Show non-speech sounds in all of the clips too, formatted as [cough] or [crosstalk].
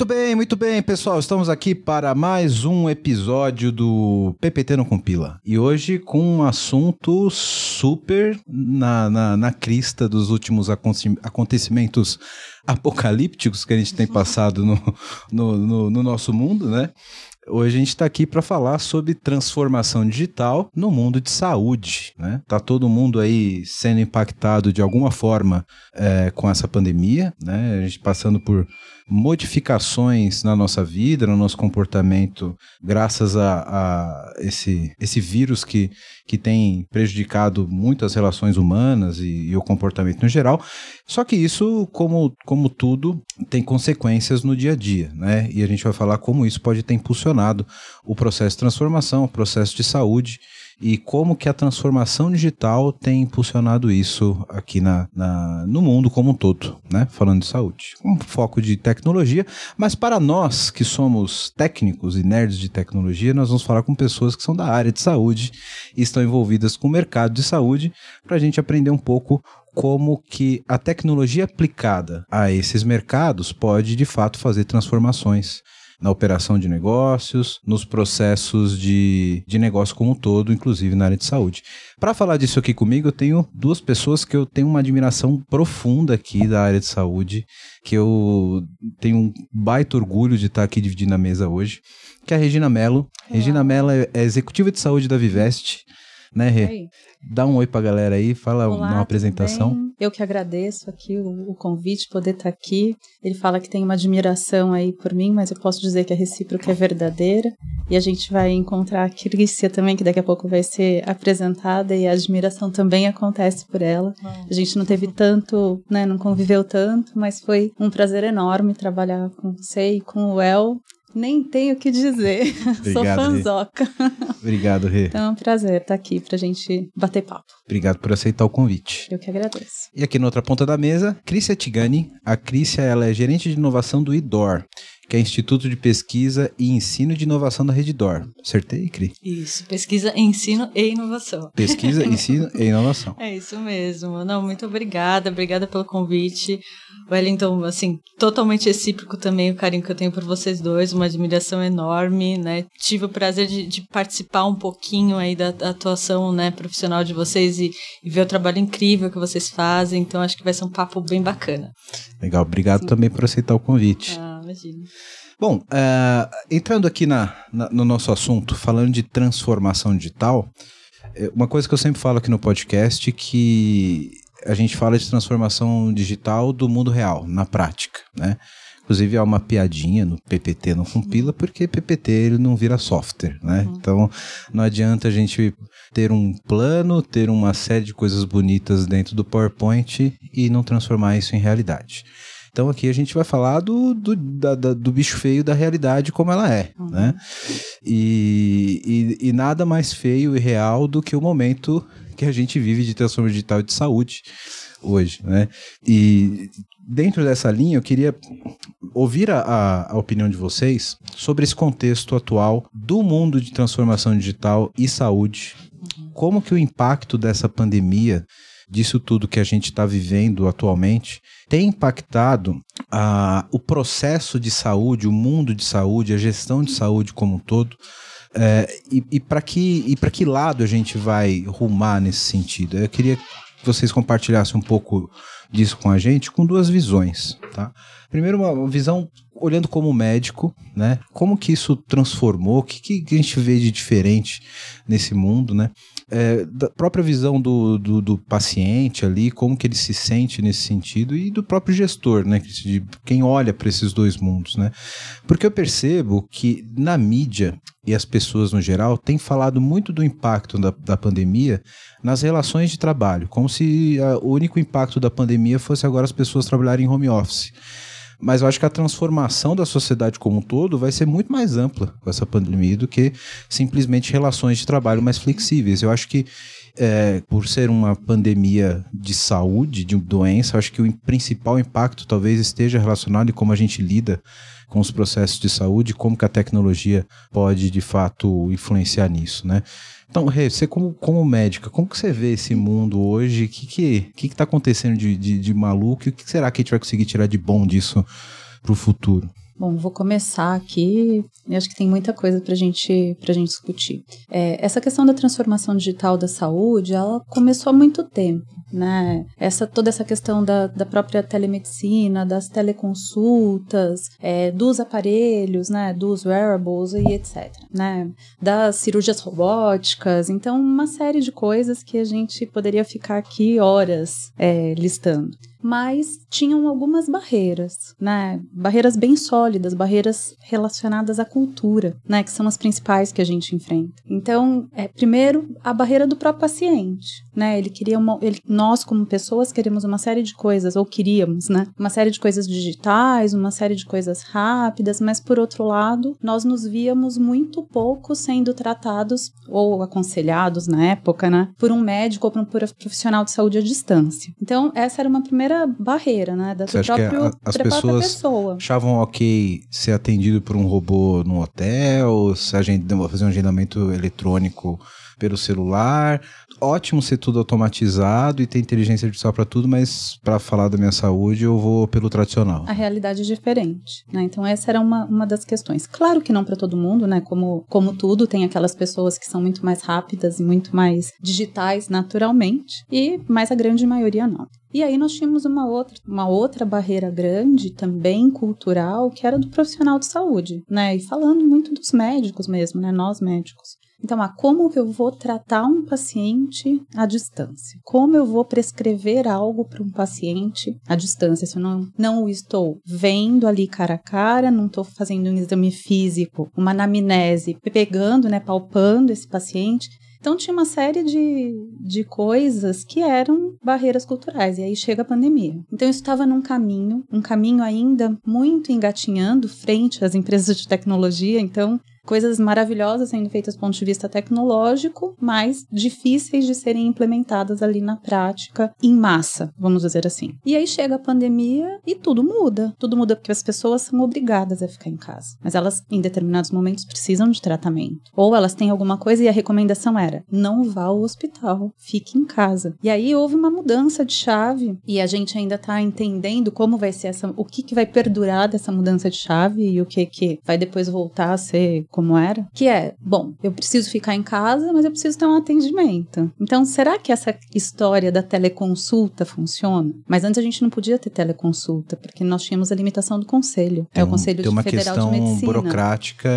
Muito bem, muito bem, pessoal. Estamos aqui para mais um episódio do PPT no Compila. E hoje com um assunto super na, na, na crista dos últimos acontecimentos apocalípticos que a gente tem passado no, no, no, no nosso mundo, né? Hoje a gente está aqui para falar sobre transformação digital no mundo de saúde, né? Tá todo mundo aí sendo impactado de alguma forma é, com essa pandemia, né? A gente passando por modificações na nossa vida, no nosso comportamento, graças a, a esse, esse vírus que, que tem prejudicado muito as relações humanas e, e, o comportamento no geral. Só que isso, como, como tudo, tem consequências no dia a dia, né? E a gente vai falar como isso pode ter impulsionado o processo de transformação, o processo de saúde e como que a transformação digital tem impulsionado isso aqui na, na, no mundo como um todo, né? Falando de saúde. Um foco de tecnologia, mas para nós que somos técnicos e nerds de tecnologia, nós vamos falar com pessoas que são da área de saúde e estão envolvidas com o mercado de saúde para a gente aprender um pouco como que a tecnologia aplicada a esses mercados pode de fato fazer transformações na operação de negócios, nos processos de, de negócio como um todo, inclusive na área de saúde. Para falar disso aqui comigo, eu tenho duas pessoas que eu tenho uma admiração profunda aqui da área de saúde, que eu tenho um baita orgulho de estar aqui dividindo a mesa hoje, que é a Regina Mello. Regina Mello é, é executiva de saúde da Viveste né, Rê? Dá um oi pra galera aí, fala Olá, uma apresentação. Eu que agradeço aqui o, o, convite, poder estar tá aqui. Ele fala que tem uma admiração aí por mim, mas eu posso dizer que a recíproca é verdadeira. E a gente vai encontrar a Crícia também, que daqui a pouco vai ser apresentada, e a admiração também acontece por ela. A gente não teve tanto, né, não conviveu tanto, mas foi um prazer enorme trabalhar com você e com o El nem tenho o que dizer. [laughs] Obrigado, Sou fanzoca. Obrigado, Rê. Então é um prazer estar aqui pra gente bater papo. Obrigado por aceitar o convite. Eu que agradeço. E aqui na outra ponta da mesa, Crícia Tigani. A Crícia ela é gerente de inovação do IDOR, que é Instituto de Pesquisa e Ensino de Inovação da Redditor. Acertei, Cri? Isso, pesquisa, ensino e inovação. Pesquisa, [laughs] ensino e inovação. É isso mesmo. Não, muito obrigada, obrigada pelo convite. Wellington, assim, totalmente recíproco também o carinho que eu tenho por vocês dois, uma admiração enorme, né? Tive o prazer de, de participar um pouquinho aí da, da atuação, né, profissional de vocês e, e, ver o trabalho incrível que vocês fazem, então acho que vai ser um papo bem bacana. Legal, obrigado Sim. também por aceitar o convite. Ah, imagina. Bom, uh, entrando aqui na, na, no nosso assunto, falando de transformação digital, é, uma coisa que eu sempre falo aqui no podcast que a gente fala de transformação digital do mundo real, na prática, né? Inclusive há uma piadinha no PPT não compila, porque PPT ele não vira software, né? Uhum. Então não adianta a gente ter um plano, ter uma série de coisas bonitas dentro do PowerPoint e não transformar isso em realidade. Então aqui a gente vai falar do, do, da, da, do bicho feio da realidade como ela é, uhum. né? E, e, e, nada mais feio e real do que o momento que a gente vive de transformação digital e de saúde hoje, né? E dentro dessa linha eu queria ouvir a, a, opinião de vocês sobre esse contexto atual do mundo de transformação digital e saúde. Uhum. Como que o impacto dessa pandemia disso tudo que a gente está vivendo atualmente tem impactado uh, o processo de saúde, o mundo de saúde, a gestão de saúde como um todo. É, e e para que, que lado a gente vai rumar nesse sentido? Eu queria que vocês compartilhassem um pouco disso com a gente, com duas visões. Tá? Primeiro, uma visão olhando como médico, né? Como que isso transformou? O que, que a gente vê de diferente nesse mundo, né? É, da própria visão do, do, do, paciente ali, como que ele se sente nesse sentido e do próprio gestor, né? De quem olha para esses dois mundos, né? Porque eu percebo que na mídia e as pessoas no geral têm falado muito do impacto da, da pandemia nas relações de trabalho, como se a, o único impacto da pandemia fosse agora as pessoas trabalharem em home office. Mas eu acho que a transformação da sociedade como um todo vai ser muito mais ampla com essa pandemia do que simplesmente relações de trabalho mais flexíveis. Eu acho que é, por ser uma pandemia de saúde, de doença, acho que o principal impacto talvez esteja relacionado em como a gente lida com os processos de saúde, como que a tecnologia pode de fato influenciar nisso, né? Então, Rê, você como, como médica, como que você vê esse mundo hoje? O que que, que, que tá acontecendo de, de, de maluco? E o que será que a gente vai conseguir tirar de bom disso para o futuro? Bom, vou começar aqui. Eu acho que tem muita coisa para gente, a gente discutir. É, essa questão da transformação digital da saúde, ela começou há muito tempo, né? Essa, toda essa questão da, da própria telemedicina, das teleconsultas, é, dos aparelhos, né? Dos wearables e etc, né? Das cirurgias robóticas. Então, uma série de coisas que a gente poderia ficar aqui horas é, listando mas tinham algumas barreiras, né? Barreiras bem sólidas, barreiras relacionadas à cultura, né? Que são as principais que a gente enfrenta. Então, é, primeiro, a barreira do próprio paciente, né? Ele queria uma, ele, nós como pessoas queremos uma série de coisas, ou queríamos, né? Uma série de coisas digitais, uma série de coisas rápidas, mas por outro lado, nós nos víamos muito pouco sendo tratados ou aconselhados na época, né? Por um médico ou por um profissional de saúde à distância. Então, essa era uma primeira primeira barreira, né? Da Você próprio a, as pessoas pessoa. achavam ok ser atendido por um robô no hotel, se a gente fazer um agendamento eletrônico pelo celular. Ótimo ser tudo automatizado e ter inteligência artificial para tudo, mas para falar da minha saúde eu vou pelo tradicional. A realidade é diferente, né? Então essa era uma, uma das questões. Claro que não para todo mundo, né? Como, como tudo, tem aquelas pessoas que são muito mais rápidas e muito mais digitais naturalmente, e mas a grande maioria não. E aí nós tínhamos uma outra, uma outra barreira grande, também cultural, que era do profissional de saúde, né? E falando muito dos médicos mesmo, né? Nós médicos. Então, ah, como eu vou tratar um paciente à distância? Como eu vou prescrever algo para um paciente à distância? Se eu não, não o estou vendo ali cara a cara, não estou fazendo um exame físico, uma anamnese, pegando, né, palpando esse paciente, então tinha uma série de, de coisas que eram barreiras culturais, e aí chega a pandemia. Então eu estava num caminho, um caminho ainda muito engatinhando frente às empresas de tecnologia, então coisas maravilhosas sendo feitas do ponto de vista tecnológico, mas difíceis de serem implementadas ali na prática, em massa, vamos dizer assim. E aí chega a pandemia e tudo muda. Tudo muda porque as pessoas são obrigadas a ficar em casa. Mas elas, em determinados momentos, precisam de tratamento. Ou elas têm alguma coisa e a recomendação era: não vá ao hospital, fique em casa. E aí houve uma mudança de chave e a gente ainda está entendendo como vai ser essa, o que, que vai perdurar dessa mudança de chave e o que, que vai depois voltar a ser como era, que é, bom, eu preciso ficar em casa, mas eu preciso ter um atendimento. Então, será que essa história da teleconsulta funciona? Mas antes a gente não podia ter teleconsulta, porque nós tínhamos a limitação do conselho. Tem é o Conselho tem uma Federal questão de Medicina. burocrática.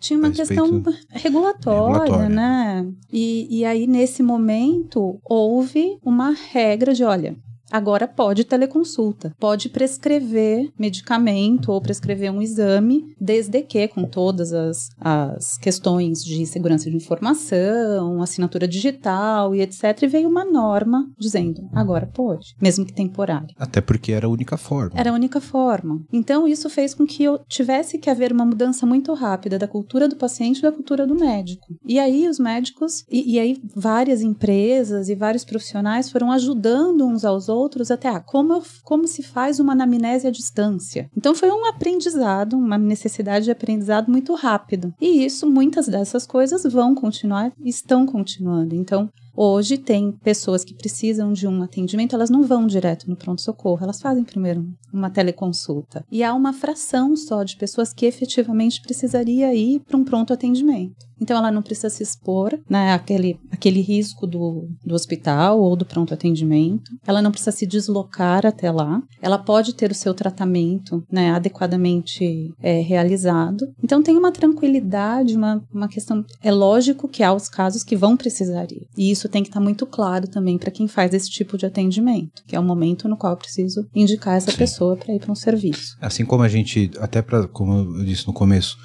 Tinha uma questão regulatória, regulatória, né? E, e aí, nesse momento, houve uma regra de, olha, agora pode teleconsulta, pode prescrever medicamento ou prescrever um exame, desde que, com todas as, as questões de segurança de informação, assinatura digital e etc., e veio uma norma dizendo agora pode, mesmo que temporário. Até porque era a única forma. Era a única forma. Então, isso fez com que eu tivesse que haver uma mudança muito rápida da cultura do paciente e da cultura do médico. E aí, os médicos, e, e aí, várias empresas e vários profissionais foram ajudando uns aos outros outros até ah, como, como se faz uma anamnese à distância. Então foi um aprendizado, uma necessidade de aprendizado muito rápido. E isso, muitas dessas coisas vão continuar, estão continuando. Então, Hoje tem pessoas que precisam de um atendimento, elas não vão direto no pronto-socorro, elas fazem primeiro uma teleconsulta. E há uma fração só de pessoas que efetivamente precisaria ir para um pronto atendimento. Então ela não precisa se expor, né, aquele, aquele risco do, do hospital ou do pronto atendimento. Ela não precisa se deslocar até lá. Ela pode ter o seu tratamento, né, adequadamente é, realizado. Então tem uma tranquilidade, uma, uma questão. É lógico que há os casos que vão precisar ir. E isso tem que estar tá muito claro também para quem faz esse tipo de atendimento, que é o momento no qual eu preciso indicar essa Sim. pessoa para ir para um serviço. Assim como a gente, até para, como eu disse no começo,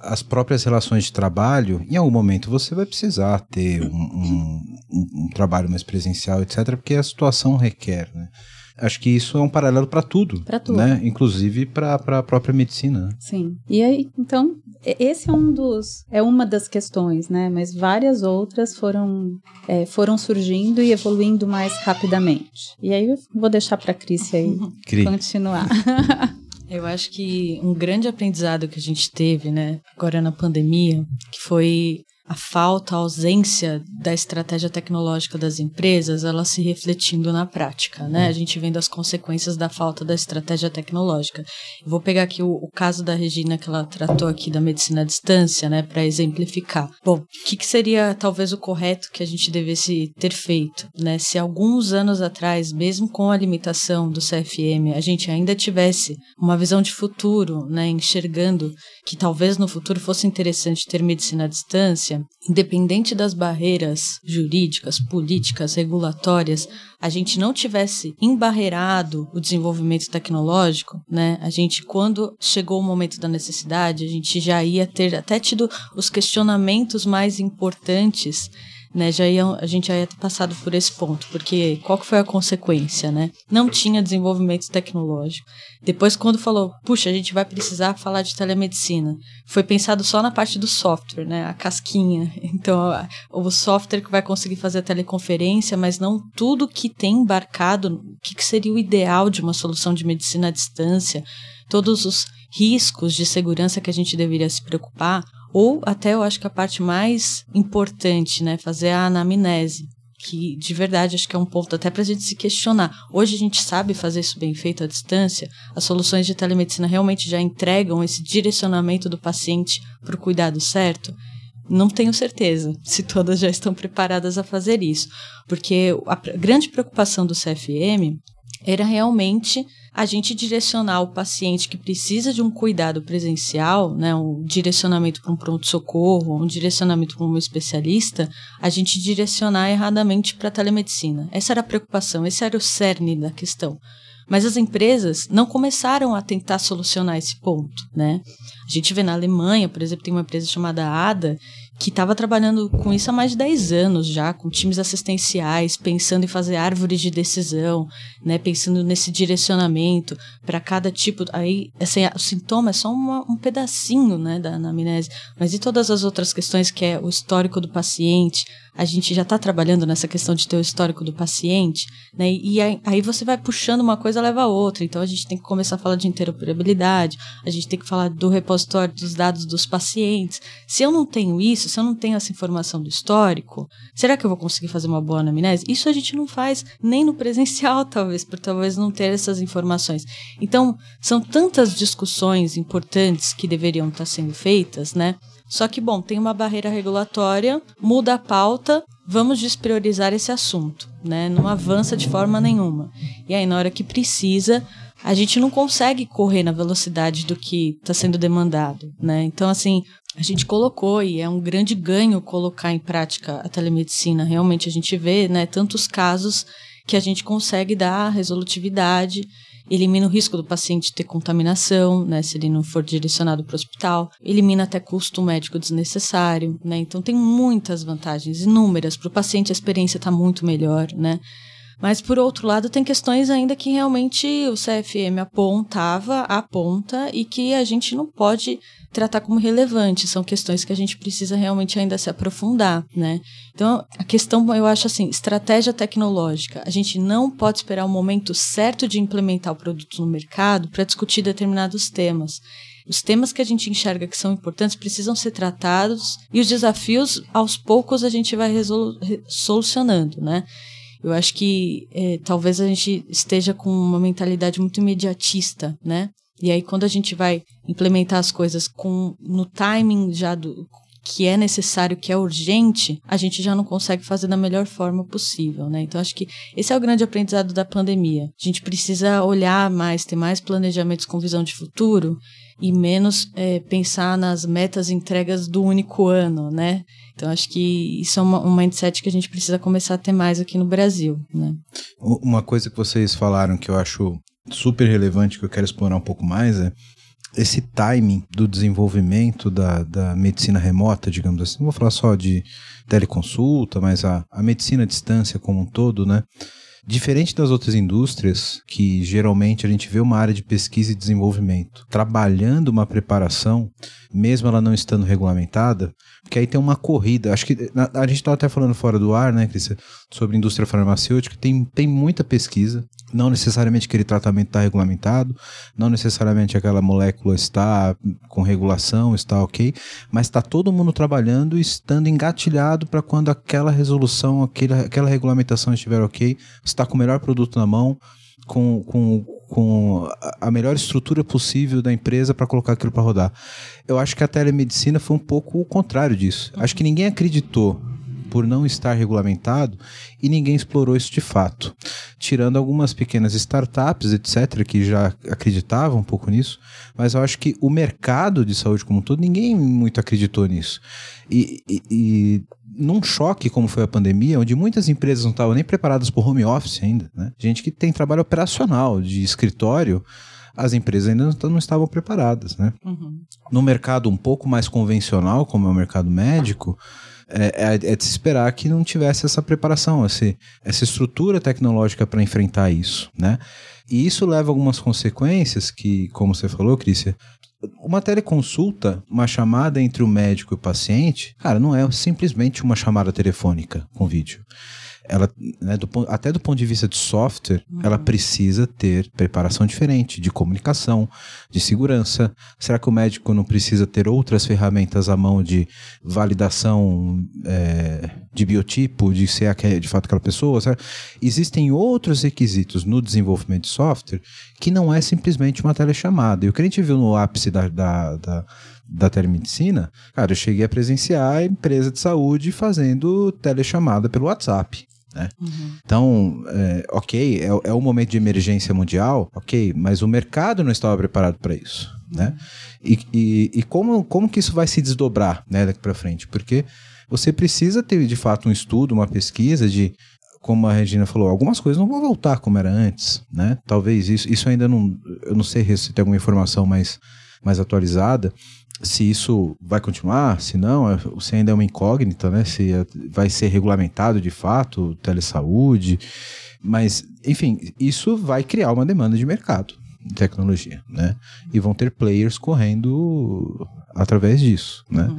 as próprias relações de trabalho, em algum momento você vai precisar ter um, um, um, um trabalho mais presencial, etc., porque a situação requer, né? Acho que isso é um paralelo para tudo. Para tudo. Né? Inclusive para a própria medicina. Sim. E aí, então, esse é um dos. É uma das questões, né? Mas várias outras foram, é, foram surgindo e evoluindo mais rapidamente. E aí eu vou deixar para a Cris aí Cri. continuar. [laughs] Eu acho que um grande aprendizado que a gente teve, né, agora na pandemia, que foi a falta, a ausência da estratégia tecnológica das empresas, ela se refletindo na prática, né? A gente vendo as consequências da falta da estratégia tecnológica. Eu vou pegar aqui o, o caso da Regina que ela tratou aqui da medicina à distância, né, para exemplificar. Bom, o que, que seria talvez o correto que a gente devesse ter feito, né? Se alguns anos atrás, mesmo com a limitação do CFM, a gente ainda tivesse uma visão de futuro, né, enxergando que talvez no futuro fosse interessante ter medicina à distância, independente das barreiras jurídicas, políticas, regulatórias, a gente não tivesse embarreirado o desenvolvimento tecnológico, né? A gente, quando chegou o momento da necessidade, a gente já ia ter até tido os questionamentos mais importantes né, já ia, a gente já ia ter passado por esse ponto, porque qual que foi a consequência, né? Não tinha desenvolvimento tecnológico. Depois, quando falou, puxa, a gente vai precisar falar de telemedicina, foi pensado só na parte do software, né? A casquinha. [laughs] Então, o software que vai conseguir fazer a teleconferência, mas não tudo que tem embarcado, o que, que seria o ideal de uma solução de medicina à distância, todos os riscos de segurança que a gente deveria se preocupar, ou até eu acho que a parte mais importante, né, fazer a anamnese, que de verdade acho que é um ponto até para a gente se questionar. Hoje a gente sabe fazer isso bem feito à distância, as soluções de telemedicina realmente já entregam esse direcionamento do paciente para o cuidado certo. Não tenho certeza [laughs] se todas já estão preparadas a fazer isso, porque a grande preocupação do CFM era realmente a gente direcionar o paciente que precisa de um cuidado presencial, né, um direcionamento para um pronto-socorro, um direcionamento para um especialista, a gente direcionar erradamente para a telemedicina. Essa era a preocupação, esse era o cerne da questão. Mas as empresas não começaram a tentar solucionar esse ponto, né? A gente vê na Alemanha, por exemplo, tem uma empresa chamada ADA, que estava trabalhando com isso há mais de 10 anos já, com times assistenciais, pensando em fazer árvores de decisão, né, pensando nesse direcionamento para cada tipo. Aí, assim, o sintoma é só uma, um pedacinho né, da anamnese, mas e todas as outras questões que é o histórico do paciente, a gente já está trabalhando nessa questão de ter o histórico do paciente, né? E aí, aí, você vai puxando uma coisa leva a outra. Então a gente tem que começar a falar de interoperabilidade, a gente tem que falar do repositório dos dados dos pacientes. Se eu não tenho isso, se eu não tenho essa informação do histórico, será que eu vou conseguir fazer uma boa anamnese? Isso a gente não faz nem no presencial, talvez, por talvez não ter essas informações. Então, são tantas discussões importantes que deveriam estar sendo feitas, né? Só que, bom, tem uma barreira regulatória, muda a pauta, vamos despriorizar esse assunto, né? Não avança de forma nenhuma. E aí, na hora que precisa, a gente não consegue correr na velocidade do que está sendo demandado, né? Então, assim, a gente colocou e é um grande ganho colocar em prática a telemedicina. Realmente a gente vê, né, tantos casos que a gente consegue dar resolutividade elimina o risco do paciente ter contaminação, né, se ele não for direcionado para o hospital, elimina até custo médico desnecessário, né, então tem muitas vantagens, inúmeras, para o paciente a experiência está muito melhor, né, mas, por outro lado, tem questões ainda que realmente o CFM apontava, aponta e que a gente não pode tratar como relevante. São questões que a gente precisa realmente ainda se aprofundar, né? Então, a questão, eu acho assim, estratégia tecnológica. A gente não pode esperar o momento certo de implementar o produto no mercado para discutir determinados temas. Os temas que a gente enxerga que são importantes precisam ser tratados e os desafios, aos poucos, a gente vai solucionando, né? Eu acho que é, talvez a gente esteja com uma mentalidade muito imediatista, né? E aí quando a gente vai implementar as coisas com no timing já do que é necessário, que é urgente, a gente já não consegue fazer da melhor forma possível, né? Então acho que esse é o grande aprendizado da pandemia. A gente precisa olhar mais, ter mais planejamentos com visão de futuro e menos é, pensar nas metas entregas do único ano, né? Então, acho que isso é uma, um mindset que a gente precisa começar a ter mais aqui no Brasil. Né? Uma coisa que vocês falaram que eu acho super relevante, que eu quero explorar um pouco mais, é esse timing do desenvolvimento da, da medicina remota, digamos assim. Não vou falar só de teleconsulta, mas a, a medicina à distância como um todo, né? Diferente das outras indústrias, que geralmente a gente vê uma área de pesquisa e desenvolvimento trabalhando uma preparação, mesmo ela não estando regulamentada, porque aí tem uma corrida. Acho que a, gente estava até falando fora do ar, né, Cris, sobre indústria farmacêutica, tem, tem muita pesquisa. Não necessariamente aquele tratamento está regulamentado, não necessariamente aquela molécula está com regulação, está ok, mas está todo mundo trabalhando e estando engatilhado para quando aquela resolução, aquela, aquela regulamentação estiver ok, está com o melhor produto na mão, com, com, com a melhor estrutura possível da empresa para colocar aquilo para rodar. Eu acho que a telemedicina foi um pouco o contrário disso. Acho que ninguém acreditou por não estar regulamentado e ninguém explorou isso de fato. Tirando algumas pequenas startups, etc., que já acreditavam um pouco nisso, mas eu acho que o mercado de saúde como um todo, ninguém muito acreditou nisso. E, e, e num choque como foi a pandemia, onde muitas empresas não estavam nem preparadas para home office ainda, né? gente que tem trabalho operacional de escritório, as empresas ainda não, estavam preparadas, né? Uhum. No mercado um pouco mais convencional, como é o mercado médico, é, é, é, de se esperar que não tivesse essa preparação, essa, essa estrutura tecnológica para enfrentar isso, né? E isso leva a algumas consequências que, como você falou, Crícia, uma teleconsulta, uma chamada entre o médico e o paciente, cara, não é simplesmente uma chamada telefônica com vídeo ela, né, do, até do ponto de vista de software, uhum. ela precisa ter preparação diferente de comunicação, de segurança. Será que o médico não precisa ter outras ferramentas à mão de validação é, de biotipo, de ser de fato aquela pessoa? Certo? Existem outros requisitos no desenvolvimento de software que não é simplesmente uma telechamada. E o que a gente viu no ápice da, da, da da telemedicina, cara, eu cheguei a presenciar a empresa de saúde fazendo telechamada pelo WhatsApp. Né? Uhum. Então, é, ok, é, é um momento de emergência mundial, ok, mas o mercado não estava preparado para isso. Né? Uhum. E, e, e, como, como que isso vai se desdobrar né, daqui para frente? Porque você precisa ter de fato um estudo, uma pesquisa de como a Regina falou, algumas coisas não vão voltar como era antes, né? Talvez isso, isso ainda não, eu não sei se tem alguma informação mais, mais atualizada, se isso vai continuar, se não, é, se ainda é uma incógnita, né? Se é, vai ser regulamentado de fato, telesaúde. Mas, enfim, isso vai criar uma demanda de mercado de tecnologia, né? E vão ter players correndo através disso, né? Uhum.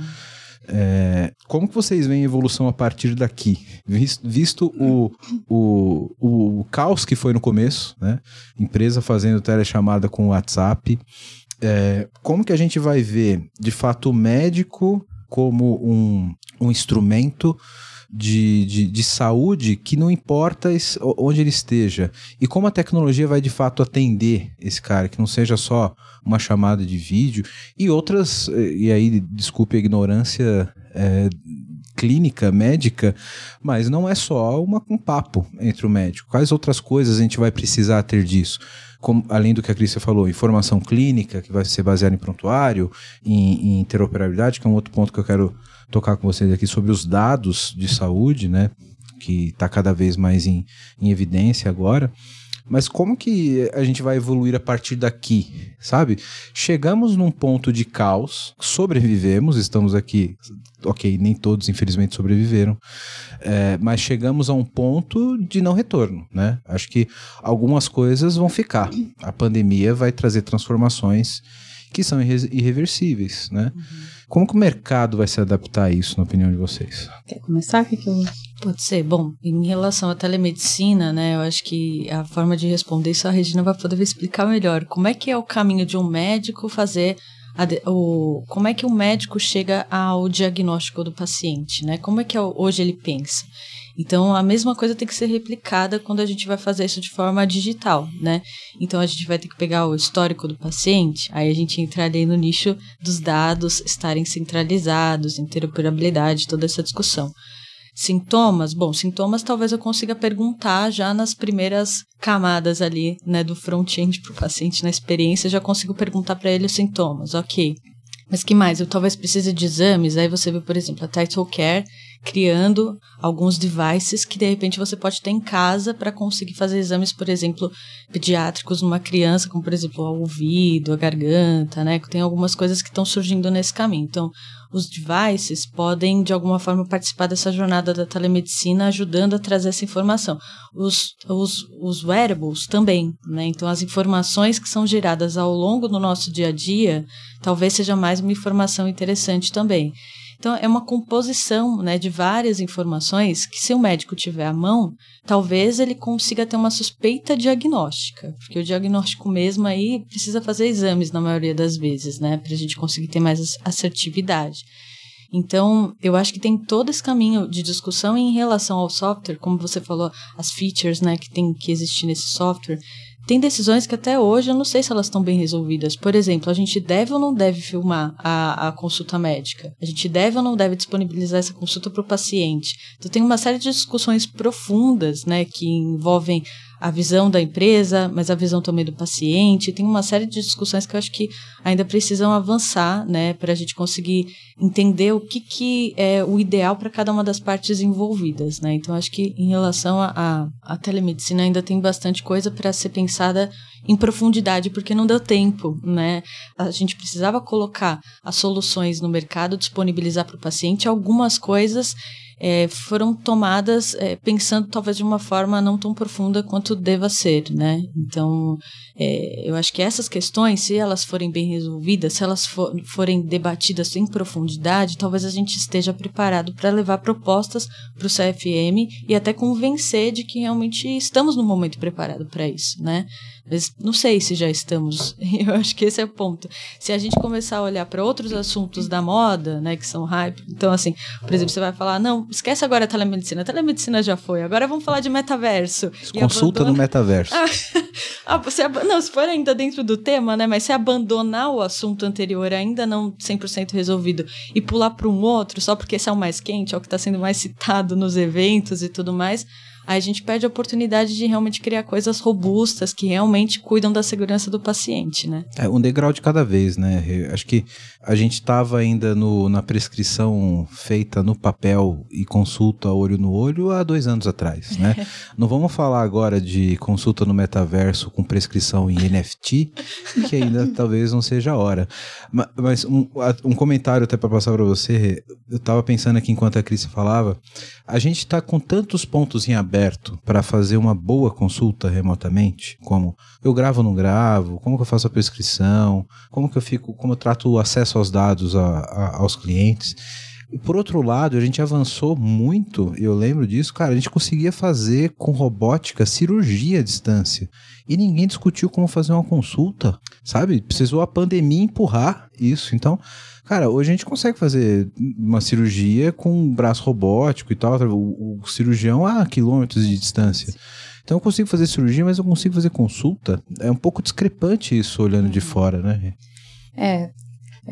É, como que vocês veem a evolução a partir daqui? Visto, visto o, o, o caos que foi no começo, né? Empresa fazendo telechamada com WhatsApp, é, como que a gente vai ver, de fato, o médico como um, um instrumento de, de, de, saúde que não importa onde ele esteja. E como a tecnologia vai de fato atender esse cara, que não seja só uma chamada de vídeo e outras, e aí desculpe a ignorância é, clínica, médica, mas não é só uma, um papo entre o médico. Quais outras coisas a gente vai precisar ter disso? Como, além do que a Crícia falou, informação clínica, que vai ser baseada em prontuário, em, em interoperabilidade, que é um outro ponto que eu quero tocar com vocês aqui sobre os dados de saúde, né? Que está cada vez mais em, em evidência agora. Mas como que a gente vai evoluir a partir daqui, sabe? Chegamos num ponto de caos, sobrevivemos, estamos aqui, ok, nem todos infelizmente sobreviveram, é, mas chegamos a um ponto de não retorno, né? Acho que algumas coisas vão ficar. A pandemia vai trazer transformações que são irreversíveis, né? Uhum. Como que o mercado vai se adaptar a isso, na opinião de vocês? Quer começar? Que que eu... Pode ser. Bom, em relação à telemedicina, né, eu acho que a forma de responder isso a Regina vai poder explicar melhor. Como é que é o caminho de um médico fazer a, o, como é que o médico chega ao diagnóstico do paciente, né? Como é que é, hoje ele pensa? Então, a mesma coisa tem que ser replicada quando a gente vai fazer isso de forma digital, né? Então, a gente vai ter que pegar o histórico do paciente, aí a gente entra ali no nicho dos dados estarem centralizados, interoperabilidade, toda essa discussão. Sintomas? Bom, sintomas talvez eu consiga perguntar já nas primeiras camadas ali, né, do front-end para o paciente, na experiência, já consigo perguntar para ele os sintomas, ok. Mas que mais? Eu talvez precise de exames, aí você vê, por exemplo, a Title Care criando alguns devices que de repente você pode ter em casa para conseguir fazer exames, por exemplo, pediátricos numa criança, como por exemplo o ouvido, a garganta, né? Tem algumas coisas que estão surgindo nesse caminho. Então, os devices podem, de alguma forma, participar dessa jornada da telemedicina, ajudando a trazer essa informação. Os, os, os wearables também, né? Então, as informações que são geradas ao longo do nosso dia a dia, talvez seja mais uma informação interessante também. Então, é uma composição né, de várias informações que, se o médico tiver à mão, talvez ele consiga ter uma suspeita diagnóstica, porque o diagnóstico mesmo aí precisa fazer exames na maioria das vezes, né, para a gente conseguir ter mais assertividade. Então, eu acho que tem todo esse caminho de discussão em relação ao software, como você falou, as features, né, que tem que existir nesse software. Tem decisões que até hoje eu não sei se elas estão bem resolvidas. Por exemplo, a gente deve ou não deve filmar a, a consulta médica? A gente deve ou não deve disponibilizar essa consulta para o paciente? Então, tem uma série de discussões profundas, né, que envolvem a visão da empresa, mas a visão também do paciente. Tem uma série de discussões que eu acho que ainda precisam avançar, né, para a gente conseguir entender o que, que é o ideal para cada uma das partes envolvidas, né. Então, acho que em relação à telemedicina ainda tem bastante coisa para ser pensada em profundidade, porque não deu tempo, né. A gente precisava colocar as soluções no mercado, disponibilizar para o paciente algumas coisas é, foram tomadas é, pensando talvez de uma forma não tão profunda quanto deva ser, né? Então, é, eu acho que essas questões, se elas forem bem resolvidas, se elas for, forem debatidas em profundidade, talvez a gente esteja preparado para levar propostas para o CFM e até convencer de que realmente estamos no momento preparado para isso, né? Mas não sei se já estamos. [laughs] Eu acho que esse é o ponto. Se a gente começar a olhar para outros assuntos da moda, né, que são hype, então assim, por exemplo, você vai falar, não, esquece agora a telemedicina. A telemedicina já foi. Agora vamos falar de metaverso. Consulta abandona... no metaverso. [laughs] ah, você ab... Não, se for ainda dentro do tema, né, mas se abandonar o assunto anterior ainda não 100% resolvido e pular para um outro só porque esse é o mais quente, é o que está sendo mais citado nos eventos e tudo mais, a gente perde a oportunidade de realmente criar coisas robustas que realmente cuidam da segurança do paciente, né? É, um degrau de cada vez, né? acho que a gente estava ainda no, na prescrição feita no papel e consulta olho no olho há dois anos atrás, né? [laughs] Não vamos falar agora de consulta no metaverso com prescrição em NFT, que ainda [laughs] talvez não seja a hora. Mas, um, um comentário até para passar para você, eu estava pensando aqui enquanto a Cris falava, a gente está com tantos pontos em aberto para fazer uma boa consulta remotamente, como eu gravo ou não gravo, como que eu faço a prescrição, como que eu fico, como eu trato o acesso aos dados a, a, aos clientes. E por outro lado, a gente avançou muito, eu lembro disso, cara, a gente conseguia fazer com robótica cirurgia à distância. E ninguém discutiu como fazer uma consulta, sabe? Precisou a pandemia empurrar isso. Então, Cara, hoje a gente consegue fazer uma cirurgia com um braço robótico e tal, o, o cirurgião a quilômetros de distância. Então eu consigo fazer cirurgia, mas eu consigo fazer consulta. É um pouco discrepante isso olhando de fora, né? É,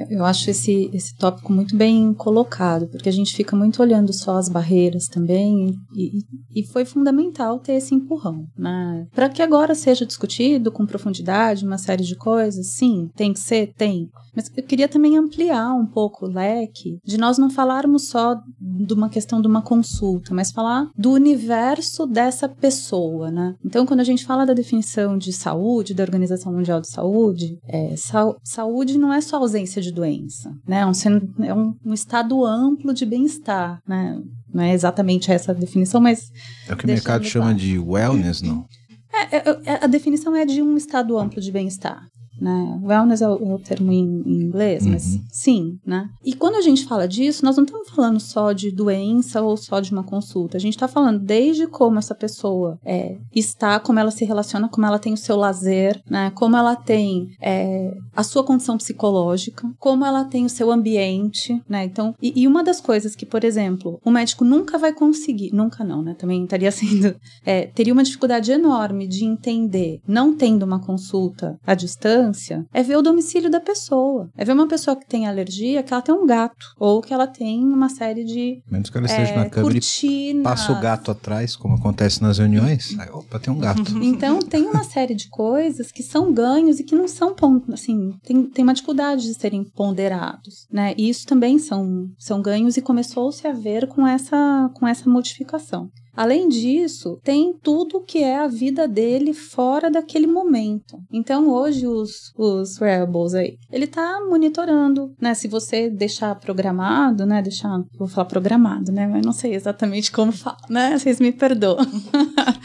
eu acho esse, esse tópico muito bem colocado, porque a gente fica muito olhando só as barreiras também, e, e foi fundamental ter esse empurrão, né? Para que agora seja discutido com profundidade uma série de coisas, sim, tem que ser, tem. Mas eu queria também ampliar um pouco o leque de nós não falarmos só de uma questão de uma consulta, mas falar do universo dessa pessoa, né? Então, quando a gente fala da definição de saúde, da Organização Mundial de Saúde, é, sa saúde não é só ausência de doença, né? É um, é um, um estado amplo de bem-estar, né? Não é exatamente essa a definição, mas. É o que o mercado chama de wellness, não? É, é, é, a definição é de um estado amplo de bem-estar né? Wellness é o, é o termo em, em inglês, uhum. mas sim, né? E quando a gente fala disso, nós não estamos falando só de doença ou só de uma consulta. A gente está falando desde como essa pessoa é, está, como ela se relaciona, como ela tem o seu lazer, né? Como ela tem é, a sua condição psicológica, como ela tem o seu ambiente, né? Então, e, e, uma das coisas que, por exemplo, o médico nunca vai conseguir, nunca não, né? Também estaria [laughs] sendo, é, teria uma dificuldade enorme de entender, não tendo uma consulta à distância é ver o domicílio da pessoa. É ver uma pessoa que tem alergia, que ela tem um gato. Ou que ela tem uma série de. Menos que ela esteja é, na câmera cortinas. e passa o gato atrás, como acontece nas reuniões. Aí, opa, tem um gato. [laughs] Então, tem uma série de coisas que são ganhos e que não são, assim, tem, tem uma dificuldade de serem ponderados, né? E isso também são, são ganhos e começou-se a ver com essa, com essa modificação. Além disso, tem tudo que é a vida dele fora daquele momento. Então, hoje, os, os wearables aí, ele tá monitorando, né? Se você deixar programado, né? Deixar, vou falar programado, né? Mas não sei exatamente como fala, né? Vocês me perdoam.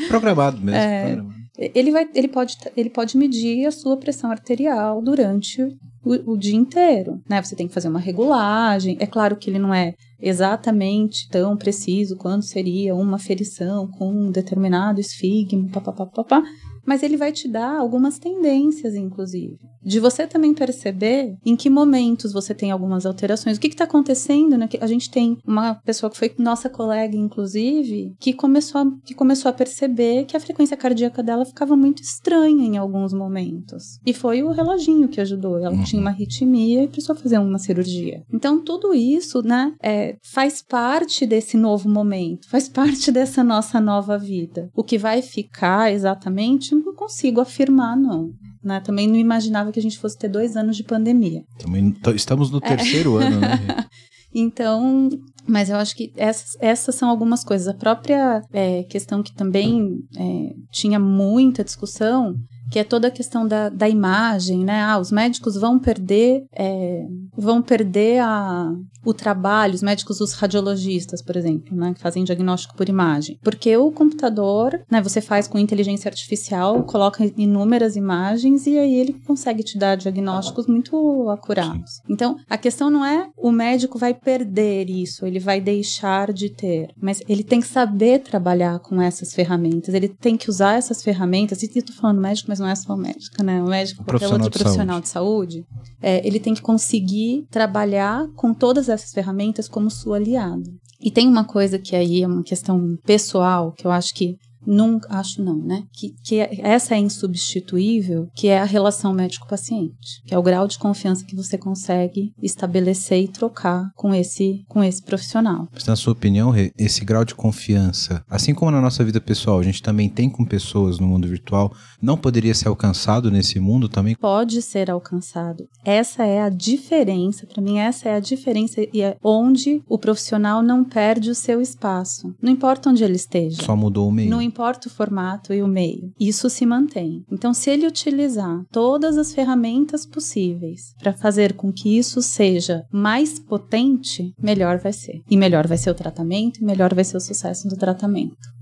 Programado mesmo. É, programado. Ele, vai, ele, pode, ele pode medir a sua pressão arterial durante o, o, dia inteiro, né? Você tem que fazer uma regulagem. É claro que ele não é exatamente tão preciso quanto seria uma ferição com um determinado esfigma, papapá, papá, mas ele vai te dar algumas tendências, inclusive. De você também perceber em que momentos você tem algumas alterações. O que está acontecendo? Né? A gente tem uma pessoa que foi nossa colega, inclusive, que começou, a, que começou a perceber que a frequência cardíaca dela ficava muito estranha em alguns momentos. E foi o reloginho que ajudou. Ela uhum. tinha uma arritmia e precisou fazer uma cirurgia. Então, tudo isso né, é, faz parte desse novo momento, faz parte [laughs] dessa nossa nova vida. O que vai ficar exatamente não consigo afirmar, não. Né? Também não imaginava que a gente fosse ter dois anos de pandemia. Também estamos no terceiro é. ano, né? [laughs] então, mas eu acho que essas, essas são algumas coisas. A própria é, questão que também é, tinha muita discussão que é toda a questão da, da imagem, né? Ah, os médicos vão perder, é, vão perder a, o trabalho, os médicos, os radiologistas, por exemplo, né? Que fazem diagnóstico por imagem. Porque o computador, né? Você faz com inteligência artificial, coloca inúmeras imagens e aí ele consegue te dar diagnósticos muito acurados. Então, a questão não é o médico vai perder isso, ele vai deixar de ter, mas ele tem que saber trabalhar com essas ferramentas, ele tem que usar essas ferramentas, e eu tô falando médico, mas não é só médica, né? O médico, o qualquer outro de profissional saúde. de saúde, é, ele tem que conseguir trabalhar com todas essas ferramentas como sua aliada. E tem uma coisa que aí é uma questão pessoal, que eu acho que Nunca, acho não, né? Que, que essa é insubstituível, que é a relação médico-paciente, que é o grau de confiança que você consegue estabelecer e trocar com esse, com esse profissional. Mas, na sua opinião, esse grau de confiança, assim como na nossa vida pessoal, a gente também tem com pessoas no mundo virtual, não poderia ser alcançado nesse mundo também? Pode ser alcançado. Essa é a diferença, para mim, essa é a diferença e é onde o profissional não perde o seu espaço. Não importa onde ele esteja. Só mudou o meio. Importa o formato e o meio, isso se mantém. Então, se ele utilizar todas as ferramentas possíveis para fazer com que isso seja mais potente, melhor vai ser. E melhor vai ser o tratamento, e melhor vai ser o sucesso do tratamento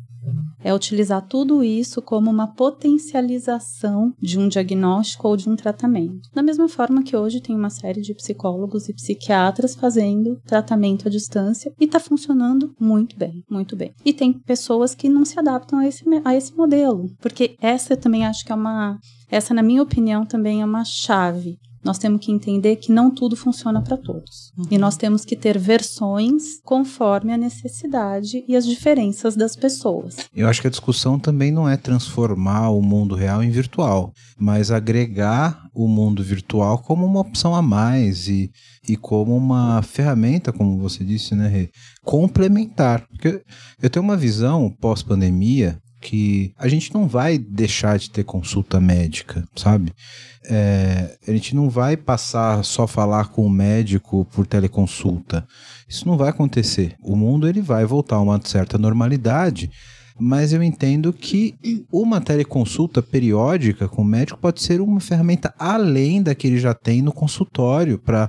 é utilizar tudo isso como uma potencialização de um diagnóstico ou de um tratamento. Da mesma forma que hoje tem uma série de psicólogos e psiquiatras fazendo tratamento à distância e está funcionando muito bem, muito bem. E tem pessoas que não se adaptam a esse, a esse modelo, porque essa também acho que é uma, essa na minha opinião também é uma chave nós temos que entender que não tudo funciona para todos. Uhum. E nós temos que ter versões conforme a necessidade e as diferenças das pessoas. Eu acho que a discussão também não é transformar o mundo real em virtual, mas agregar o mundo virtual como uma opção a mais e, e como uma ferramenta, como você disse, né, Rê? complementar. Porque eu tenho uma visão pós-pandemia que a gente não vai deixar de ter consulta médica, sabe? É, a gente não vai passar só falar com o médico por teleconsulta. Isso não vai acontecer. O mundo ele vai voltar a uma certa normalidade, mas eu entendo que uma teleconsulta periódica com o médico pode ser uma ferramenta além da que ele já tem no consultório para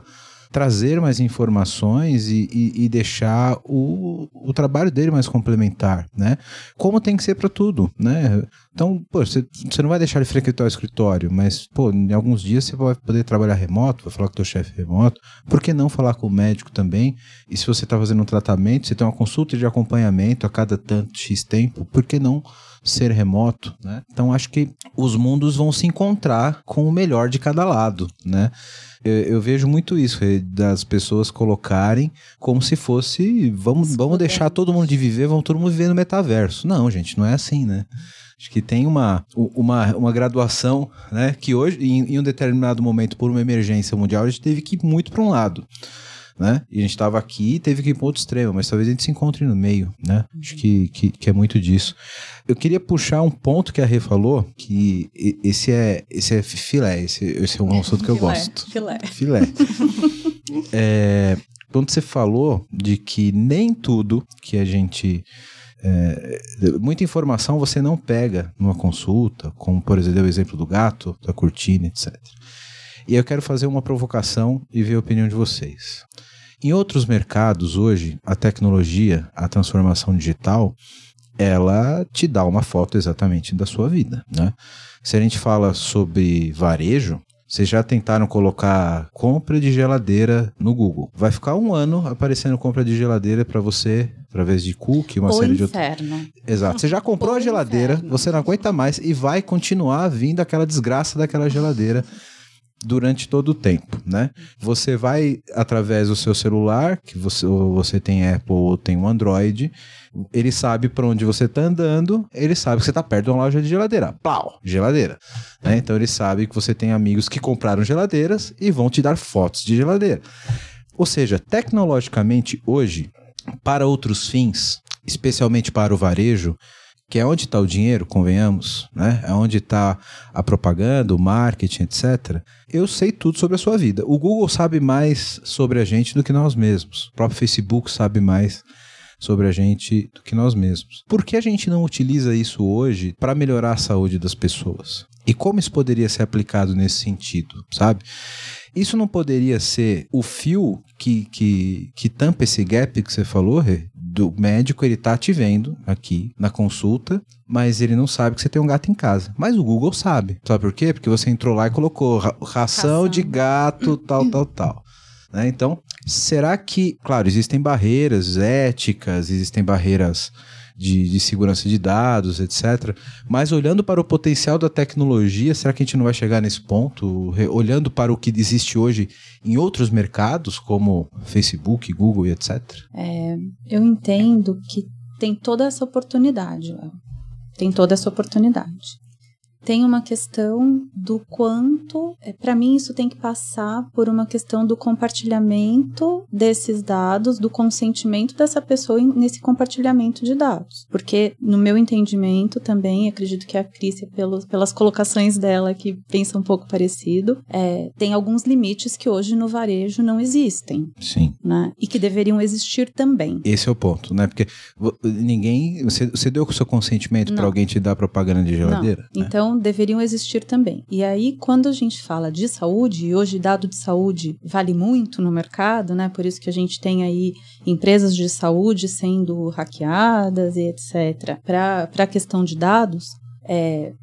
trazer mais informações e, e, e deixar o, o trabalho dele mais complementar, né? Como tem que ser para tudo, né? Então, pô, você, não vai deixar ele frequentar o escritório, mas, pô, em alguns dias você vai poder trabalhar remoto, vai falar com o teu chefe remoto. Por que não falar com o médico também? E se você está fazendo um tratamento, você tem uma consulta de acompanhamento a cada tanto X tempo, por que não ser remoto, né? Então acho que os mundos vão se encontrar com o melhor de cada lado, né? Eu, eu, vejo muito isso, das pessoas colocarem como se fosse vamos, vamos deixar todo mundo de viver, vamos todo mundo viver no metaverso. Não, gente, não é assim, né? Acho que tem uma, uma, uma graduação, né? Que hoje, em, em um determinado momento, por uma emergência mundial, a gente teve que ir muito para um lado né? E a gente estava aqui e teve que ir para outro extremo, mas talvez a gente se encontre no meio, né? Acho que, que, que, é muito disso. Eu queria puxar um ponto que a Rê falou, que esse é, esse é filé, esse, esse é um assunto que eu filé, gosto. Filé. Filé. [laughs] é, quando você falou de que nem tudo que a gente É, muita informação você não pega numa consulta, como por exemplo o exemplo do gato, da cortina, etc. E eu quero fazer uma provocação e ver a opinião de vocês. Em outros mercados hoje, a tecnologia, a transformação digital, ela te dá uma foto exatamente da sua vida, né? Se a gente fala sobre varejo, vocês já tentaram colocar compra de geladeira no Google. Vai ficar um ano aparecendo compra de geladeira para você, através de cookie, uma o série inferno. de outros. Exato. Você já comprou O a geladeira, inferno. você não aguenta mais e vai continuar vindo aquela desgraça daquela geladeira durante todo o tempo, né? Você vai através do seu celular, que você, ou você tem Apple ou tem um Android, ele sabe para onde você tá andando, ele sabe que você tá perto de uma loja de geladeira. Plau, geladeira. né? Então ele sabe que você tem amigos que compraram geladeiras e vão te dar fotos de geladeira. Ou seja, tecnologicamente hoje, para outros fins, especialmente para o varejo, que é onde está o dinheiro, convenhamos, né? É onde está a propaganda, o marketing, etc. Eu sei tudo sobre a sua vida. O Google sabe mais sobre a gente do que nós mesmos. O próprio Facebook sabe mais sobre a gente do que nós mesmos. Por que a gente não utiliza isso hoje para melhorar a saúde das pessoas? E como isso poderia ser aplicado nesse sentido, sabe? Isso não poderia ser o fio que, que, que tampa esse gap que você falou, Rê? Do médico, ele tá te vendo aqui na consulta, mas ele não sabe que você tem um gato em casa. Mas o Google sabe. Sabe por quê? Porque você entrou lá e colocou ra- ração, Ração. de gato, tal, tal, tal. Né? Então, será que, claro, existem barreiras éticas, existem barreiras de, de segurança de dados, etc. Mas olhando para o potencial da tecnologia, será que a gente não vai chegar nesse ponto? Olhando para o que existe hoje em outros mercados, como Facebook, Google e etc. Eu entendo que tem toda essa oportunidade, tem toda essa oportunidade. Tem uma questão do quanto, para mim, isso tem que passar por uma questão do compartilhamento desses dados, do consentimento dessa pessoa nesse compartilhamento de dados. Porque, no meu entendimento também, acredito que a Cris, pelos, pelas colocações dela, que pensa um pouco parecido, é, tem alguns limites que hoje no varejo não existem Sim. né? E que deveriam existir também. Esse é o ponto, né? Porque ninguém. Você, você deu o seu consentimento para alguém te dar propaganda de geladeira? Não. Então, deveriam existir também. E aí, quando a gente fala de saúde, e hoje dado de saúde vale muito no mercado, né? Por isso que a gente tem aí empresas de saúde sendo hackeadas e etc. Para a questão de dados, é,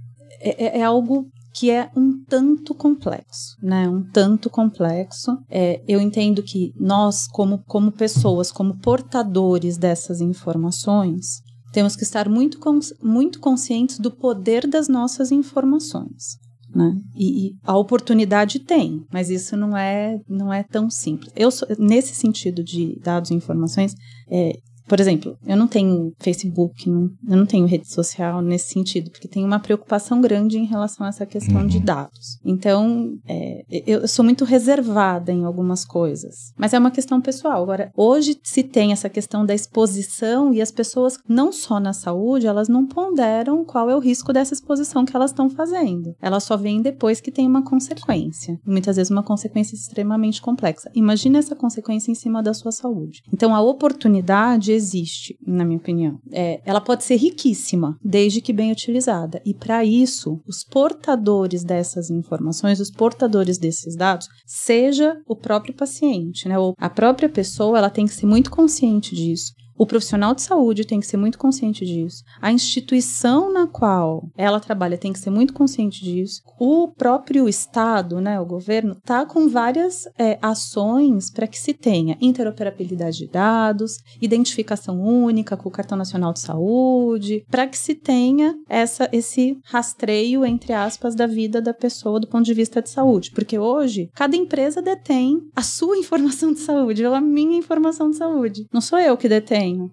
é, é algo que é um tanto complexo, né? Um tanto complexo. É, eu entendo que nós, como, como pessoas, como portadores dessas informações, temos que estar muito, cons- muito conscientes do poder das nossas informações. Né? E, e a oportunidade tem, mas isso não é, não é tão simples. Eu sou- nesse sentido de dados e informações, é, por exemplo, eu não tenho Facebook, não- eu não tenho rede social nesse sentido, porque tem uma preocupação grande em relação a essa questão Uhum. de dados. Então, é, eu sou muito reservada em algumas coisas, mas é uma questão pessoal. Agora, hoje se tem essa questão da exposição e as pessoas, não só na saúde, elas não ponderam qual é o risco dessa exposição que elas estão fazendo. Elas só veem depois que tem uma consequência. Muitas vezes uma consequência extremamente complexa. Imagina essa consequência em cima da sua saúde. Então, a oportunidade existe, na minha opinião. É, ela pode ser riquíssima, desde que bem utilizada. E para isso, os portadores dessas informações, os portadores desses dados, seja o próprio paciente, né? Ou a própria pessoa, ela tem que ser muito consciente disso. O profissional de saúde tem que ser muito consciente disso. A instituição na qual ela trabalha tem que ser muito consciente disso. O próprio Estado, né, o governo, está com várias é, ações para que se tenha interoperabilidade de dados, identificação única com o Cartão Nacional de Saúde, para que se tenha essa, esse rastreio, entre aspas, da vida da pessoa do ponto de vista de saúde. Porque hoje, cada empresa detém a sua [laughs] informação de saúde, ou a minha informação de saúde. Não sou eu que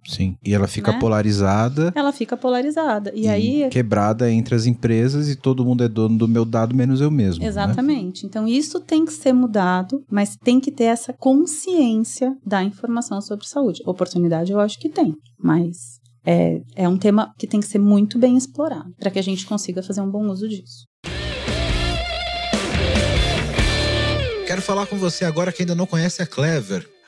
Sim. E ela fica Né? polarizada Ela fica polarizada. E, aí. quebrada entre as empresas e todo mundo é dono do meu dado, menos eu mesmo. né? Exatamente. Então, isso tem que ser mudado, mas tem que ter essa consciência da informação sobre saúde. Oportunidade, eu acho que tem, mas é, é um tema que tem que ser muito bem explorado para que a gente consiga fazer um bom uso disso. Quero falar com você agora que ainda não conhece a Clever.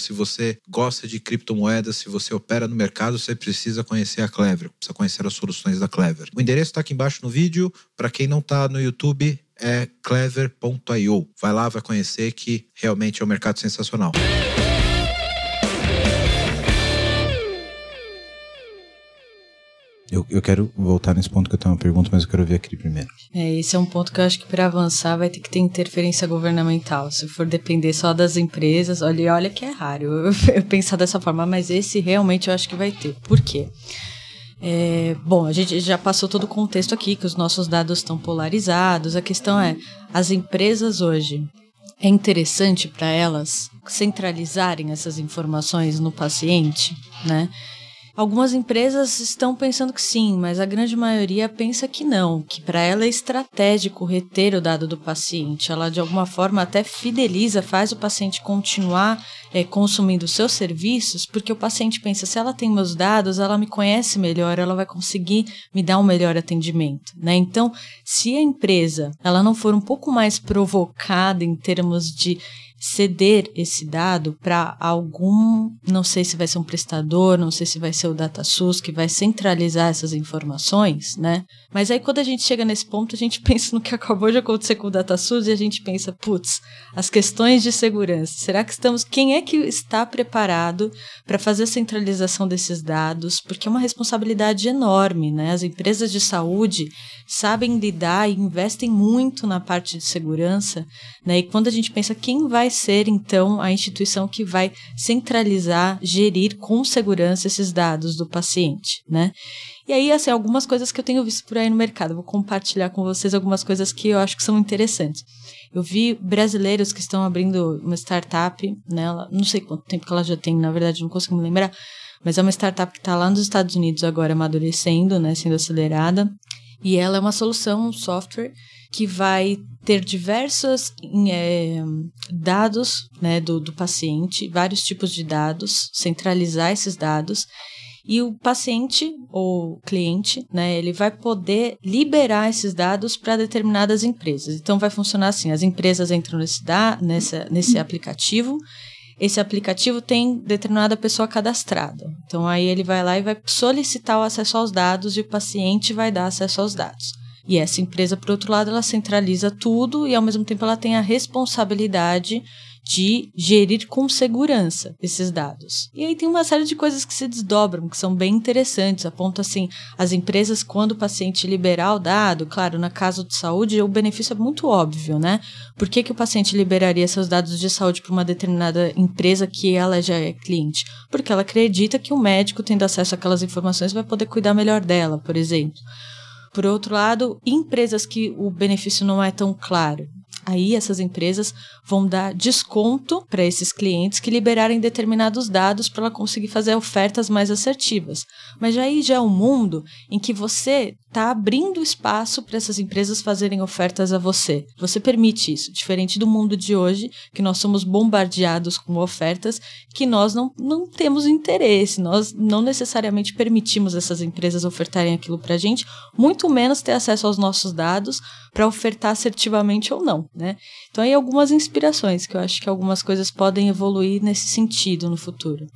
Se você gosta de criptomoedas, se você opera no mercado, você precisa conhecer a Clever, precisa conhecer as soluções da Clever. O endereço está aqui embaixo no vídeo. Para quem não está no YouTube, é clever.io. Vai lá, vai conhecer que realmente é um mercado sensacional. Eu, eu quero voltar nesse ponto que eu tenho uma pergunta, mas eu quero ver aqui primeiro. É, esse é um ponto que eu acho que para avançar vai ter que ter interferência governamental. Se for depender só das empresas, olha, olha que é raro eu, [laughs] eu pensar dessa forma, mas esse realmente eu acho que vai ter. Por quê? É, bom, a gente já passou todo o contexto aqui, que os nossos dados estão polarizados. A questão é, as empresas hoje, é interessante para elas centralizarem essas informações no paciente, né? Algumas empresas estão pensando que sim, mas a grande maioria pensa que não, que para ela é estratégico reter o dado do paciente. Ela, de alguma forma, até fideliza, faz o paciente continuar é, consumindo seus serviços, porque o paciente pensa: se ela tem meus dados, ela me conhece melhor, ela vai conseguir me dar um melhor atendimento. Né? Então, se a empresa ela não for um pouco mais provocada em termos de ceder esse dado para algum, não sei se vai ser um prestador, não sei se vai ser o DataSUS que vai centralizar essas informações, né? Mas aí quando a gente chega nesse ponto, a gente [laughs] pensa no que acabou de acontecer com o DataSUS e a gente pensa, putz, as questões de segurança. Será que estamos, quem é que está preparado para fazer a centralização desses dados? Porque é uma responsabilidade enorme, né? As empresas de saúde sabem lidar e investem muito na parte de segurança, né? E quando a gente pensa quem vai ser então a instituição que vai centralizar, gerir com segurança esses dados do paciente, né? E aí, assim, algumas coisas que eu tenho visto por aí no mercado. Vou compartilhar com vocês algumas coisas que eu acho que são interessantes. Eu vi brasileiros que estão abrindo uma startup, né? Não sei quanto tempo que ela já tem, na verdade, não consigo me lembrar. Mas é uma startup que está lá nos Estados Unidos agora amadurecendo, né? Sendo acelerada. E ela é uma solução, um software que vai ter diversos é, dados né, do, do paciente, vários tipos de dados, centralizar esses dados e o paciente ou cliente, né, ele vai poder liberar esses dados para determinadas empresas. Então vai funcionar assim: as empresas entram nesse, da, nessa, nesse aplicativo. Esse aplicativo tem determinada pessoa cadastrada. Então aí ele vai lá e vai solicitar o acesso aos dados e o paciente vai dar acesso aos dados. E essa empresa, por outro lado, ela centraliza tudo e ao mesmo tempo ela tem a responsabilidade de gerir com segurança esses dados. E aí tem uma série de coisas que se desdobram, que são bem interessantes. Aponta assim, as empresas, quando o paciente liberar o dado, claro, na caso de saúde, o benefício é muito óbvio, né? Por que, que o paciente liberaria seus dados de saúde para uma determinada empresa que ela já é cliente? Porque ela acredita que o médico, tendo acesso àquelas informações, vai poder cuidar melhor dela, por exemplo. Por outro lado, empresas que o benefício não é tão claro, Aí essas empresas vão dar desconto para esses clientes que liberarem determinados dados para ela conseguir fazer ofertas mais assertivas. Mas aí já é um mundo em que você está abrindo espaço para essas empresas fazerem ofertas a você. Você permite isso, diferente do mundo de hoje, que nós somos bombardeados com ofertas que nós não, não temos interesse, nós não necessariamente permitimos essas empresas ofertarem aquilo para a gente, muito menos ter acesso aos nossos dados para ofertar assertivamente ou não, né? Então aí algumas inspirações que eu acho que algumas coisas podem evoluir nesse sentido no futuro.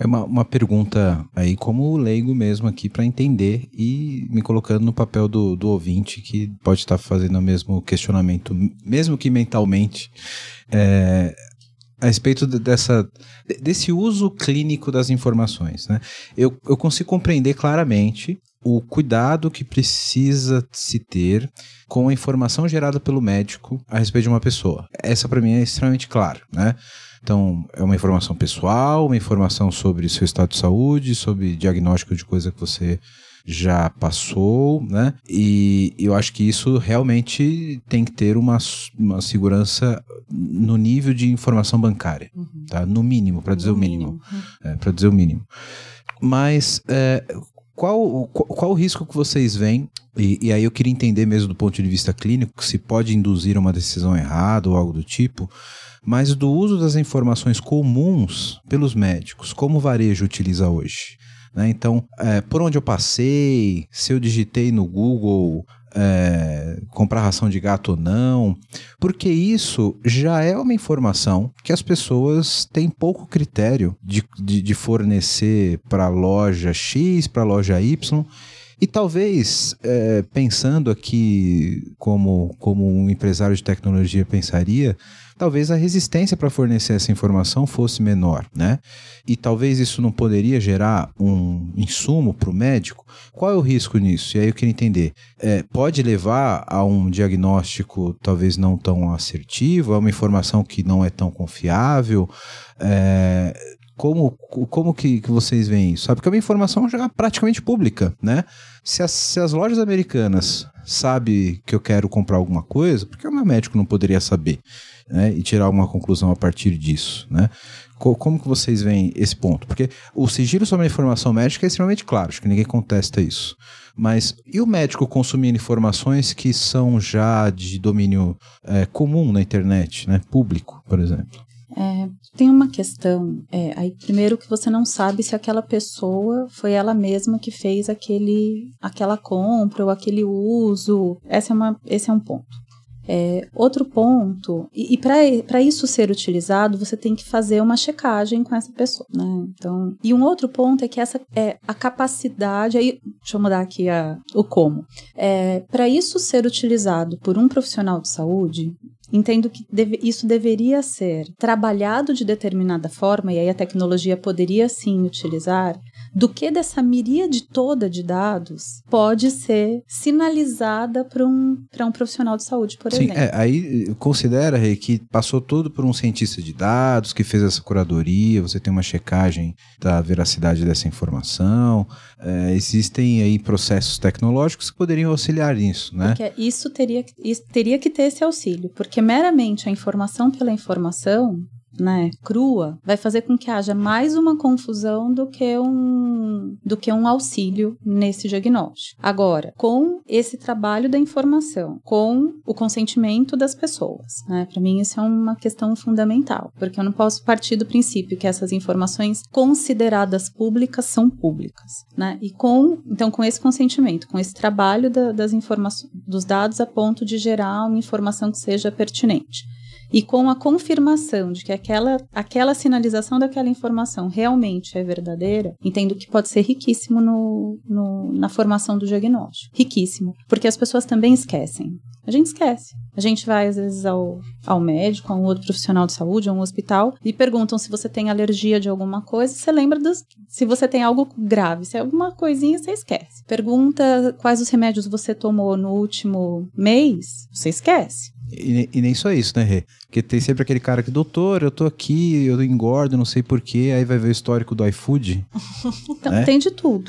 É uma, uma pergunta aí como leigo mesmo aqui para entender e me colocando no papel do, do ouvinte que pode estar fazendo o mesmo questionamento, mesmo que mentalmente. É, a respeito dessa, desse uso clínico das informações. Né? Eu, eu consigo compreender claramente o cuidado que precisa se ter com a informação gerada pelo médico a respeito de uma pessoa. Essa para mim é extremamente claro, né? Então, é uma informação pessoal, uma informação sobre seu estado de saúde, sobre diagnóstico de coisa que você já passou, né? E eu acho que isso realmente tem que ter uma, uma segurança no nível de informação bancária, uhum. tá? No mínimo, para dizer no o mínimo. mínimo. É, para dizer o mínimo. Mas é, qual, qual, qual, o risco que vocês veem? E, e, aí eu queria entender mesmo do ponto de vista clínico se pode induzir uma decisão errada ou algo do tipo, mas do uso das informações comuns pelos médicos, como o varejo utiliza hoje. Né? Então, é, por onde eu passei, se eu digitei no Google é, comprar ração de gato ou não, porque isso já é uma informação que as pessoas têm pouco critério de, de, de fornecer para a loja X, para a loja Y. E talvez, é, pensando aqui como, como um empresário de tecnologia pensaria, talvez a resistência para fornecer essa informação fosse menor, né? E talvez isso não poderia gerar um insumo para o médico. Qual é o risco nisso? E aí eu queria entender. É, pode levar a um diagnóstico talvez não tão assertivo, a uma informação que não é tão confiável. É, como, como que, que vocês veem isso? Sabe que é uma informação já praticamente pública, né? Se as, se as lojas americanas sabem que eu quero comprar alguma coisa, por que o meu médico não poderia saber? Né, e tirar alguma conclusão a partir disso, né? Como que vocês veem esse ponto? Porque o sigilo sobre a informação médica é extremamente claro, acho que ninguém contesta isso. Mas e o médico consumindo informações que são já de domínio é, comum na internet, né? Público, por exemplo? É, tem uma questão. É, aí, primeiro que você não sabe se aquela pessoa foi ela mesma que fez aquele, aquela compra ou aquele uso. Essa é uma, esse é um ponto. É, outro ponto, e, e para isso ser utilizado, você tem que fazer uma checagem com essa pessoa, né? Então, e um outro ponto é que essa é a capacidade, aí, deixa eu mudar aqui a, o como. É, para isso ser utilizado por um profissional de saúde, Entendo que deve, isso deveria ser trabalhado de determinada forma, e aí a tecnologia poderia sim utilizar, do que dessa miríade toda de dados pode ser sinalizada para um, um profissional de saúde, por Sim, exemplo. É, aí considera, Rei, que passou tudo por um cientista de dados que fez essa curadoria, você tem uma checagem da veracidade dessa informação. É, existem aí processos tecnológicos que poderiam auxiliar nisso, né? Porque isso teria, isso teria que ter esse auxílio, porque meramente a informação pela informação né, crua, vai fazer com que haja mais uma confusão do que um do que um auxílio nesse diagnóstico. Agora, com esse trabalho da informação, com o consentimento das pessoas, né? Para mim isso é uma questão fundamental, porque eu não posso partir do princípio que essas informações consideradas públicas são públicas, né? E com então com esse consentimento, com esse trabalho da, das informações dos dados a ponto de gerar uma informação que seja pertinente e com a confirmação de que aquela, aquela sinalização daquela informação realmente é verdadeira, entendo que pode ser riquíssimo no, no, na formação do diagnóstico. Riquíssimo. Porque as pessoas também esquecem. A gente esquece. A gente vai, às vezes, ao, ao médico, a um outro profissional de saúde, a um hospital, e perguntam se você tem alergia de alguma coisa. Você lembra dos. Se você tem algo grave, se é alguma coisinha, você esquece. Pergunta quais os remédios você tomou no último mês, você esquece. E, e, nem só isso, né, Rê? Porque tem sempre aquele cara que, doutor, eu tô aqui, eu engordo, não sei porquê, aí vai ver o histórico do iFood. [laughs] então, né? tem de tudo.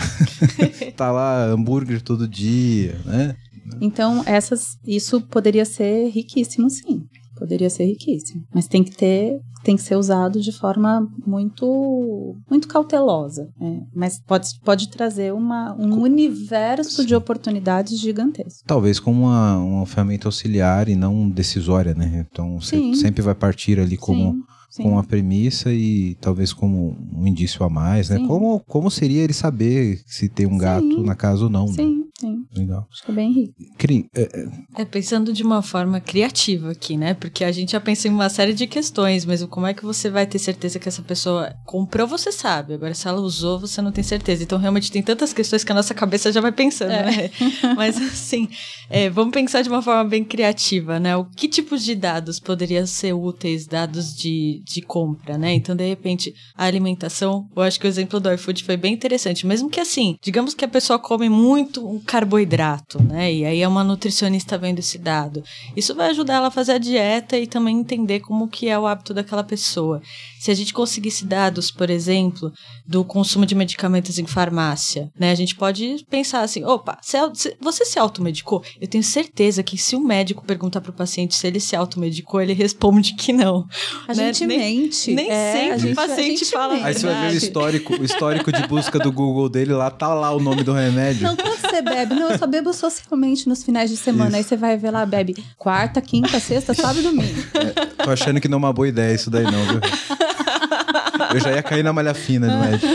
[laughs] tá lá, hambúrguer todo dia, né? Então, essas, isso poderia ser riquíssimo, sim. Poderia ser riquíssimo. Mas tem que ter, tem que ser usado de forma muito, muito cautelosa. Né? Mas pode, pode trazer uma, um universo de oportunidades gigantesco. Talvez como uma, uma ferramenta auxiliar e não decisória, né? Então você sempre vai partir ali como. Sim Sim. com a premissa e talvez como um indício a mais, né? Como, como seria ele saber se tem um Sim. gato na casa ou não? Né? Sim. Né? Sim. Legal. Acho que é bem rico. Cri é, é... é, pensando de uma forma criativa aqui, né? Porque a gente já pensa em uma série de questões, mas como é que você vai ter certeza que essa pessoa comprou, você sabe. Agora, se ela usou, você não tem certeza. Então, realmente, tem tantas questões que a nossa cabeça já vai pensando, é. né? [laughs] Mas, assim, é, vamos pensar de uma forma bem criativa, né? O que tipos de dados poderiam ser úteis, dados de, de compra, né? Então, de repente, a alimentação, eu acho que o exemplo do iFood foi bem interessante. Mesmo que, assim, digamos que a pessoa come muito um carboidrato né? E aí é uma nutricionista vendo esse dado. Isso vai ajudar ela a fazer a dieta e também entender como que é o hábito daquela pessoa. Se a gente conseguisse dados, por exemplo, do consumo de medicamentos em farmácia, né? A gente pode pensar assim, opa, você se automedicou? Eu tenho certeza que se o médico perguntar para o paciente se ele se automedicou, ele responde que não. A né? gente nem, mente. Nem é, sempre gente, o paciente fala Aí você vai ver o histórico, o histórico de busca do Google dele, lá tá lá o nome do remédio. Não, bebe, não, eu só bebo socialmente nos finais de semana. Isso. Aí você vai ver lá, bebe quarta, quinta, sexta, sábado e domingo. É, tô achando que não é uma boa ideia isso daí não, viu? Eu já ia cair na malha fina do médico.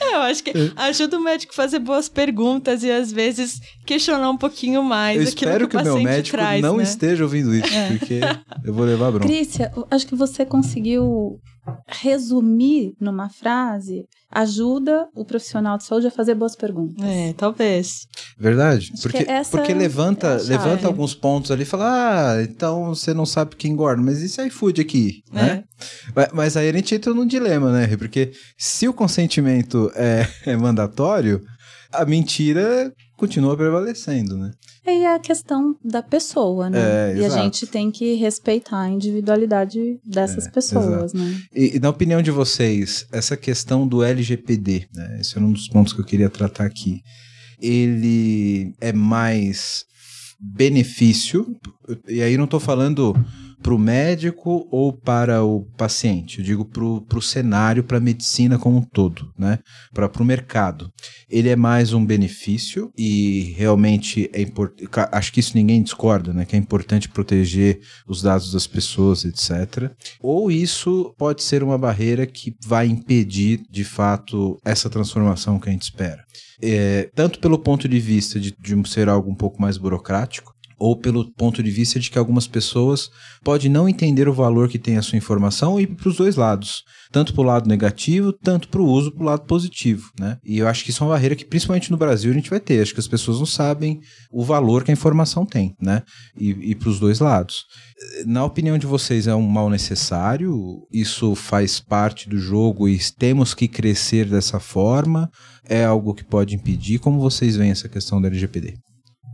É, eu acho que ajuda o médico a fazer boas perguntas e às vezes questionar um pouquinho mais eu espero que, que o, meu médico traz, não né? esteja ouvindo isso, é. porque eu vou levar bronca. Crícia, acho que você conseguiu resumir numa frase ajuda o profissional de saúde a fazer boas perguntas. É, talvez. Verdade. porque, porque levanta, é levanta alguns pontos ali e fala: Ah, então você não sabe quem engorda, mas isso é iFood aqui, é. né? Mas aí a gente entra num dilema, né? Porque se o consentimento é, [laughs] é mandatório, a mentira continua prevalecendo, né? E é a questão da pessoa, né? É, e a gente tem que respeitar a individualidade dessas é, pessoas, exato. né? E, e, na opinião de vocês, essa questão do LGPD, né? Esse é um dos pontos que eu queria tratar aqui. Ele é mais benefício, e aí não estou falando para o médico ou para o paciente? Eu digo para o cenário, para a medicina como um todo, né? Para o mercado. Ele é mais um benefício e realmente é importante. Acho que isso ninguém discorda, né? Que é importante proteger os dados das pessoas, etc. Ou isso pode ser uma barreira que vai impedir, de fato, essa transformação que a gente espera. É, tanto pelo ponto de vista de, de ser algo um pouco mais burocrático, ou pelo ponto de vista de que algumas pessoas podem não entender o valor que tem a sua informação e para os dois lados, tanto para o lado negativo, tanto para o uso para o lado positivo, né? E eu acho que isso é uma barreira que principalmente no Brasil a gente vai ter, acho que as pessoas não sabem o valor que a informação tem, né? E, e para os dois lados. Na opinião de vocês, é um mal necessário? Isso faz parte do jogo e temos que crescer dessa forma? É algo que pode impedir? Como vocês veem essa questão da LGPD?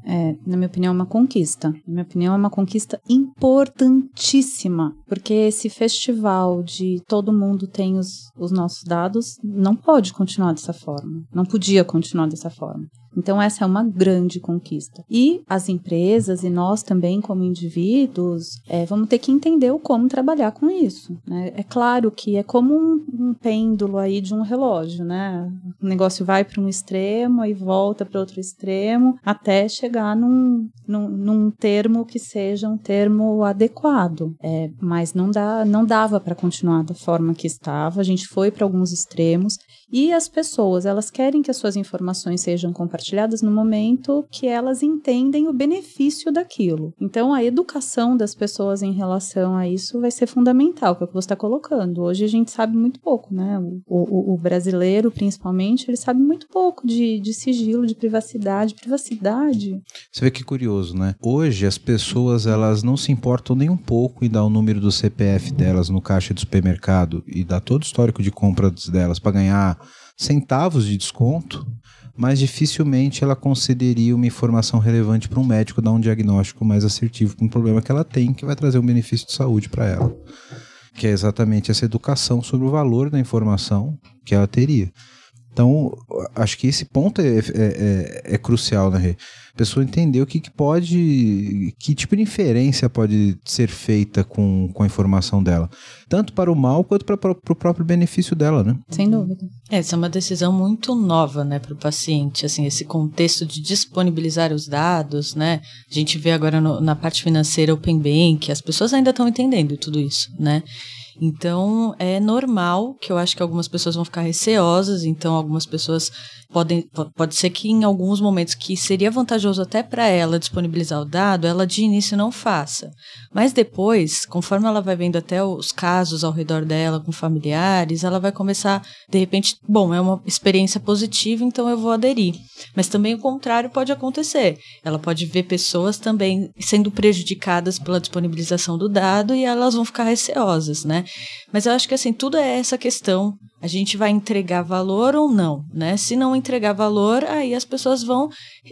É, na minha opinião, é uma conquista. Na minha opinião, é uma conquista importantíssima, porque esse festival de todo mundo tem os, os nossos dados não pode continuar dessa forma. Não podia continuar dessa forma. Então, essa é uma grande conquista. E as empresas e nós também, como indivíduos, é, vamos ter que entender o como trabalhar com isso. Né? É claro que é como um, um, pêndulo aí de um relógio, né? O negócio vai para um extremo e volta para outro extremo até chegar num, num, num, termo que seja um termo adequado. É, mas não, dá, não dava para continuar da forma que estava. A gente foi para alguns extremos e as pessoas, elas querem que as suas informações sejam compartilhadas no momento que elas entendem o benefício daquilo. Então, a educação das pessoas em relação a isso vai ser fundamental, que é o que você está colocando. Hoje a gente sabe muito pouco, né? O, o, o, brasileiro, principalmente, ele sabe muito pouco de, de sigilo, de privacidade. Privacidade. Você vê que curioso, né? Hoje as pessoas, elas não se importam nem um pouco em dar o número do CPF delas no caixa do supermercado e dar todo o histórico de compras delas para ganhar centavos de desconto, mas dificilmente ela concederia uma informação relevante para um médico dar um diagnóstico mais assertivo para um problema que ela tem, que vai trazer um benefício de saúde para ela. Que é exatamente essa educação sobre o valor da informação que ela teria. Então, acho que esse ponto é, é, é, é crucial, né, A pessoa entender o que, que, pode. Que tipo de inferência pode ser feita com, com a informação dela. Tanto para o mal quanto para, para o próprio benefício dela, né? Sem dúvida. Essa é uma decisão muito nova, né, para o paciente. Assim, esse contexto de disponibilizar os dados, né? A gente vê agora no, na parte financeira Open Bank, as pessoas ainda estão entendendo tudo isso, né? Então, é normal que eu acho que algumas pessoas vão ficar receosas, então algumas pessoas podem pode ser que em alguns momentos que seria vantajoso até para ela disponibilizar o dado, ela de início não faça. Mas depois, conforme ela vai vendo até os casos ao redor dela com familiares, ela vai começar de repente, bom, é uma experiência positiva, então eu vou aderir. Mas também o contrário pode acontecer. Ela pode ver pessoas também sendo prejudicadas pela disponibilização do dado e elas vão ficar receosas, né? Mas eu acho que assim, tudo é essa questão a gente vai entregar valor ou não, né? Se não entregar valor, aí as pessoas vão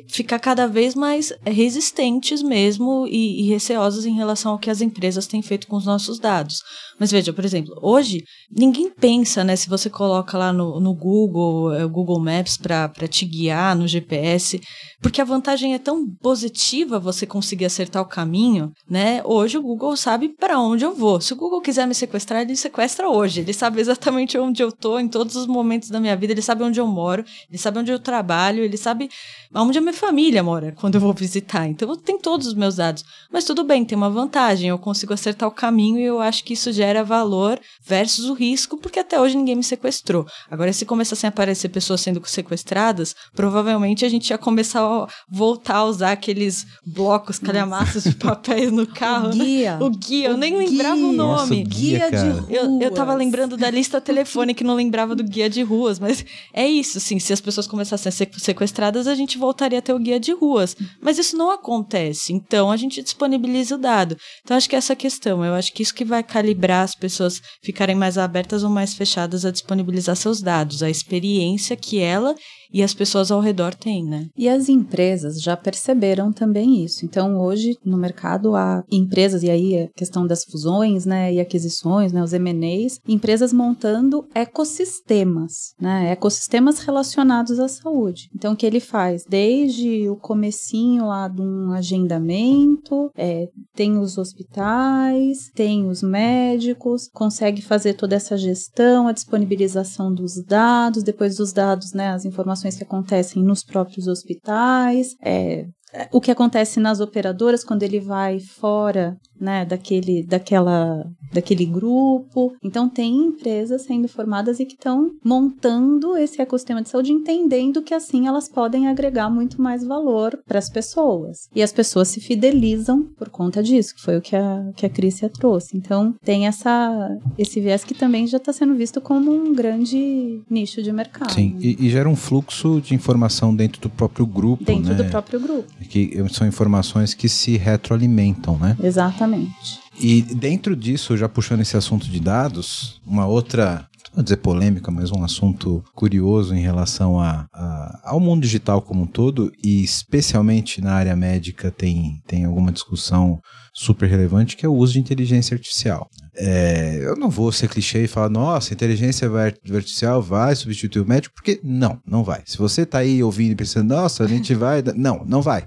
ficar cada vez mais resistentes mesmo e, e receosas em relação ao que as empresas têm feito com os nossos dados. Mas veja, por exemplo, hoje ninguém pensa, né? Se você coloca lá no, no Google, o Google Maps para te guiar no GPS, porque a vantagem é tão positiva você conseguir acertar o caminho, né? Hoje o Google sabe para onde eu vou. Se o Google quiser me sequestrar, ele sequestra hoje. Ele sabe exatamente onde eu tô em todos os momentos da minha vida, ele sabe onde eu moro, ele sabe onde eu trabalho, ele sabe onde a minha família mora [laughs] quando eu vou visitar. Então tem todos os meus dados. Mas tudo bem, tem uma vantagem, eu consigo acertar o caminho e eu acho que isso gera valor versus o risco, porque até hoje ninguém me sequestrou. Agora, se começassem a aparecer pessoas sendo sequestradas, provavelmente a gente ia começar a voltar a usar aqueles blocos, calhamaços de [laughs] papéis no carro. O guia. O guia, eu nem guia. lembrava o nome. Nossa, o guia, guia de. Eu, eu tava lembrando da lista telefônica [laughs] não lembrava do guia de ruas, mas é isso, assim, se as pessoas começassem a ser sequestradas, a gente voltaria a ter o guia de ruas. Mas isso não acontece. Então a gente disponibiliza o dado. Então acho que é essa questão. Eu acho que isso que vai calibrar as pessoas ficarem mais abertas ou mais fechadas a disponibilizar seus dados, a experiência que ela e as pessoas ao redor têm, né? E as empresas já perceberam também isso. Então, hoje no mercado há empresas, e aí a questão das fusões, né, e aquisições, né, os M&As, empresas montando ecossistemas, né, ecossistemas relacionados à saúde. Então, o que ele faz? Desde o comecinho lá de um agendamento, é, tem os hospitais, tem os médicos, consegue fazer toda essa gestão, a disponibilização dos dados, depois dos dados, né, as informações que acontecem nos próprios hospitais, é, o que acontece nas operadoras quando ele vai fora né, daquele, daquela, daquele grupo. Então, tem empresas sendo formadas e que estão montando esse ecossistema de saúde, entendendo que assim elas podem agregar muito mais valor para as pessoas. E as pessoas se fidelizam por conta disso, que foi o que a, que a Crícia trouxe. Então, tem essa, esse viés que também já está sendo visto como um grande nicho de mercado. Sim, e, e, gera um fluxo de informação dentro do próprio grupo. Dentro né? do próprio grupo. Que são informações que se retroalimentam, né? Exatamente. E dentro disso, já puxando esse assunto de dados, uma outra vou dizer polêmica, mas um assunto curioso em relação a, a, ao mundo digital como um todo, e especialmente na área médica tem, tem alguma discussão super relevante, que é o uso de inteligência artificial. É, eu não vou ser clichê e falar, nossa, inteligência artificial vai substituir o médico, porque não, não vai. Se você está aí ouvindo e pensando, nossa, a gente vai. Não, não vai.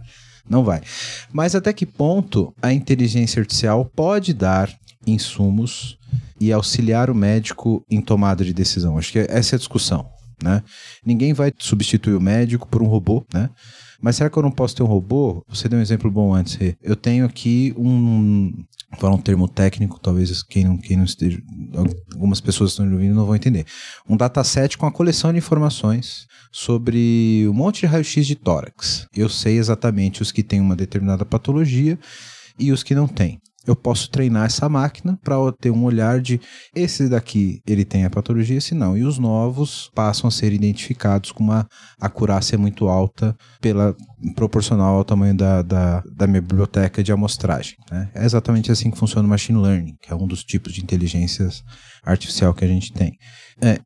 Não vai. Mas até que ponto a inteligência artificial pode dar insumos e auxiliar o médico em tomada de decisão? Acho que essa é a discussão. Né? Ninguém vai substituir o médico por um robô, né? Mas será que eu não posso ter um robô? Você deu um exemplo bom antes. Eu tenho aqui um, falar um termo técnico, talvez quem não, quem não esteja, algumas pessoas estão ouvindo não vão entender. Um dataset com a coleção de informações sobre um monte de raio-x de tórax. Eu sei exatamente os que têm uma determinada patologia e os que não têm eu posso treinar essa máquina para ter um olhar de esse daqui ele tem a patologia, esse não. E os novos passam a ser identificados com uma acurácia muito alta pela proporcional ao tamanho da, da, da minha biblioteca de amostragem. Né? É exatamente assim que funciona o machine learning, que é um dos tipos de inteligências artificial que a gente tem. É,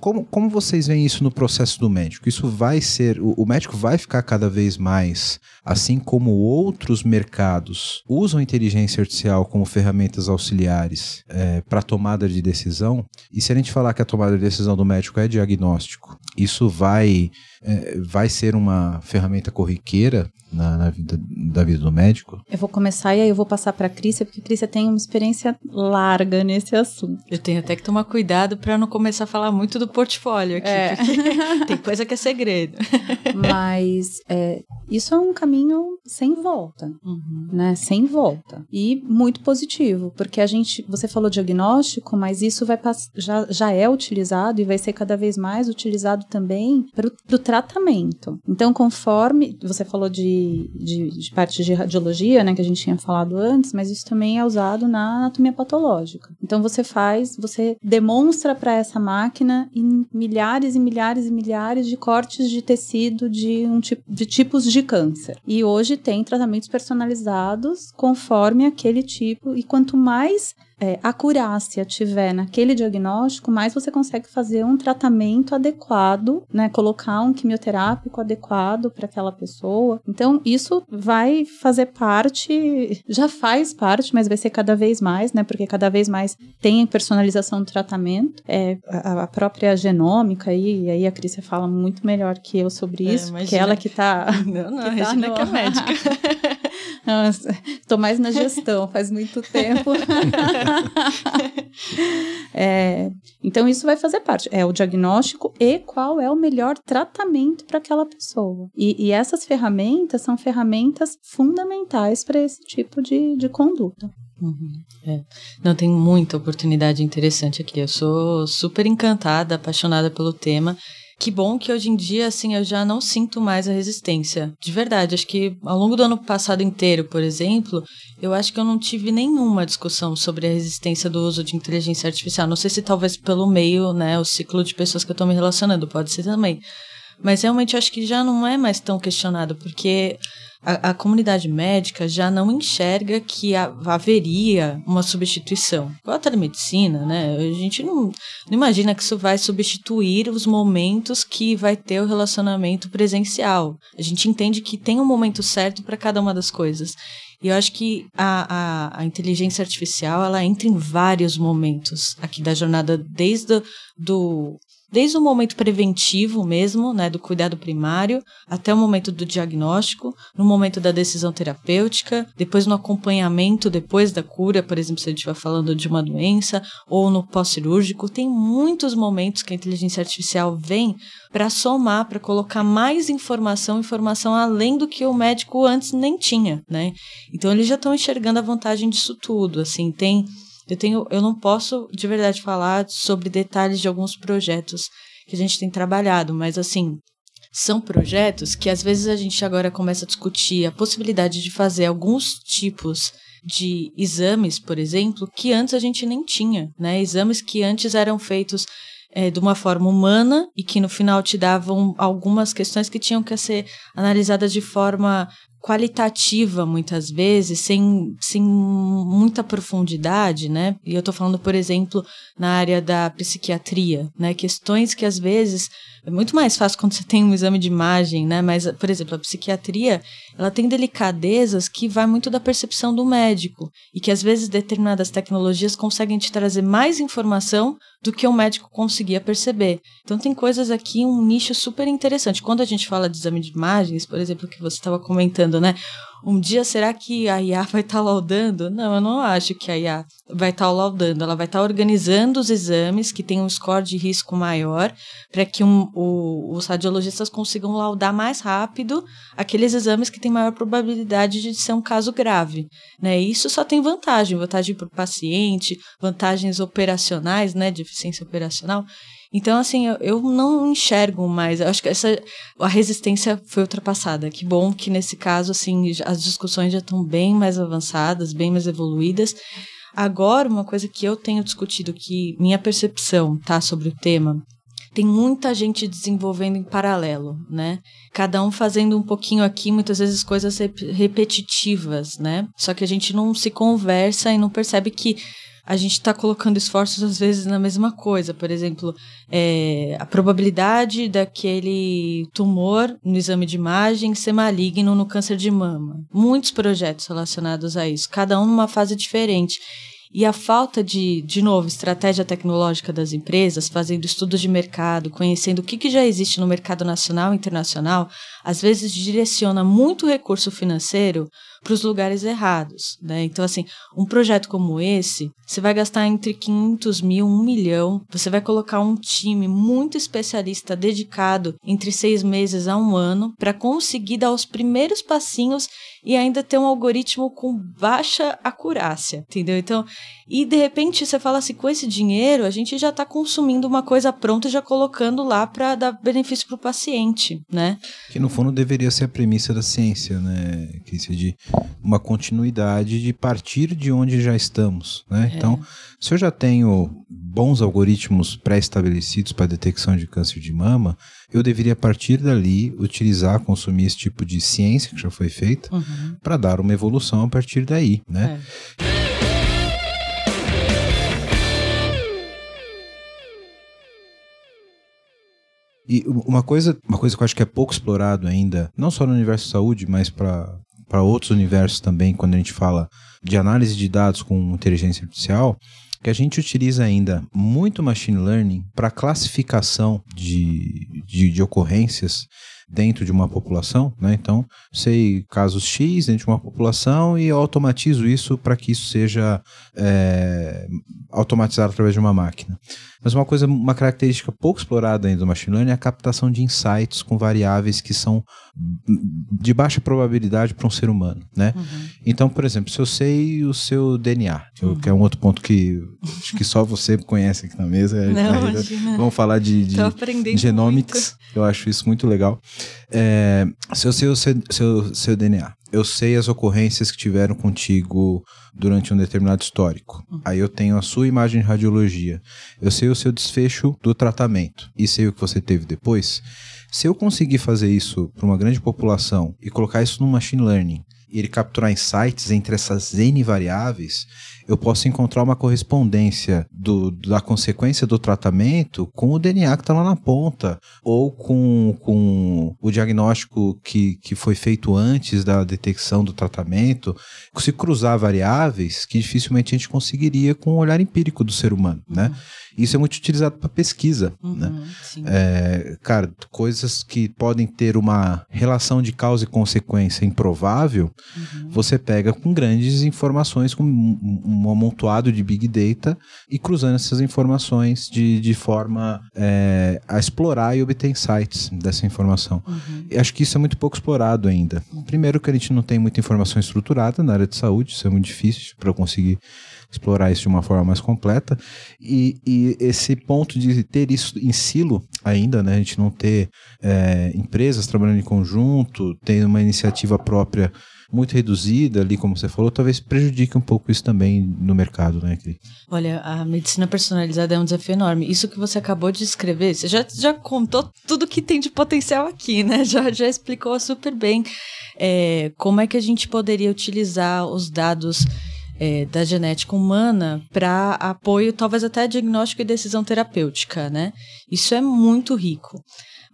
como, como vocês veem isso no processo do médico? Isso vai ser. O, o médico vai ficar cada vez mais, assim como outros mercados usam inteligência artificial como ferramentas auxiliares é, para tomada de decisão. E se a gente falar que a tomada de decisão do médico é diagnóstico, isso vai, é, vai ser uma ferramenta corriqueira na, na, vida, da vida do médico? Eu vou começar e aí eu vou passar para a Crícia, porque a Crícia tem uma experiência larga nesse assunto. Eu tenho até que tomar cuidado para não começar a falar muito do portfólio aqui, é. [laughs] tem coisa que é segredo. [laughs] Mas é, isso é um caminho sem volta, uhum. né? Sem volta. E muito positivo, porque a gente, você falou diagnóstico, mas isso vai já, já é utilizado e vai ser cada vez mais utilizado também para o tratamento. Então, conforme você falou de de, de, parte de radiologia, né, que a gente tinha falado antes, mas isso também é usado na anatomia patológica. Então você faz, você demonstra para essa máquina em milhares e milhares e milhares de cortes de tecido de um tipo de tipos de câncer. E hoje tem tratamentos personalizados conforme aquele tipo e quanto mais é, acurácia tiver naquele diagnóstico, mais você consegue fazer um tratamento adequado, né? Colocar um quimioterápico adequado para aquela pessoa. Então, isso vai fazer parte, já faz parte, mas vai ser cada vez mais, né? Porque cada vez mais tem personalização do tratamento. É, a, a própria genômica aí, e aí a Cris fala muito melhor que eu sobre é, isso, é, que ela que tá. [laughs] Não, não, [laughs] que tá a Regina no... que é médica. [laughs] Estou mais na gestão, faz muito tempo. [laughs] é, então, isso vai fazer parte. É o diagnóstico e qual é o melhor tratamento para aquela pessoa. E, e, essas ferramentas são ferramentas fundamentais para esse tipo de, de conduta. Uhum, é. Não, tem muita oportunidade interessante aqui. Eu sou super encantada, apaixonada pelo tema. Que bom que hoje em dia, assim, eu já não sinto mais a resistência. De verdade, acho que ao longo do ano passado inteiro, por exemplo, eu acho que eu não tive nenhuma discussão sobre a resistência do uso de inteligência artificial. Não sei se talvez pelo meio, né, o ciclo de pessoas que eu estou me relacionando, pode ser também. Mas realmente eu acho que já não é mais tão questionado, porque a, a, comunidade médica já não enxerga que a, haveria uma substituição. Igual a telemedicina, né? A gente não, não imagina que isso vai substituir os momentos que vai ter o relacionamento presencial. A gente entende que tem um momento certo para cada uma das coisas. E eu acho que a, a, a, inteligência artificial ela entra em vários momentos aqui da jornada, desde do, desde o momento preventivo mesmo, né, do cuidado primário, até o momento do diagnóstico, no momento da decisão terapêutica, depois no acompanhamento depois da cura, por exemplo, se a gente estiver falando de uma doença, ou no pós-cirúrgico, tem muitos momentos que a inteligência artificial vem para somar, para colocar mais informação, informação além do que o médico antes nem tinha, né? Então eles já estão enxergando a vantagem disso tudo, assim, tem eu tenho, eu não posso de verdade falar sobre detalhes de alguns projetos que a gente tem trabalhado, mas assim, são projetos que às vezes a gente agora começa a discutir a possibilidade de fazer alguns tipos de exames, por exemplo, que antes a gente nem tinha, né? Exames que antes eram feitos é, de uma forma humana e que no final te davam algumas questões que tinham que ser analisadas de forma qualitativa muitas vezes, sem, sem muita profundidade, né? E eu estou falando, por exemplo, na área da psiquiatria, né? Questões que às vezes é muito mais fácil quando você tem um exame de imagem, né? Mas, por exemplo, a psiquiatria, ela tem delicadezas que vai muito da percepção do médico e que às vezes determinadas tecnologias conseguem te trazer mais informação do que o médico conseguia perceber. Então tem coisas aqui, um nicho super interessante. Quando a gente fala de exame de imagens, por exemplo, que você estava comentando, né? Um dia será que a IA [laughs] vai estar tá laudando? Não, eu não acho que a IA vai estar tá laudando. Ela vai estar tá organizando os exames que têm um score de risco maior para que um, o, os radiologistas consigam laudar mais rápido aqueles exames que têm maior probabilidade de ser um caso grave. Né? isso só tem vantagem, vantagem para o paciente, vantagens operacionais, né, de eficiência operacional. Então, assim, eu, eu não enxergo mais. Eu acho que essa a resistência foi ultrapassada. Que bom que nesse caso, assim, as discussões já estão bem mais avançadas, bem mais evoluídas. Agora, uma coisa que eu tenho discutido, que minha percepção tá sobre o tema, tem muita gente desenvolvendo em paralelo, né? Cada um fazendo um pouquinho aqui, muitas vezes coisas repetitivas, né? Só que a gente não se conversa e não percebe que a gente está colocando esforços às vezes na mesma coisa. Por exemplo, é, a probabilidade daquele tumor no exame de imagem ser maligno no câncer de mama. Muitos projetos relacionados a isso, cada um numa fase diferente. E a falta de, de novo, estratégia tecnológica das empresas, fazendo estudos de mercado, conhecendo o que, que já existe no mercado nacional e internacional, às vezes direciona muito recurso financeiro para os lugares errados, né? Então, assim, um projeto como esse, você vai gastar entre 500 mil, 1 milhão, você vai colocar um time muito especialista dedicado entre seis meses a um ano para conseguir dar os primeiros passinhos e ainda ter um algoritmo com baixa acurácia, entendeu? Então, e de repente você fala assim, com esse dinheiro a gente já está consumindo uma coisa pronta e já colocando lá para dar benefício para o paciente, né? Que no fundo deveria ser a premissa da ciência, né? Que de uma continuidade de partir de onde já estamos. Né? É. Então, se eu já tenho bons algoritmos pré-estabelecidos para detecção de câncer de mama, eu deveria partir dali, utilizar, consumir esse tipo de ciência que já foi feita, uhum. para dar uma evolução a partir daí. Né? É. E uma coisa, uma coisa que eu acho que é pouco explorado ainda, não só no universo saúde, mas para para outros universos também, quando a gente fala de análise de dados com inteligência artificial, que a gente utiliza ainda muito machine learning para classificação de, de, de, ocorrências dentro de uma população, né? Então, sei casos X dentro de uma população e eu automatizo isso para que isso seja é, automatizado através de uma máquina. Mas uma coisa, uma característica pouco explorada ainda do machine learning é a captação de insights com variáveis que são de baixa probabilidade para um ser humano, né? Uhum. Então, por exemplo, se eu sei o seu DNA, uhum. que é um outro ponto que acho que só você conhece aqui na mesa, [laughs] Não, vamos falar de, de genomics, muito. eu acho isso muito legal. É, se eu sei o seu, seu, seu DNA, eu sei as ocorrências que tiveram contigo durante um determinado histórico. Uhum. Aí eu tenho a sua imagem de radiologia. Eu sei o seu desfecho do tratamento e sei o que você teve depois. Se eu conseguir fazer isso para uma grande população e colocar isso no machine learning e ele capturar insights entre essas N variáveis, eu posso encontrar uma correspondência do, da consequência do tratamento com o DNA que está lá na ponta, ou com, com o diagnóstico que, que foi feito antes da detecção do tratamento, se cruzar variáveis que dificilmente a gente conseguiria com o olhar empírico do ser humano, né? Uhum. Isso é muito utilizado para pesquisa, uhum, né? É, cara, coisas que podem ter uma relação de causa e consequência improvável, uhum. você pega com grandes informações, com um amontoado de big data e cruzando essas informações de, de forma é, a explorar e obter insights dessa informação. Uhum. E acho que isso é muito pouco explorado ainda. Primeiro que a gente não tem muita informação estruturada na área de saúde, isso é muito difícil para conseguir explorar isso de uma forma mais completa. E, e, esse ponto de ter isso em silo ainda, né? A gente não ter é, empresas trabalhando em conjunto, ter uma iniciativa própria muito reduzida ali, como você falou, talvez prejudique um pouco isso também no mercado, né, Cri? Olha, a medicina personalizada é um desafio enorme. Isso que você acabou de escrever, você já, já contou tudo que tem de potencial aqui, né? [laughs] Já, já explicou super bem é, como é que a gente poderia utilizar os dados é, da genética humana para apoio, talvez até diagnóstico e decisão terapêutica, né? Isso é muito rico.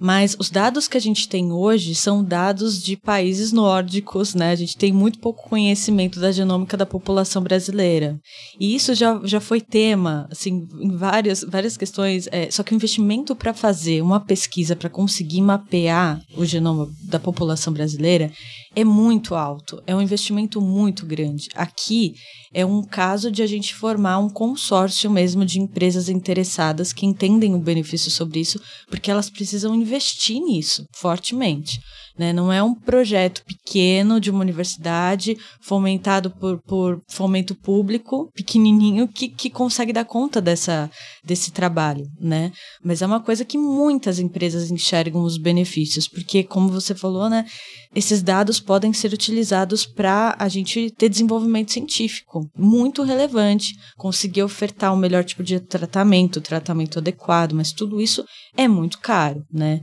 Mas os dados que a gente tem hoje são dados de países nórdicos, né? A gente tem muito pouco conhecimento da genômica da população brasileira. E isso já, já foi tema, assim, em várias, várias questões. É, só que o investimento para fazer uma pesquisa para conseguir mapear o genoma da população brasileira é muito alto, é um investimento muito grande. Aqui é um caso de a gente formar um consórcio mesmo de empresas interessadas que entendem o benefício sobre isso, porque elas precisam investir nisso fortemente. Né? Não é um projeto pequeno de uma universidade fomentado por, por fomento público, pequenininho, que, que consegue dar conta dessa, desse trabalho. Né? Mas é uma coisa que muitas empresas enxergam os benefícios, porque, como você falou, né, esses dados podem ser utilizados para a gente ter desenvolvimento científico muito relevante, conseguir ofertar o um melhor tipo de tratamento, tratamento adequado, mas tudo isso é muito caro, né?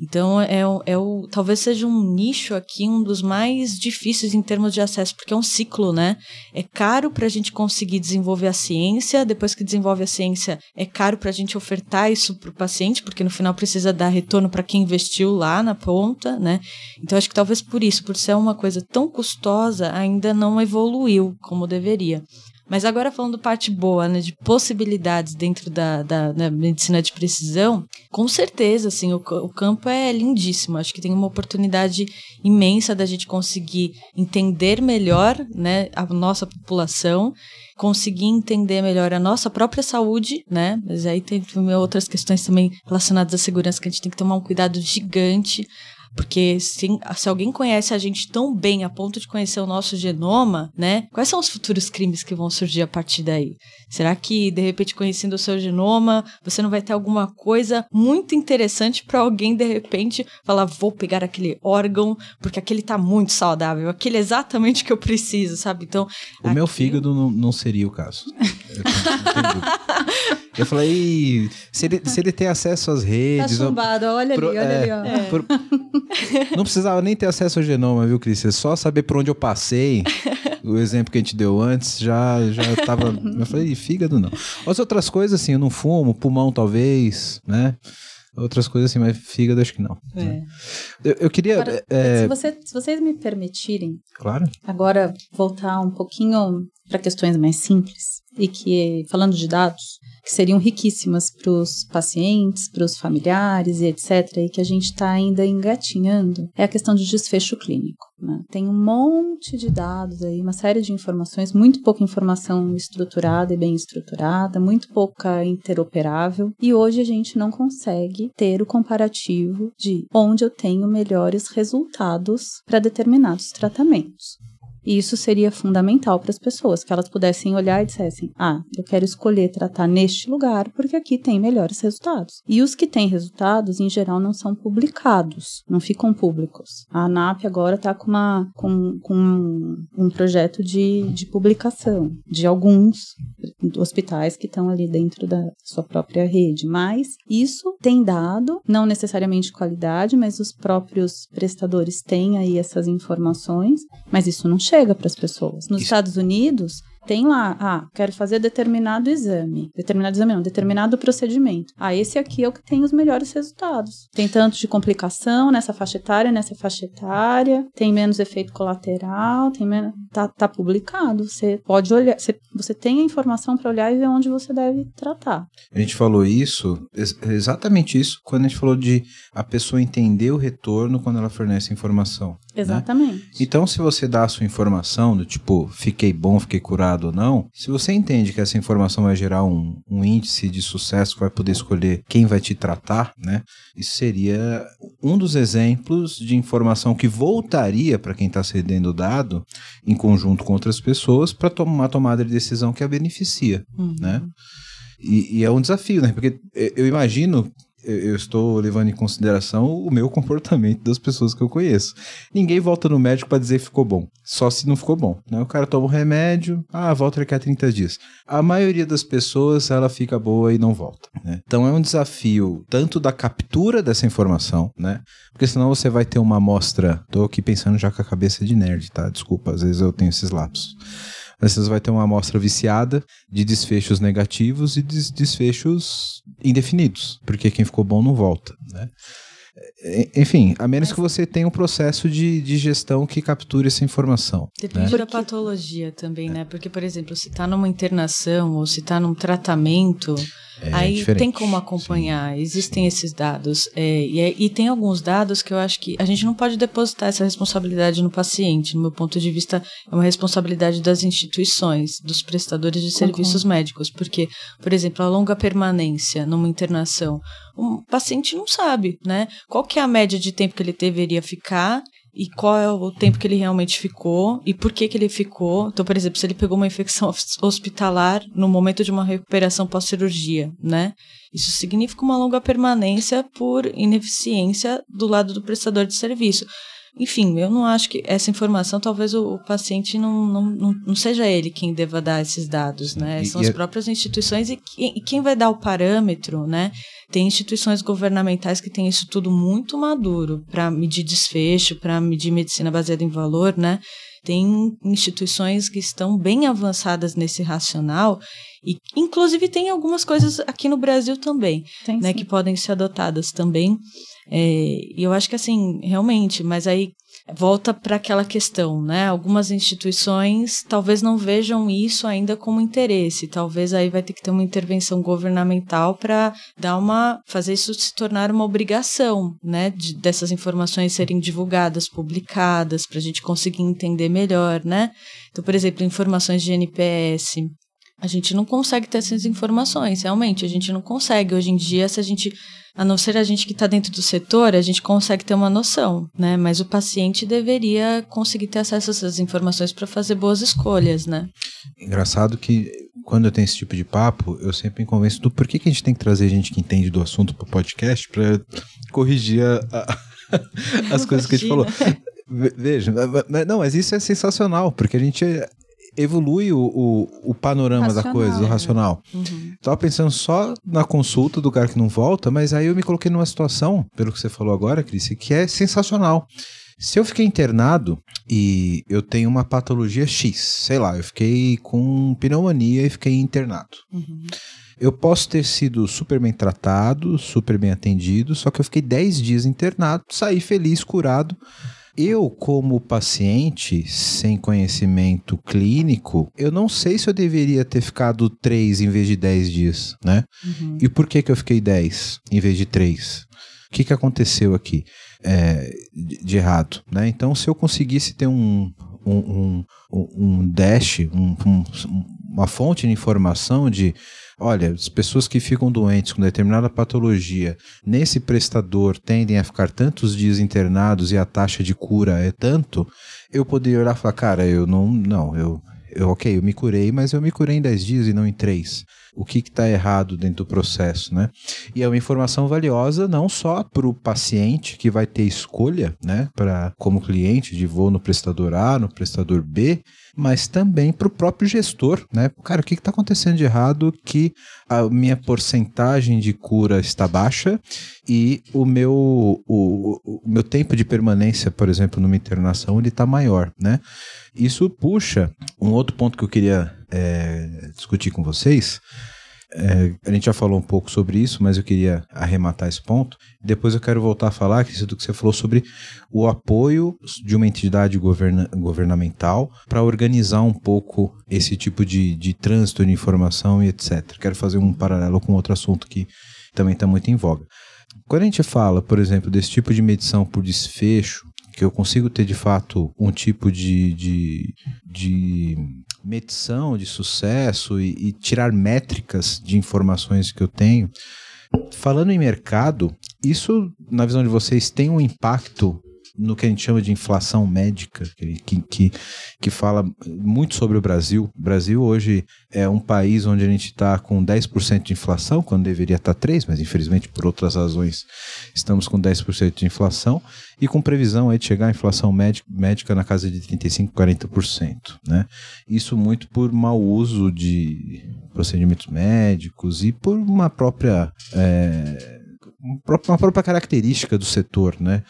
Então, é, é o, talvez seja um nicho aqui, um dos mais difíceis em termos de acesso, porque é um ciclo, né? É caro para a gente conseguir desenvolver a ciência, depois que desenvolve a ciência, é caro para a gente ofertar isso para o paciente, porque no final precisa dar retorno para quem investiu lá na ponta, né? Então, acho que talvez por isso, por ser uma coisa tão custosa, ainda não evoluiu como deveria. Mas agora falando parte boa, né, de possibilidades dentro da, da, da medicina de precisão, com certeza, assim, o, o campo é lindíssimo. Acho que tem uma oportunidade imensa da gente conseguir entender melhor, né, a nossa população, conseguir entender melhor a nossa própria saúde, né? Mas aí tem outras questões também relacionadas à segurança que a gente tem que tomar um cuidado gigante porque se, se alguém conhece a gente tão bem a ponto de conhecer o nosso genoma, né? Quais são os futuros crimes que vão surgir a partir daí? Será que, de repente, conhecendo o seu genoma, você não vai ter alguma coisa muito interessante para alguém, de repente, falar: vou pegar aquele órgão, porque aquele tá muito saudável, aquele é exatamente o que eu preciso, sabe? Então. O aqui... meu fígado não, não seria o caso. [laughs] Eu falei, se ele, se ele tem acesso às redes. Tá chumbado, olha pro, ali, olha é, ali, ó. É. Pro, não precisava nem ter acesso ao genoma, viu, Cris? É só saber por onde eu passei. o exemplo que a gente deu antes já, já tava. eu falei, fígado não. As outras coisas, assim, eu não fumo, pulmão talvez, né? Outras coisas assim, mas fígado acho que não. É. Né? Eu, eu, queria. Agora, é... se, você, se vocês me permitirem. Claro. Agora, voltar um pouquinho para questões mais simples e que, falando de dados, que seriam riquíssimas para os pacientes, para os familiares e etc., e que a gente está ainda engatinhando, é a questão de desfecho clínico. Né? Tem um monte de dados aí, uma série de informações, muito pouca informação estruturada e bem estruturada, muito pouca interoperável, e hoje a gente não consegue ter o comparativo de onde eu tenho melhores resultados para determinados tratamentos. E isso seria fundamental para as pessoas, que elas pudessem olhar e dissessem: ah, eu quero escolher tratar neste lugar porque aqui tem melhores resultados. E os que têm resultados, em geral, não são publicados, não ficam públicos. A ANAP agora está com, uma, com, com um, projeto de, de publicação de alguns hospitais que estão ali dentro da sua própria rede. Mas isso tem dado, não necessariamente qualidade, mas os próprios prestadores têm aí essas informações, mas isso não chega chega para as pessoas. Nos Isso. Estados Unidos, tem lá, ah, quero fazer determinado exame. Determinado exame não, determinado procedimento. Ah, esse aqui é o que tem os melhores resultados. Tem tanto de complicação nessa faixa etária, nessa faixa etária, tem menos efeito colateral, tem menos. Tá, tá publicado. Você pode olhar, você, você tem a informação para olhar e ver onde você deve tratar. A gente falou isso, exatamente isso, quando a gente falou de a pessoa entender o retorno quando ela fornece informação. Né? Exatamente. Né? Então, se você dá a sua informação do tipo, fiquei bom, fiquei curado ou não, se você entende que essa informação vai gerar um, um índice de sucesso que vai poder escolher quem vai te tratar, né? Isso seria um dos exemplos de informação que voltaria para quem está cedendo o dado em conjunto com outras pessoas para tomar uma tomada de decisão que a beneficia, uhum. né? E, e, é um desafio, né? Porque eu imagino eu estou levando em consideração o meu comportamento das pessoas que eu conheço. Ninguém volta no médico para dizer ficou bom, só se não ficou bom. Né? O cara toma um remédio, ah, volta daqui a 30 dias. A maioria das pessoas, ela fica boa e não volta. Né? Então é um desafio tanto da captura dessa informação, né? Porque senão você vai ter uma amostra. Tô aqui pensando já com a cabeça de nerd, tá? Desculpa, às vezes eu tenho esses lapsos você vai ter uma amostra viciada de desfechos negativos e des desfechos indefinidos, porque quem ficou bom não volta, né? Enfim, a menos que você tenha um processo de, de gestão que capture essa informação. Depende né? da patologia também, né? Porque, por exemplo, se está numa internação ou se está num tratamento, é Aí diferente. tem como acompanhar, Sim. existem esses dados. É, e, é, e, tem alguns dados que eu acho que a gente não pode depositar essa responsabilidade no paciente. No meu ponto de vista, é uma responsabilidade das instituições, dos prestadores de serviços Concordo. médicos. Porque, por exemplo, a longa permanência numa internação, o paciente não sabe, né? Qual que é a média de tempo que ele deveria ficar e qual é o tempo que ele realmente ficou e por que que ele ficou. Então, por exemplo, se ele pegou uma infecção hospitalar no momento de uma recuperação pós-cirurgia, né? Isso significa uma longa permanência por ineficiência do lado do prestador de serviço. Enfim, eu não acho que essa informação, talvez o, o paciente não, não, não, não, seja ele quem deva dar esses dados, né? São e, as próprias instituições e, e quem vai dar o parâmetro, né? Tem instituições governamentais que têm isso tudo muito maduro para medir desfecho, para medir medicina baseada em valor, né? Tem instituições que estão bem avançadas nesse racional e, inclusive, tem algumas coisas aqui no Brasil também, tem, né, sim. que podem ser adotadas também é, e eu acho que assim, realmente, mas aí volta para aquela questão, né? Algumas instituições talvez não vejam isso ainda como interesse, talvez aí vai ter que ter uma intervenção governamental para dar uma fazer isso se tornar uma obrigação, né? De, dessas informações serem divulgadas, publicadas, para a gente conseguir entender melhor, né? Então, por exemplo, informações de NPS, a gente não consegue ter essas informações, realmente, a gente não consegue. Hoje em dia, se a gente a não ser a gente que está dentro do setor, a gente consegue ter uma noção, né? Mas o paciente deveria conseguir ter acesso a essas informações para fazer boas escolhas, né? Engraçado que quando eu tenho esse tipo de papo, eu sempre me convenço do porquê que a gente tem que trazer gente que entende do assunto para o podcast para corrigir a, a, [laughs] as coisas que a gente falou. Veja, não, mas isso é sensacional, porque a gente evolui o, o, o panorama racional, da coisa, o racional. Uhum. Tava pensando só na consulta do cara que não volta, mas aí eu me coloquei numa situação, pelo que você falou agora, Cris, que é sensacional. Se eu fiquei internado e eu tenho uma patologia X, sei lá, eu fiquei com pneumonia e fiquei internado. Uhum. Eu posso ter sido super bem tratado, super bem atendido, só que eu fiquei 10 dias internado, saí feliz, curado. Eu, como paciente sem conhecimento clínico, eu não sei se eu deveria ter ficado 3 em vez de 10 dias, né? Uhum. E por que, que eu fiquei 10 em vez de 3? O que, que aconteceu aqui é, de, de, errado? Né? Então, se eu conseguisse ter um, um, um, um dash, um, uma fonte de informação de olha, as pessoas que ficam doentes com determinada patologia nesse prestador tendem a ficar tantos dias internados e a taxa de cura é tanto, eu poderia olhar e falar, cara, eu não, não, eu, eu ok, eu me curei, mas eu me curei em 10 dias e não em 3 o que está errado dentro do processo, né? E é uma informação valiosa não só para o paciente que vai ter escolha, né, para como cliente de vou no prestador A, no prestador B, mas também para o próprio gestor, né? Cara, o que está acontecendo de errado que a minha porcentagem de cura está baixa e o meu, o, o meu tempo de permanência, por exemplo, numa internação, ele está maior, né? Isso puxa um outro ponto que eu queria é, discutir com vocês. É, a gente já falou um pouco sobre isso, mas eu queria arrematar esse ponto. Depois eu quero voltar a falar, Cris, do que você falou sobre o apoio de uma entidade governa governamental para organizar um pouco esse tipo de, de trânsito de informação e etc. Quero fazer um paralelo com outro assunto que também está muito em voga. Quando a gente fala, por exemplo, desse tipo de medição por desfecho, que eu consigo ter de fato um tipo de, de, de medição de sucesso e, e tirar métricas de informações que eu tenho. Falando em mercado, isso, na visão de vocês, tem um impacto no que a gente chama de inflação médica, que, que, que fala muito sobre o Brasil. O Brasil hoje é um país onde a gente está com 10% de inflação, quando deveria estar tá 3%, mas infelizmente por outras razões estamos com 10% de inflação e com previsão aí de chegar a inflação médica na casa de 35%, 40%. Né? Isso muito por mau uso de procedimentos médicos e por uma própria. É, uma própria característica do setor, né?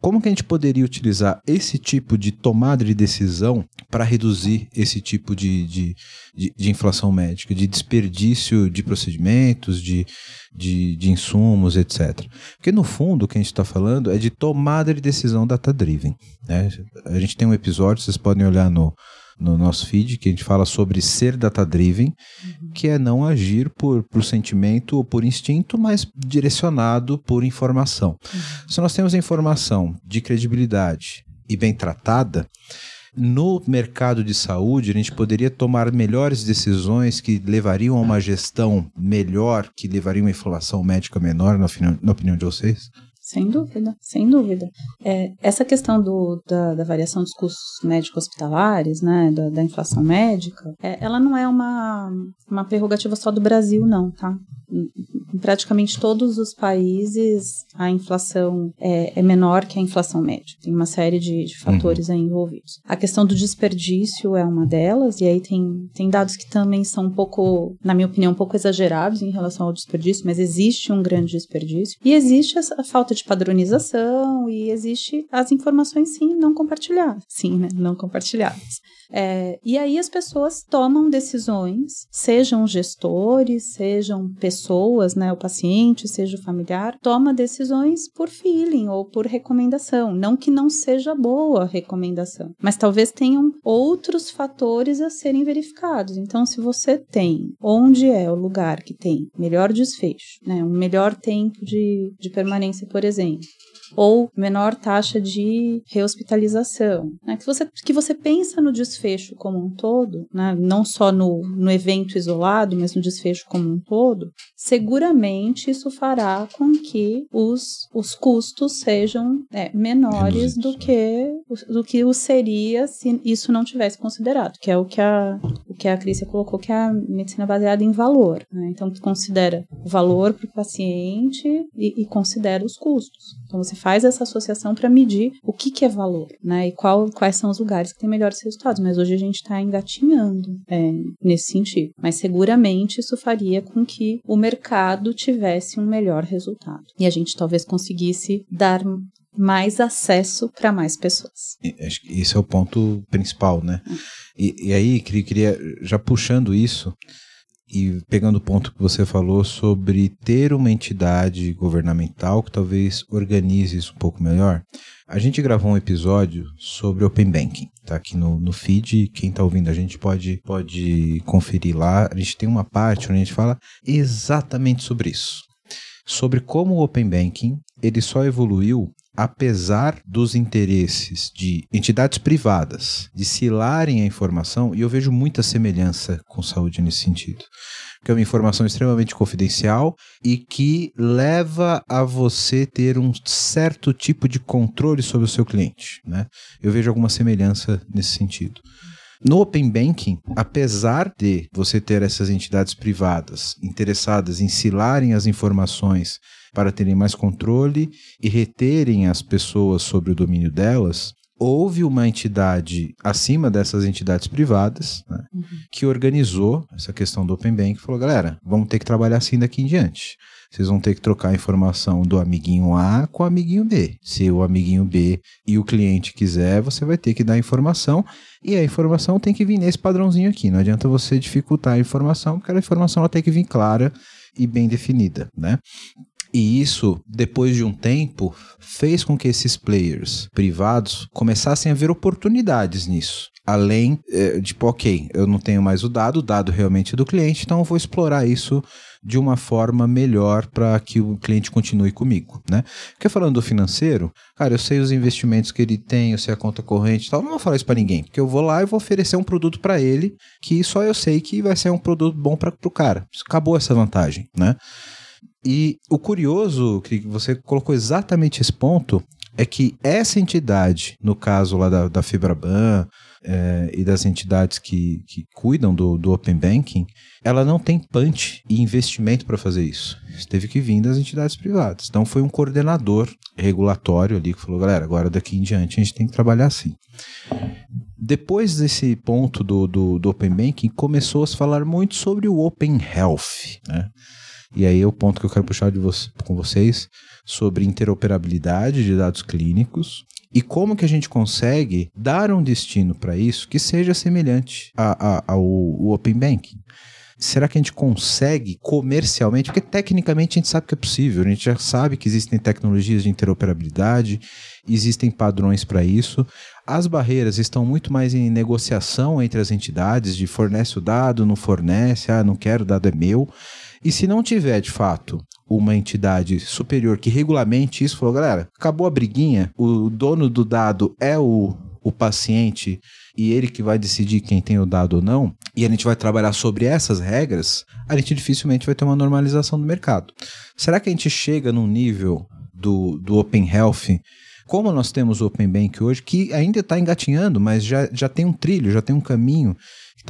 Como que a gente poderia utilizar esse tipo de tomada de decisão para reduzir esse tipo de, de, de, de, inflação médica, de desperdício de procedimentos, de, de, de insumos, etc. Porque no fundo o que a gente está falando é de tomada de decisão data-driven. Né? A gente tem um episódio, vocês podem olhar no, no nosso feed, que a gente fala sobre ser data-driven, uhum. que é não agir por, por sentimento ou por instinto, mas direcionado por informação. Uhum. Se nós temos informação de credibilidade e bem tratada, no mercado de saúde, a gente poderia tomar melhores decisões que levariam a uma gestão melhor, que levariam a uma inflação médica menor, na, na opinião de vocês? Sem dúvida, sem dúvida. É, essa questão do, da, da, variação dos custos médicos hospitalares, né, da, da inflação médica, é, ela não é uma, uma prerrogativa só do Brasil, não, tá? Em praticamente todos os países a inflação é, é menor que a inflação média. Tem uma série de, de fatores uhum. aí envolvidos. A questão do desperdício é uma delas, e aí tem, tem dados que também são um pouco, na minha opinião, um pouco exagerados em relação ao desperdício, mas existe um grande desperdício. E existe essa falta de padronização, e existe as informações, sim, não compartilhadas. Sim, né? Não compartilhadas. É, e aí as pessoas tomam decisões, sejam gestores, sejam pessoas, né, o paciente, seja o familiar, toma decisões por feeling ou por recomendação. Não que não seja boa a recomendação, mas talvez tenham outros fatores a serem verificados. Então, se você tem onde é o lugar que tem melhor desfecho, né, um melhor tempo de, de permanência, por exemplo, ou menor taxa de rehospitalização. Né? Que, você, que você pensa no desfecho como um todo, né? não só no, no evento isolado, mas no desfecho como um todo, seguramente isso fará com que os, os custos sejam é, menores do que, do que o seria se isso não tivesse considerado, que é o que a, o que a Crícia colocou, que é a medicina baseada em valor. Né? Então, considera o valor para o paciente e, e considera os custos. Então você faz essa associação para medir o que, que é valor, né? E qual, quais são os lugares que têm melhores resultados. Mas hoje a gente está engatinhando é, nesse sentido. Mas seguramente isso faria com que o mercado tivesse um melhor resultado. E a gente talvez conseguisse dar mais acesso para mais pessoas. Acho que esse é o ponto principal, né? E, e aí, queria, já puxando isso, e pegando o ponto que você falou sobre ter uma entidade governamental que talvez organize isso um pouco melhor, a gente gravou um episódio sobre Open Banking, tá aqui no, no feed, quem tá ouvindo a gente pode, pode conferir lá, a gente tem uma parte onde a gente fala exatamente sobre isso, sobre como o Open Banking ele só evoluiu apesar dos interesses de entidades privadas de cilarem a informação, e eu vejo muita semelhança com saúde nesse sentido, que é uma informação extremamente confidencial e que leva a você ter um certo tipo de controle sobre o seu cliente. Né? Eu vejo alguma semelhança nesse sentido. No Open Banking, apesar de você ter essas entidades privadas interessadas em cilarem as informações para terem mais controle e reterem as pessoas sobre o domínio delas, houve uma entidade acima dessas entidades privadas né, uhum. que organizou essa questão do Open Bank e falou: galera, vamos ter que trabalhar assim daqui em diante. Vocês vão ter que trocar a informação do amiguinho A com o amiguinho B. Se o amiguinho B e o cliente quiser, você vai ter que dar a informação e a informação tem que vir nesse padrãozinho aqui. Não adianta você dificultar a informação, porque a informação ela tem que vir clara e bem definida, né? E isso, depois de um tempo, fez com que esses players privados começassem a ver oportunidades nisso. Além é, de, tipo, ok, eu não tenho mais o dado, o dado realmente é do cliente, então eu vou explorar isso de uma forma melhor para que o cliente continue comigo, né? Porque falando do financeiro, cara, eu sei os investimentos que ele tem, eu sei a conta corrente e tal, não vou falar isso para ninguém, porque eu vou lá e vou oferecer um produto para ele que só eu sei que vai ser um produto bom para o cara. Acabou essa vantagem, né? E o curioso, que você colocou exatamente esse ponto, é que essa entidade, no caso lá da, da Fibraban é, e das entidades que, que cuidam do, do Open Banking, ela não tem punch e investimento para fazer isso. Isso teve que vir das entidades privadas. Então foi um coordenador regulatório ali que falou, galera, agora daqui em diante a gente tem que trabalhar assim. Depois desse ponto do, do, do Open Banking, começou a se falar muito sobre o Open Health, né? E aí é o ponto que eu quero puxar de com vocês sobre interoperabilidade de dados clínicos e como que a gente consegue dar um destino para isso que seja semelhante a, a, ao, ao Open Banking. Será que a gente consegue comercialmente? Porque tecnicamente a gente sabe que é possível, a gente já sabe que existem tecnologias de interoperabilidade, existem padrões para isso. As barreiras estão muito mais em negociação entre as entidades, de fornece o dado, não fornece, ah, não quero, o dado é meu. E se não tiver, de fato, uma entidade superior que regulamente isso, falou, galera, acabou a briguinha, o dono do dado é o, o paciente e ele que vai decidir quem tem o dado ou não, e a gente vai trabalhar sobre essas regras, a gente dificilmente vai ter uma normalização do mercado. Será que a gente chega num nível do, do Open Health como nós temos o Open Bank hoje, que ainda está engatinhando, mas já, já tem um trilho, já tem um caminho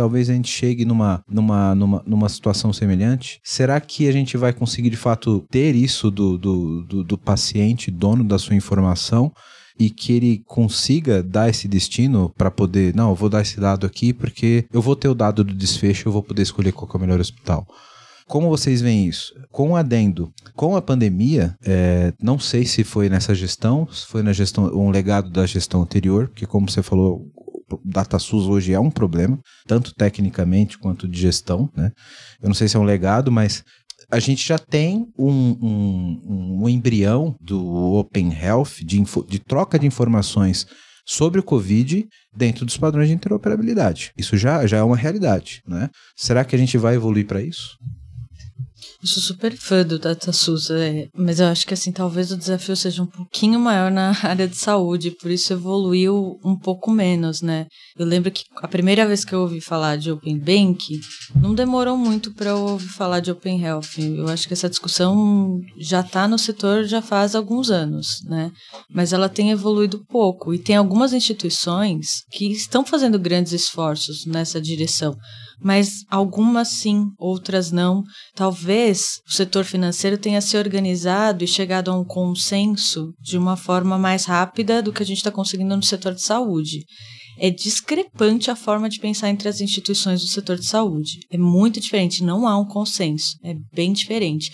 talvez a gente chegue numa, numa, numa, numa situação semelhante? Será que a gente vai conseguir de fato ter isso do, do, do, do paciente, dono da sua informação? e que ele consiga dar esse destino para poder, não, eu vou dar esse dado aqui porque eu vou ter o dado do desfecho, eu vou poder escolher qual é o melhor hospital. Como vocês veem isso? Com o adendo, com a pandemia, é, não sei se foi nessa gestão, se foi na gestão, um legado da gestão anterior, porque como você falou, DataSUS hoje é um problema, tanto tecnicamente quanto de gestão, né? Eu não sei se é um legado, mas a gente já tem um, um, um embrião do Open Health, de, de troca de informações sobre o Covid dentro dos padrões de interoperabilidade. Isso já, já é uma realidade, né? Será que a gente vai evoluir para isso? Eu sou super fã do DataSUS, é, mas eu acho que assim, talvez o desafio seja um pouquinho maior na [laughs] área de saúde, por isso evoluiu um pouco menos, né? Eu lembro que a primeira vez que eu ouvi falar de Open Bank, não demorou muito para eu ouvir falar de Open Health. Eu acho que essa discussão já está no setor já faz alguns anos, né? Mas ela tem evoluído pouco e tem algumas instituições que estão fazendo grandes esforços nessa direção mas algumas sim, outras não. Talvez o setor financeiro tenha se organizado e chegado a um consenso de uma forma mais rápida do que a gente está conseguindo no setor de saúde. É discrepante a forma de pensar entre as instituições do setor de saúde. É muito diferente, não há um consenso. É bem diferente.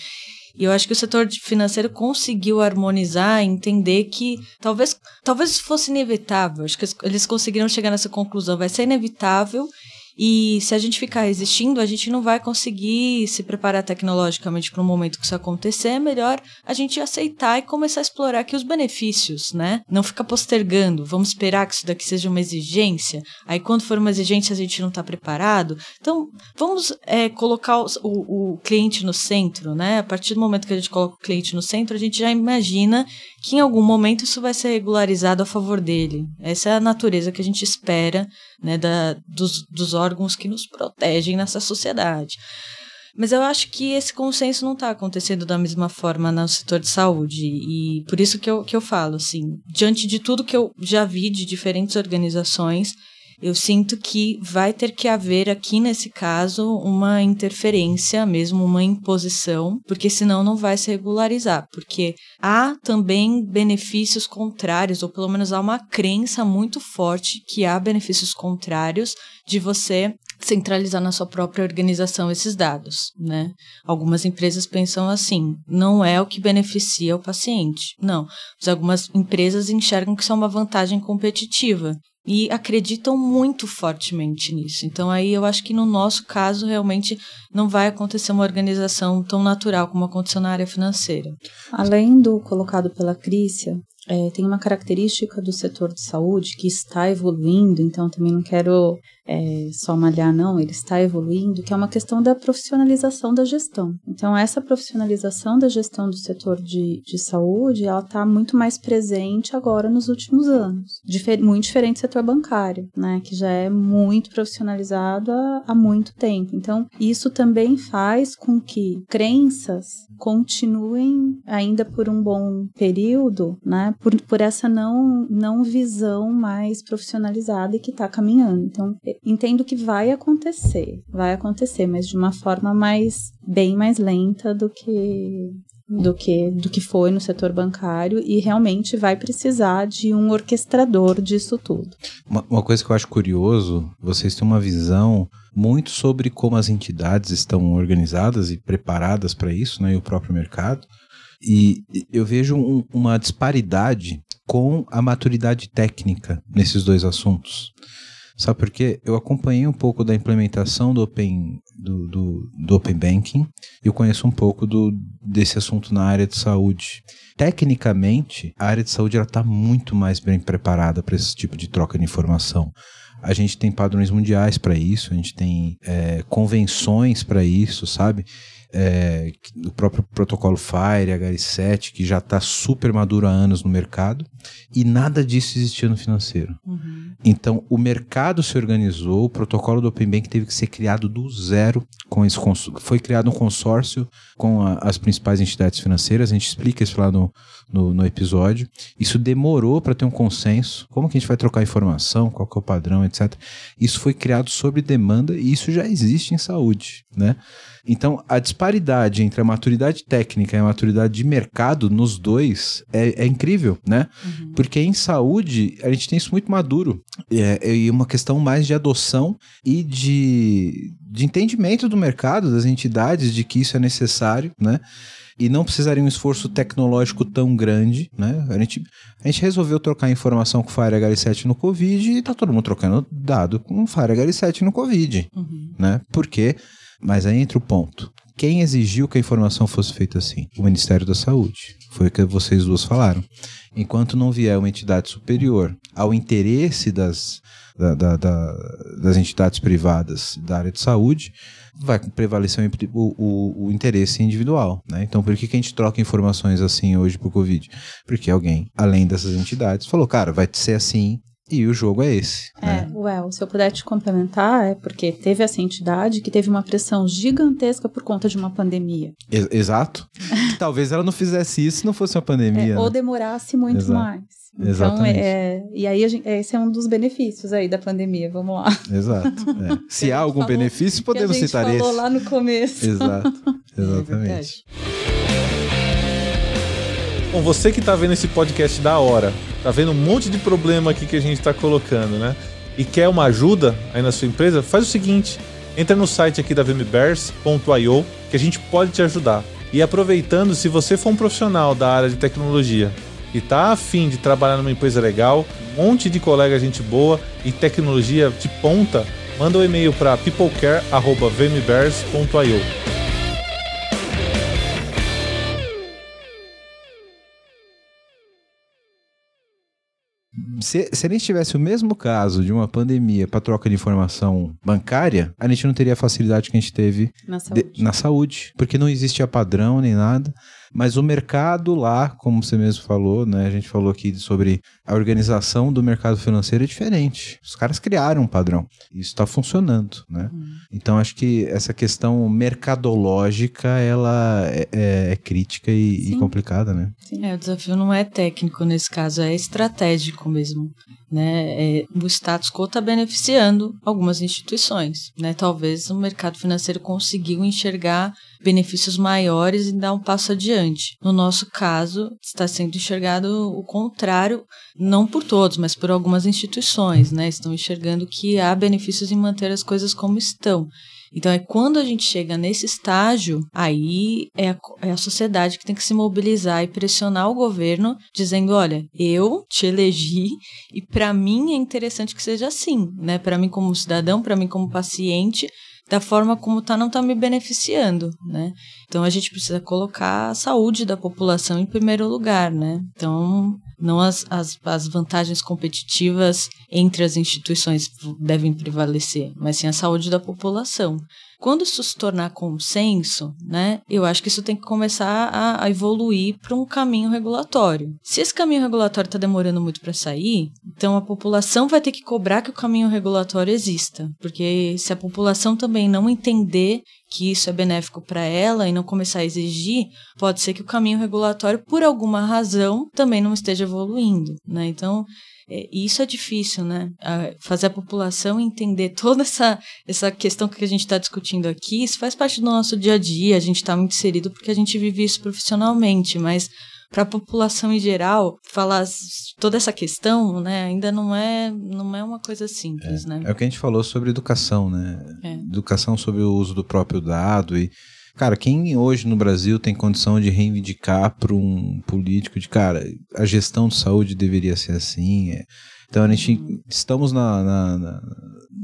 E eu acho que o setor financeiro conseguiu harmonizar, entender que talvez, talvez fosse inevitável. Acho que eles conseguiram chegar nessa conclusão. Vai ser inevitável E se a gente ficar resistindo, a gente não vai conseguir se preparar tecnologicamente para um momento que isso acontecer. É melhor a gente aceitar e começar a explorar aqui os benefícios, né? Não ficar postergando. Vamos esperar que isso daqui seja uma exigência. Aí, quando for uma exigência, a gente não está preparado. Então, vamos é, colocar o, o, o cliente no centro, né? A partir do momento que a gente coloca o cliente no centro, a gente já imagina que em algum momento isso vai ser regularizado a favor dele. Essa é a natureza que a gente espera né, da, dos, dos órgãos que nos protegem nessa sociedade. Mas eu acho que esse consenso não está acontecendo da mesma forma no setor de saúde. E por isso que eu, que eu falo, assim, diante de tudo que eu já vi de diferentes organizações, eu sinto que vai ter que haver aqui nesse caso uma interferência, mesmo uma imposição, porque senão não vai se regularizar, porque há também benefícios contrários, ou pelo menos há uma crença muito forte que há benefícios contrários de você centralizar na sua própria organização esses dados, né? Algumas empresas pensam assim, não é o que beneficia o paciente. Não, mas algumas empresas enxergam que isso é uma vantagem competitiva e acreditam muito fortemente nisso. Então aí eu acho que no nosso caso realmente não vai acontecer uma organização tão natural como aconteceu na área financeira. Além do colocado pela Crícia, é, tem uma característica do setor de saúde que está evoluindo, então também não quero é, só malhar, não, ele está evoluindo, que é uma questão da profissionalização da gestão. Então, essa profissionalização da gestão do setor de, de saúde, ela está muito mais presente agora nos últimos anos. Difer muito diferente do setor bancário, né, que já é muito profissionalizado há, há muito tempo. Então, isso também faz com que crenças continuem ainda por um bom período, né, por, por essa não, não visão mais profissionalizada e que está caminhando. Então, entendo que vai acontecer, vai acontecer, mas de uma forma mais bem mais lenta do que do que do que foi no setor bancário e realmente vai precisar de um orquestrador disso tudo. Uma, uma coisa que eu acho curioso, vocês têm uma visão muito sobre como as entidades estão organizadas e preparadas para isso, né, e o próprio mercado. E eu vejo um, uma disparidade com a maturidade técnica nesses dois assuntos. Sabe por quê? Eu acompanhei um pouco da implementação do Open, do, do, do Open Banking e eu conheço um pouco do, desse assunto na área de saúde. Tecnicamente, a área de saúde está muito mais bem preparada para esse tipo de troca de informação. A gente tem padrões mundiais para isso, a gente tem é, convenções para isso, sabe? É, o próprio protocolo FIRE, HL7, que já está super maduro há anos no mercado, e nada disso existia no financeiro. Uhum. Então, o mercado se organizou, o protocolo do Open Bank teve que ser criado do zero, com esse foi criado um consórcio com a, as principais entidades financeiras, a gente explica isso lá no, no, no episódio. Isso demorou para ter um consenso, como que a gente vai trocar informação, qual que é o padrão, etc. Isso foi criado sob demanda e isso já existe em saúde, né? Então, a disparidade entre a maturidade técnica e a maturidade de mercado nos dois é, é incrível, né? Uhum. Porque em saúde, a gente tem isso muito maduro. É, e uma questão mais de adoção e de, de entendimento do mercado, das entidades, de que isso é necessário, né? e não precisaria um esforço tecnológico tão grande, né? A gente, a gente resolveu trocar informação com o FireHL7 no Covid e tá todo mundo trocando dado com o FireHL7 no Covid, uhum. né? Por quê? Mas aí entra o ponto. Quem exigiu que a informação fosse feita assim? O Ministério da Saúde. Foi o que vocês duas falaram. Enquanto não vier uma entidade superior ao interesse das, da, da, da, das entidades privadas da área de saúde, vai prevalecer o, o, o interesse individual. Né? Então, por que, que a gente troca informações assim hoje para o Covid? Porque alguém, além dessas entidades, falou, cara, vai ser assim e o jogo é esse. É, né? Well, se eu puder te complementar, é porque teve essa entidade que teve uma pressão gigantesca por conta de uma pandemia. E exato. [laughs] Talvez ela não fizesse isso se não fosse uma pandemia. É, né? Ou demorasse muito Exato. mais. Então, Exatamente. É, e aí gente, esse é um dos benefícios aí da pandemia, vamos lá. Exato. É. [laughs] Se há algum benefício, podemos citar esse. a gente falou lá no começo. Exato. [laughs] É Exatamente. É Bom, você que está vendo esse podcast da hora, tá vendo um monte de problema aqui que a gente está colocando, né? E quer uma ajuda aí na sua empresa, faz o seguinte: entra no site aqui da vmbears.io que a gente pode te ajudar. E aproveitando, se você for um profissional da área de tecnologia e tá afim de trabalhar numa empresa legal, um monte de colega gente boa e tecnologia de ponta, manda um e-mail para peoplecare@vmbears.io. se, se a gente tivesse o mesmo caso de uma pandemia para troca de informação bancária, a gente não teria a facilidade que a gente teve na saúde. De, na saúde porque não existia padrão nem nada. Mas o mercado lá, como você mesmo falou, né? A gente falou aqui sobre a organização do mercado financeiro é diferente. Os caras criaram um padrão. Isso está funcionando, né? Hum. Então acho que essa questão mercadológica ela é, é, é crítica e, e, complicada, né? Sim. É, o desafio não é técnico nesse caso, é estratégico mesmo. Né? É, o status quo está beneficiando algumas instituições. Né? Talvez o mercado financeiro conseguiu enxergar benefícios maiores e dar um passo adiante. No nosso caso, está sendo enxergado o contrário, não por todos, mas por algumas instituições, né? Estão enxergando que há benefícios em manter as coisas como estão. Então é quando a gente chega nesse estágio, aí é a, é a sociedade que tem que se mobilizar e pressionar o governo, dizendo: olha, eu te elegi e para mim é interessante que seja assim, né? Para mim como cidadão, para mim como paciente, da forma como tá não tá me beneficiando, né? Então a gente precisa colocar a saúde da população em primeiro lugar, né? Então não as, as, as vantagens competitivas entre as instituições devem prevalecer, mas sim a saúde da população. Quando isso se tornar consenso, né, eu acho que isso tem que começar a, a evoluir para um caminho regulatório. Se esse caminho regulatório está demorando muito para sair, então a população vai ter que cobrar que o caminho regulatório exista, porque se a população também não entender que isso é benéfico para ela e não começar a exigir, pode ser que o caminho regulatório, por alguma razão, também não esteja evoluindo, né? Então, é, isso é difícil, né? fazer a população entender toda essa, essa questão que a gente está discutindo aqui, isso faz parte do nosso dia a dia, a gente está muito inserido porque a gente vive isso profissionalmente, mas para a população em geral, falar toda essa questão, né, ainda não é, não é uma coisa simples, é, né? É o que a gente falou sobre educação, né? É. Educação sobre o uso do próprio dado e Cara, quem hoje no Brasil tem condição de reivindicar para um político de, cara, a gestão de saúde deveria ser assim? É. Então a gente estamos na, na, na,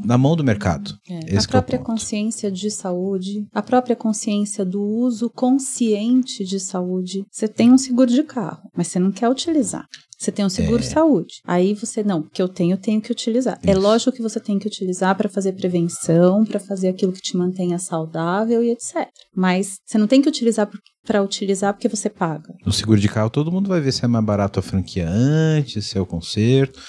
na mão do mercado. É. a própria é consciência de saúde, a própria consciência do uso consciente de saúde. Você tem um seguro de carro, mas você não quer utilizar. Você tem um seguro é. saúde. Aí você, não, que eu tenho, eu tenho que utilizar. É Isso. É lógico que você tem que utilizar para fazer prevenção, para fazer aquilo que te mantenha saudável e etc. Mas você não tem que utilizar para utilizar porque você paga. No seguro de carro, todo mundo vai ver se é mais barato a franquia antes, se é o conserto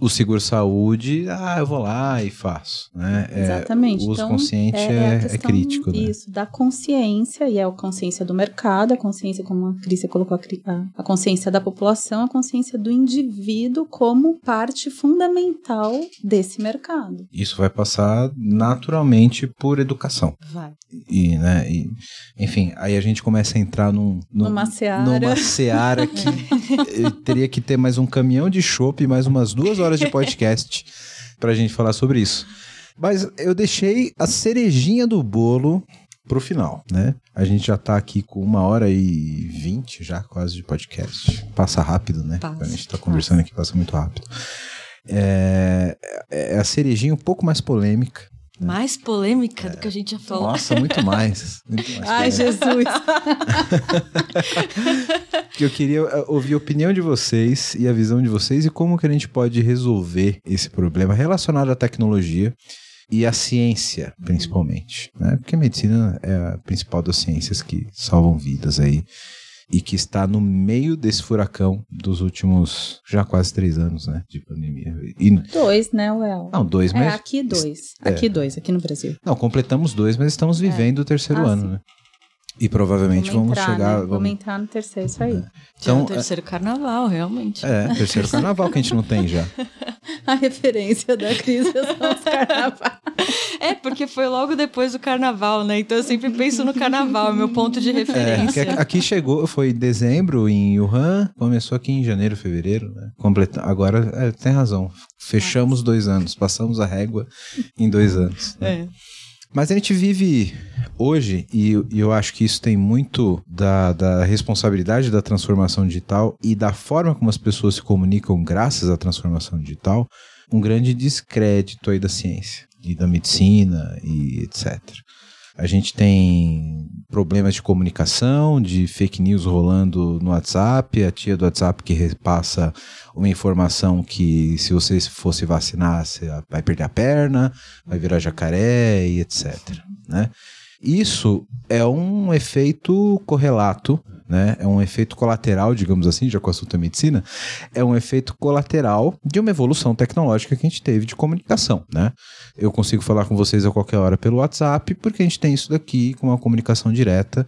o seguro saúde, ah, eu vou lá e faço. Né? É, Exatamente. o uso então, consciente é, é, é crítico. Né? Isso, da consciência, e é a consciência do mercado, a consciência, como a Cris colocou, a, a consciência da população, a consciência do indivíduo como parte fundamental desse mercado. Isso vai passar naturalmente por educação. Vai. E, né, e, enfim, aí a gente começa a entrar num, num, numa seara, numa seara que [laughs] teria que ter mais um caminhão de chopp e mais umas duas horas horas de podcast pra gente falar sobre isso. Mas eu deixei a cerejinha do bolo pro final, né? A gente já tá aqui com uma hora e vinte já quase de podcast. Passa rápido, né? Passa, a gente tá conversando passa. aqui, passa muito rápido. É, é a cerejinha um pouco mais polêmica? Mais polêmica é. do que a gente já falou. Nossa, muito mais. Muito [laughs] mais Ai, Jesus. [laughs] que eu queria eh, ouvir a opinião de vocês e a visão de vocês e como que a gente pode resolver esse problema relacionado à tecnologia e à ciência, principalmente. Né? Porque a medicina é a principal das ciências que salvam vidas aí e que está no meio desse furacão dos últimos já quase três anos, né, de pandemia. E... Dois, né, Well? Não, dois, é, mas... É, aqui dois. É. Aqui dois, aqui no Brasil. Não, completamos dois, mas estamos é. vivendo o terceiro ah, ano, sim. né? E provavelmente vamos, vamos chegar. Né? Vamos... vamos... entrar no terceiro, isso aí. É. Então, é o terceiro carnaval, realmente. É, terceiro carnaval que a gente não tem já. [laughs] a referência da crise são os carnavais. É, porque foi logo depois do carnaval, né? Então eu sempre penso no carnaval, é meu ponto de referência. É, aqui chegou, foi em dezembro, em Wuhan, começou aqui em janeiro, fevereiro, né? Completa... Agora, é, tem razão. Fechamos dois anos, passamos a régua em dois anos. Né? É. Mas a gente vive hoje, e, eu acho que isso tem muito da, da responsabilidade da transformação digital e da forma como as pessoas se comunicam graças à transformação digital, um grande descrédito aí da ciência. e da medicina e etc. A gente tem problemas de comunicação, de fake news rolando no WhatsApp, a tia do WhatsApp que repassa uma informação que se você fosse vacinar, você vai perder a perna, vai virar jacaré e etc. Né? Isso é um efeito correlato, né? É um efeito colateral, digamos assim, já com o assunto da medicina, é um efeito colateral de uma evolução tecnológica que a gente teve de comunicação, né? Eu consigo falar com vocês a qualquer hora pelo WhatsApp, porque a gente tem isso daqui com uma comunicação direta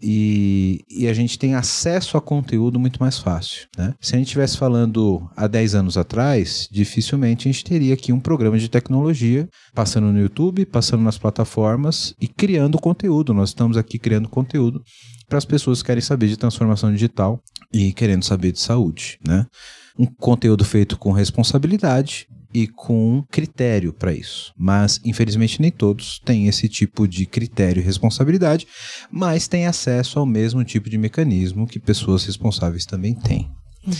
e, e, a gente tem acesso a conteúdo muito mais fácil. Né? Se a gente estivesse falando há 10 anos atrás, dificilmente a gente teria aqui um programa de tecnologia passando no YouTube, passando nas plataformas e criando conteúdo. Nós estamos aqui criando conteúdo para as pessoas que querem saber de transformação digital e querendo saber de saúde. Né? Um conteúdo feito com responsabilidade e com critério para isso. Mas, infelizmente, nem todos têm esse tipo de critério e responsabilidade, mas têm acesso ao mesmo tipo de mecanismo que pessoas responsáveis também têm. Uhum.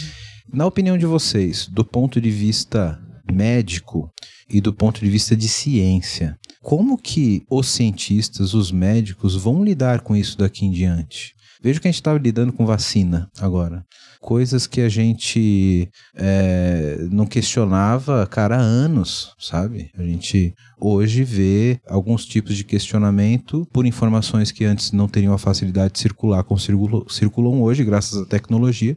Na opinião de vocês, do ponto de vista médico e do ponto de vista de ciência, como que os cientistas, os médicos vão lidar com isso daqui em diante? Veja que a gente estava lidando com vacina agora. Coisas que a gente é, não questionava, cara, há anos, sabe? A gente hoje vê alguns tipos de questionamento por informações que antes não teriam a facilidade de circular, como circulam hoje, graças à tecnologia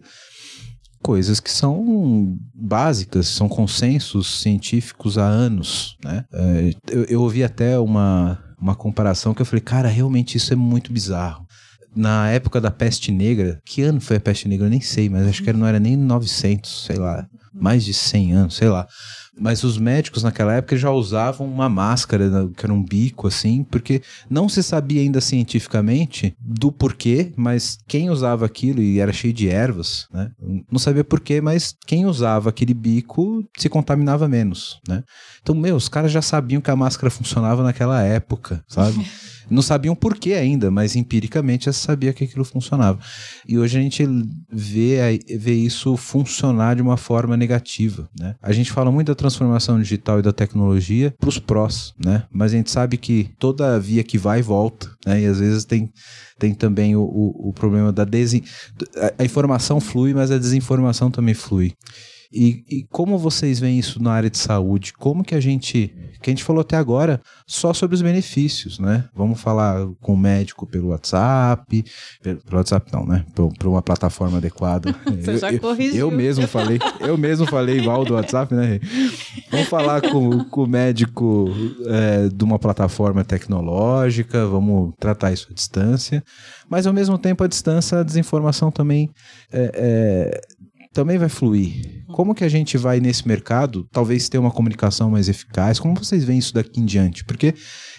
coisas que são básicas, são consensos científicos há anos, né? É, eu, eu ouvi até uma, uma comparação que eu falei, cara, realmente isso é muito bizarro na época da peste negra, que ano foi a peste negra? Eu nem sei, mas acho que não era nem 900, sei lá, mais de 100 anos, sei lá. Mas os médicos naquela época já usavam uma máscara, né, que era um bico, assim, porque não se sabia ainda cientificamente do porquê, mas quem usava aquilo, e era cheio de ervas, né? Não sabia porquê, mas quem usava aquele bico se contaminava menos, né? Então, meu, os caras já sabiam que a máscara funcionava naquela época, sabe? [laughs] Não sabiam por que ainda, mas empiricamente já sabia que aquilo funcionava. E hoje a gente vê, vê isso funcionar de uma forma negativa. Né? A gente fala muito da transformação digital e da tecnologia para os prós, né? mas a gente sabe que toda via que vai volta, né? e às vezes tem, tem também o, o, o problema da desin... A informação flui, mas a desinformação também flui. E, e, como vocês veem isso na área de saúde? Como que a gente, que a gente falou até agora, só sobre os benefícios, né? Vamos falar com o médico pelo WhatsApp, pelo, pelo WhatsApp não, né? Por, uma plataforma adequada. [laughs] Você já corrigiu. Eu, eu, mesmo falei, eu mesmo falei mal do WhatsApp, né? Vamos falar com, com o médico é, de uma plataforma tecnológica, vamos tratar isso à distância, mas ao mesmo tempo a distância, a desinformação também é, é também vai fluir. Como que a gente vai nesse mercado, talvez ter uma comunicação mais eficaz? Como vocês veem isso daqui em diante? Porque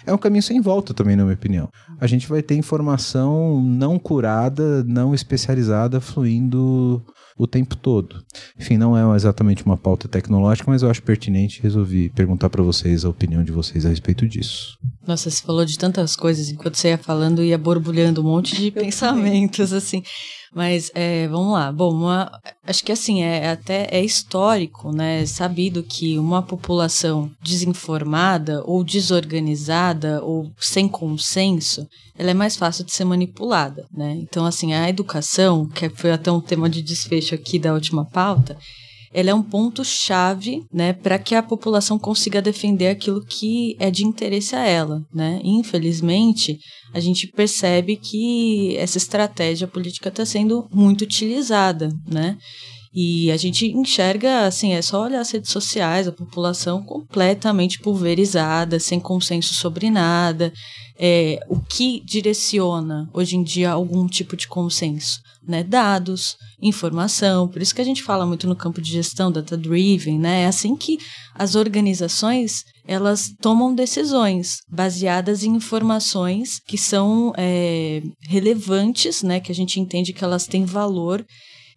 é um caminho sem volta também, na minha opinião. A gente vai ter informação não curada, não especializada, fluindo o tempo todo. Enfim, não é exatamente uma pauta tecnológica, mas eu acho pertinente e resolvi perguntar para vocês a opinião de vocês a respeito disso. Nossa, você falou de tantas coisas, enquanto você ia falando, ia borbulhando um monte de [laughs] pensamentos, assim. Mas é, vamos lá. Bom, uma, acho que assim, é até é histórico, né? Sabido que uma população desinformada ou desorganizada ou sem consenso, ela é mais fácil de ser manipulada, né? Então, assim, a educação, que foi até um tema de desfecho aqui da última pauta, ela é um ponto-chave, né, para que a população consiga defender aquilo que é de interesse a ela, né? Infelizmente, a gente percebe que essa estratégia política está sendo muito utilizada, né? E a gente enxerga, assim, é só olhar as redes sociais, a população completamente pulverizada, sem consenso sobre nada. É, o que direciona hoje em dia algum tipo de consenso? Né? Dados, informação, por isso que a gente fala muito no campo de gestão, data-driven, né? É assim que as organizações elas tomam decisões baseadas em informações que são é, relevantes, né? Que a gente entende que elas têm valor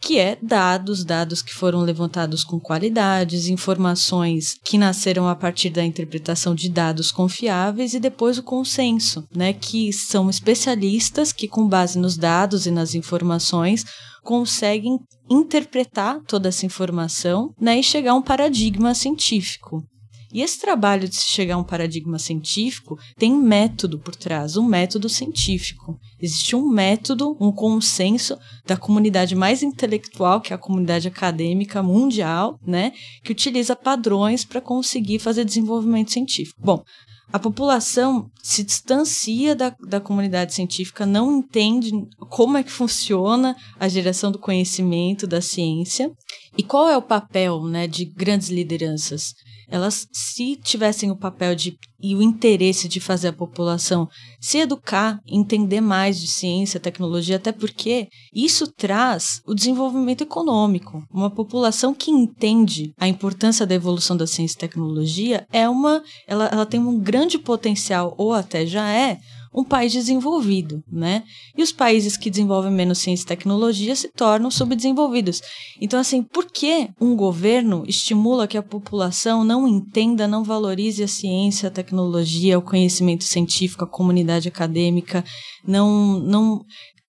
que é dados, dados que foram levantados com qualidades, informações que nasceram a partir da interpretação de dados confiáveis e depois o consenso, né, que são especialistas que com base nos dados e nas informações conseguem interpretar toda essa informação, né, e chegar a um paradigma científico. E esse trabalho de se chegar a um paradigma científico tem um método por trás, um método científico. Existe um método, um consenso da comunidade mais intelectual, que é a comunidade acadêmica mundial, né, que utiliza padrões para conseguir fazer desenvolvimento científico. Bom, a população se distancia da, da comunidade científica, não entende como é que funciona a geração do conhecimento da ciência e qual é o papel né, de grandes lideranças elas, se tivessem o papel de e o interesse de fazer a população se educar, entender mais de ciência, tecnologia, até porque isso traz o desenvolvimento econômico. Uma população que entende a importância da evolução da ciência e tecnologia é uma, ela, ela tem um grande potencial ou até já é um país desenvolvido, né? E os países que desenvolvem menos ciência e tecnologia se tornam subdesenvolvidos. Então, assim, por que um governo estimula que a população não entenda, não valorize a ciência, a tecnologia, o conhecimento científico, a comunidade acadêmica, não, não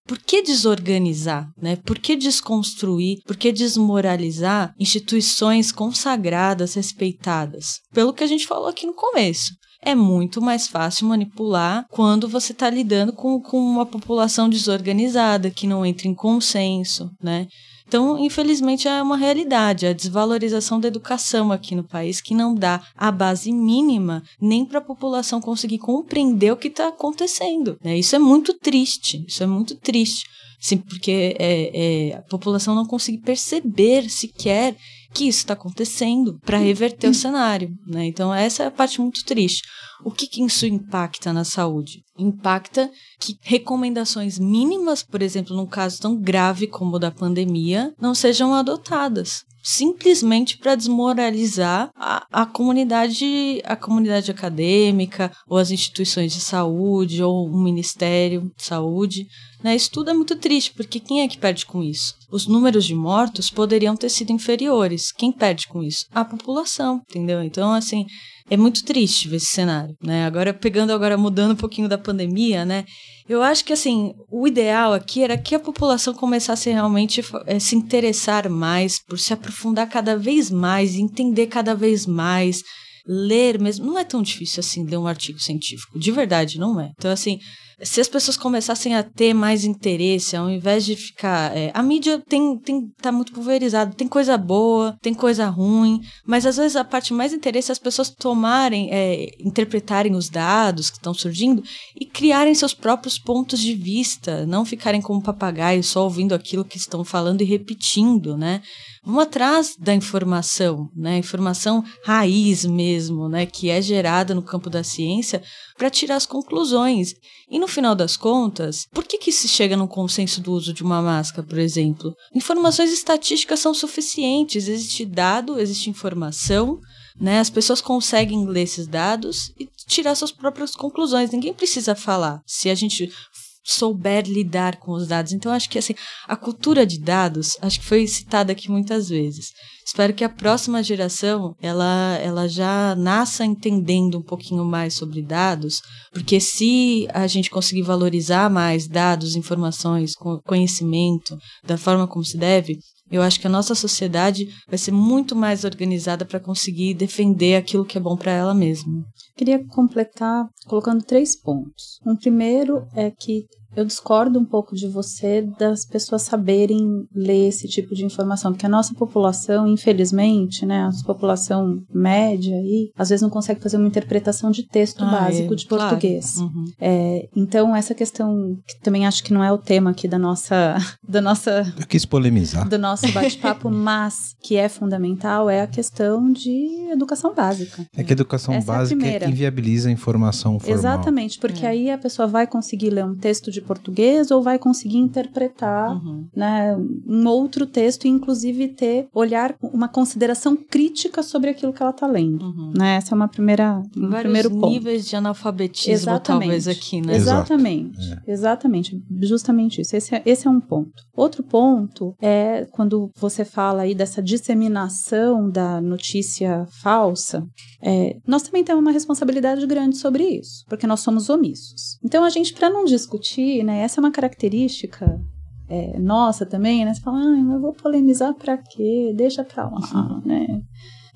por que desorganizar, né? Por que desconstruir? Por que desmoralizar instituições consagradas, respeitadas? Pelo que a gente falou aqui no começo é muito mais fácil manipular quando você está lidando com, com uma população desorganizada, que não entra em consenso, né? Então, infelizmente, é uma realidade a desvalorização da educação aqui no país, que não dá a base mínima nem para a população conseguir compreender o que está acontecendo. Né? Isso é muito triste, isso é muito triste. Sim, porque é, é, a população não consegue perceber sequer que isso está acontecendo para reverter o cenário. Né? Então, essa é a parte muito triste. O que, que isso impacta na saúde? Impacta que recomendações mínimas, por exemplo, num caso tão grave como o da pandemia, não sejam adotadas simplesmente para desmoralizar a, a, comunidade, a comunidade acadêmica, ou as instituições de saúde, ou o Ministério de Saúde. Né? Isso tudo é muito triste, porque quem é que perde com isso? Os números de mortos poderiam ter sido inferiores. Quem perde com isso? A população, entendeu? Então, assim, é muito triste ver esse cenário, né? Agora, pegando agora, mudando um pouquinho da pandemia, né? Eu acho que, assim, o ideal aqui era que a população começasse realmente é, se interessar mais por se aprofundar cada vez mais, entender cada vez mais, ler mesmo. Não é tão difícil assim ler um artigo científico, de verdade, não é. Então, assim, se as pessoas começassem a ter mais interesse, ao invés de ficar. É, a mídia tem, tem, tá muito pulverizada, tem coisa boa, tem coisa ruim, mas às vezes a parte mais interesse é as pessoas tomarem, é, interpretarem os dados que estão surgindo e criarem seus próprios pontos de vista, não ficarem como papagaios só ouvindo aquilo que estão falando e repetindo, né? Vamos atrás da informação, né? Informação raiz mesmo, né? Que é gerada no campo da ciência para tirar as conclusões. E no final das contas, por que, que se chega num consenso do uso de uma máscara, por exemplo? Informações estatísticas são suficientes, existe dado, existe informação, né? As pessoas conseguem ler esses dados e tirar suas próprias conclusões. Ninguém precisa falar. Se a gente souber lidar com os dados. Então, acho que assim, a cultura de dados, acho que foi citada aqui muitas vezes. Espero que a próxima geração ela, ela já nasça entendendo um pouquinho mais sobre dados, porque se a gente conseguir valorizar mais dados, informações, conhecimento da forma como se deve, eu acho que a nossa sociedade vai ser muito mais organizada para conseguir defender aquilo que é bom para ela mesma. Queria completar colocando três pontos. Um primeiro é que eu discordo um pouco de você das pessoas saberem ler esse tipo de informação, porque a nossa população, infelizmente, né, a população média aí, às vezes não consegue fazer uma interpretação de texto ah, básico é, de português. Claro. Uhum. É, então essa questão que também acho que não é o tema aqui da nossa, [laughs] da nossa. Eu quis polemizar. Do nosso bate-papo, [laughs] mas que é fundamental é a questão de educação básica. É que a educação essa básica é a inviabiliza a informação formal. Exatamente, porque é. aí a pessoa vai conseguir ler um texto de português ou vai conseguir interpretar uhum. né, um outro texto e inclusive ter olhar uma consideração crítica sobre aquilo que ela está lendo. Uhum. Né? Essa é uma primeira um Vários primeiro ponto. níveis de analfabetismo Exatamente. talvez aqui, né? Exatamente. É. Exatamente. Justamente isso. Esse é, esse é um ponto. Outro ponto é quando você fala aí dessa disseminação da notícia falsa, é, nós também temos uma responsabilidade grande sobre isso, porque nós somos omissos. Então a gente, para não discutir né? Essa é uma característica é, nossa também, né? Você fala, ah, mas eu vou polemizar para quê? Deixa para lá, né?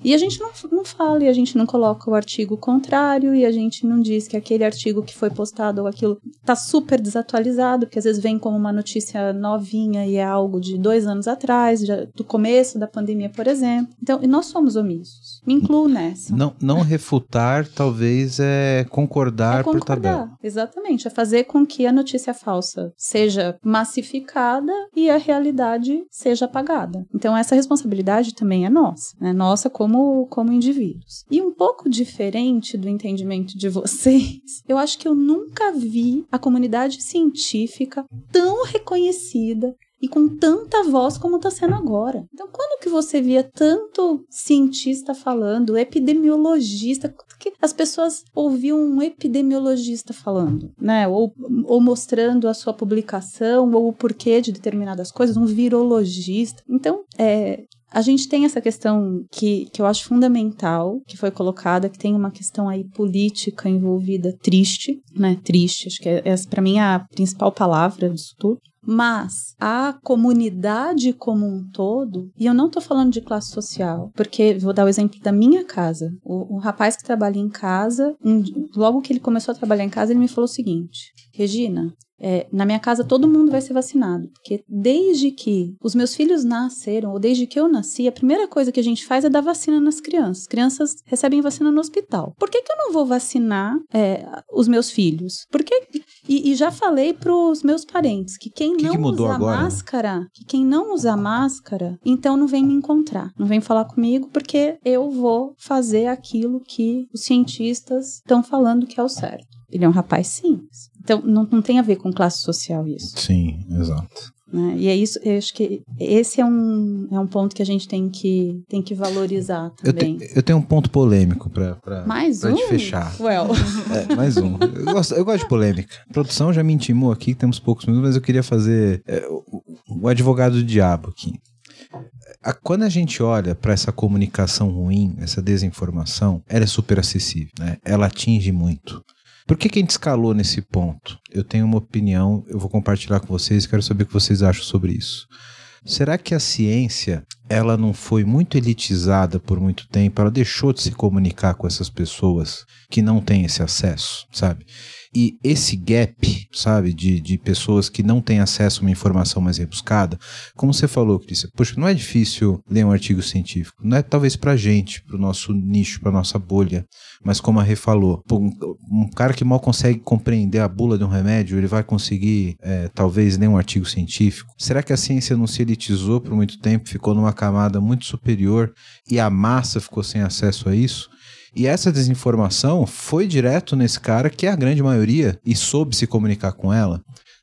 E a gente não, não fala, e a gente não coloca o artigo contrário, e a gente não diz que aquele artigo que foi postado ou aquilo está super desatualizado, porque às vezes vem como uma notícia novinha e é algo de dois anos atrás, já, do começo da pandemia, por exemplo. Então, e nós somos omissos. Me incluo nessa. Não, não refutar, talvez, é concordar, É por concordar, tabela. exatamente. É fazer com que a notícia falsa seja massificada e a realidade seja apagada. Então, essa responsabilidade também é nossa, né? Nossa como, como indivíduos. E um pouco diferente do entendimento de [laughs] vocês, eu acho que eu nunca vi a comunidade científica tão reconhecida e com tanta voz como está sendo agora. Então, quando que você via tanto cientista falando, epidemiologista, que as pessoas ouviam um epidemiologista falando, né? Ou, ou mostrando a sua publicação ou o porquê de determinadas coisas, um virologista. Então, é, a gente tem essa questão que, que eu acho fundamental, que foi colocada, que tem uma questão aí política envolvida triste, né? Triste, acho que é, essa para mim é a principal palavra disso tudo. Mas a comunidade como um todo, e eu não estou falando de classe social, porque vou dar o exemplo da minha casa. O, o rapaz que trabalha em casa, um, logo que ele começou a trabalhar em casa, ele me falou o seguinte: Regina, é, na minha casa todo mundo vai ser vacinado, porque desde que os meus filhos nasceram, ou desde que eu nasci, a primeira coisa que a gente faz é dar vacina nas crianças. Crianças recebem vacina no hospital. Por que, que eu não vou vacinar é, os meus filhos? Porque e, e já falei para os meus parentes que quem Que não que usa agora? máscara, que quem não usa máscara, então não vem me encontrar, não vem falar comigo, porque eu vou fazer aquilo que os cientistas estão falando que é o certo. Ele é um rapaz simples. Então, não, não tem a ver com classe social isso. Sim, exato. Né? E é isso, eu acho que esse é um, é um ponto que a gente tem que, tem que valorizar Eu, também. te- eu tenho um ponto polêmico pra um? te fechar. Well, É, mais um. Eu gosto, eu gosto de polêmica. A produção já me intimou aqui, temos poucos minutos, mas eu queria fazer é, o, o advogado do diabo aqui. A- Quando a gente olha para essa comunicação ruim, essa desinformação, ela é super acessível, né? Ela atinge muito. Por que, que a gente escalou nesse ponto? Eu tenho uma opinião, eu vou compartilhar com vocês, quero saber o que vocês acham sobre isso. Será que a ciência ela não foi muito elitizada por muito tempo? Ela deixou de se comunicar com essas pessoas que não têm esse acesso, sabe? E esse gap, sabe, de, de pessoas que não têm acesso a uma informação mais rebuscada, como você falou, Cris, poxa, não é difícil ler um artigo científico. Não é talvez pra gente, pro nosso nicho, pra nossa bolha, mas como a Rê falou, um, um cara que mal consegue compreender a bula de um remédio, ele vai conseguir, é, talvez, ler um artigo científico. Será que a ciência não se elitizou por muito tempo, ficou numa camada muito superior e a massa ficou sem acesso a isso? E essa desinformação foi direto nesse cara, que é a grande maioria, e soube se comunicar com ela.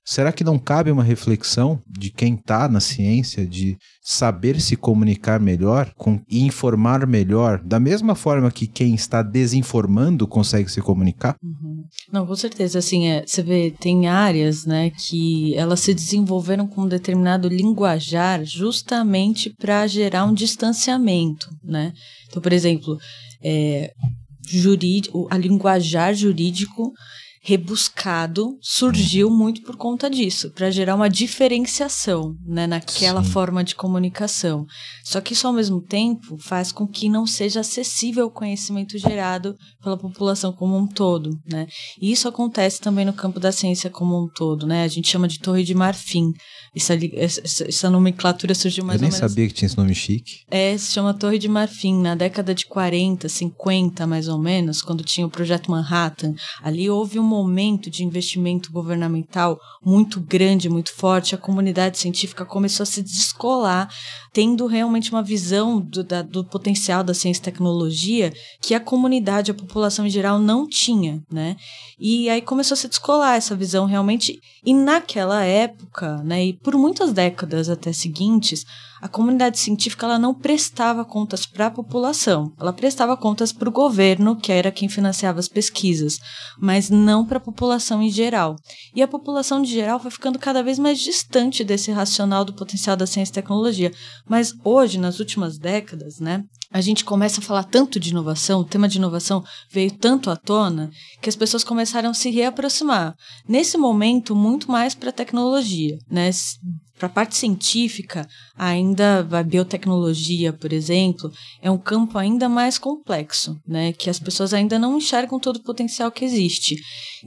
Será que não cabe uma reflexão de quem está na ciência de saber se comunicar melhor com, e informar melhor, da mesma forma que quem está desinformando consegue se comunicar? Não, com certeza. Assim, é, você vê, tem áreas, né, que elas se desenvolveram com um determinado linguajar justamente para gerar um distanciamento, né? Então, por exemplo, é, jurídico, a linguajar jurídico rebuscado surgiu muito por conta disso, para gerar uma diferenciação, né, naquela Sim. forma de comunicação. Só que isso ao mesmo tempo faz com que não seja acessível o conhecimento gerado pela população como um todo, né? E isso acontece também no campo da ciência como um todo, né? A gente chama de torre de marfim. Essa, essa, essa nomenclatura surgiu mais Eu nem ou menos sabia que tinha esse nome chique. é, se chama Torre de Marfim. Na década de 40, 50, mais ou menos, quando tinha o Projeto Manhattan, ali houve um momento de investimento governamental muito grande, muito forte. A comunidade científica começou a se descolar, tendo realmente uma visão do, da- do potencial da ciência e tecnologia que a comunidade, a população em geral, não tinha, né? E aí começou a se descolar essa visão realmente. E naquela época, né, e por muitas décadas até seguintes, a comunidade científica ela não prestava contas para a população, ela prestava contas para o governo, que era quem financiava as pesquisas, mas não para a população em geral. E a população de geral foi ficando cada vez mais distante desse racional do potencial da ciência e tecnologia. Mas hoje, nas últimas décadas, né, a gente começa a falar tanto de inovação, o tema de inovação veio tanto à tona que as pessoas começaram a se reaproximar. Nesse momento, muito mais para a tecnologia, né? Para a parte científica, ainda a biotecnologia, por exemplo, é um campo ainda mais complexo, né? Que as pessoas ainda não enxergam todo o potencial que existe.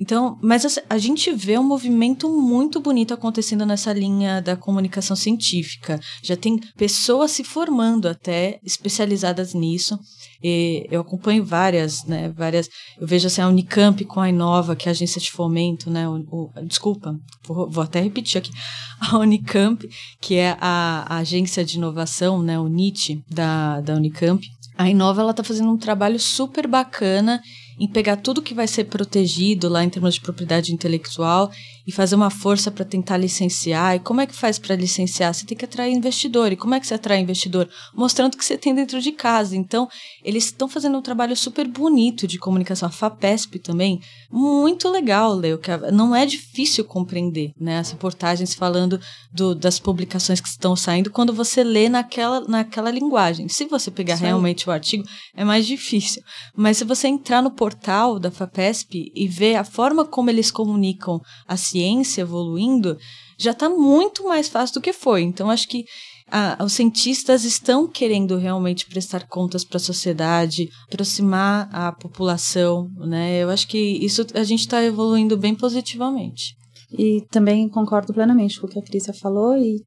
Então, mas a, a gente vê um movimento muito bonito acontecendo nessa linha da comunicação científica. Já tem pessoas se formando até especializadas nisso. E eu acompanho várias, né? Várias. Eu vejo assim a Unicamp com a Inova, que é a agência de fomento, né? O, o, desculpa, vou, vou, até repetir aqui. [laughs] A Unicamp, que é a, a agência de inovação, né? O NIT da, da Unicamp. A Inova ela está fazendo um trabalho super bacana em pegar tudo que vai ser protegido lá em termos de propriedade intelectual e fazer uma força para tentar licenciar. E como é que faz para licenciar? Você tem que atrair investidor. E como é que você atrai investidor? Mostrando o que você tem dentro de casa. Então, eles estão fazendo um trabalho super bonito de comunicação. A FAPESP também, muito legal, Leo, que não é difícil compreender, né? As reportagens falando do, das publicações que estão saindo quando você lê naquela, naquela linguagem. Se você pegar Sim. realmente o artigo, é mais difícil. Mas se você entrar no portal portal da FAPESP e ver a forma como eles comunicam a ciência evoluindo, já está muito mais fácil do que foi. Então, acho que ah, os cientistas estão querendo realmente prestar contas para a sociedade, aproximar a população, né? Eu acho que isso a gente está evoluindo bem positivamente. E também concordo plenamente com o que a Crícia falou e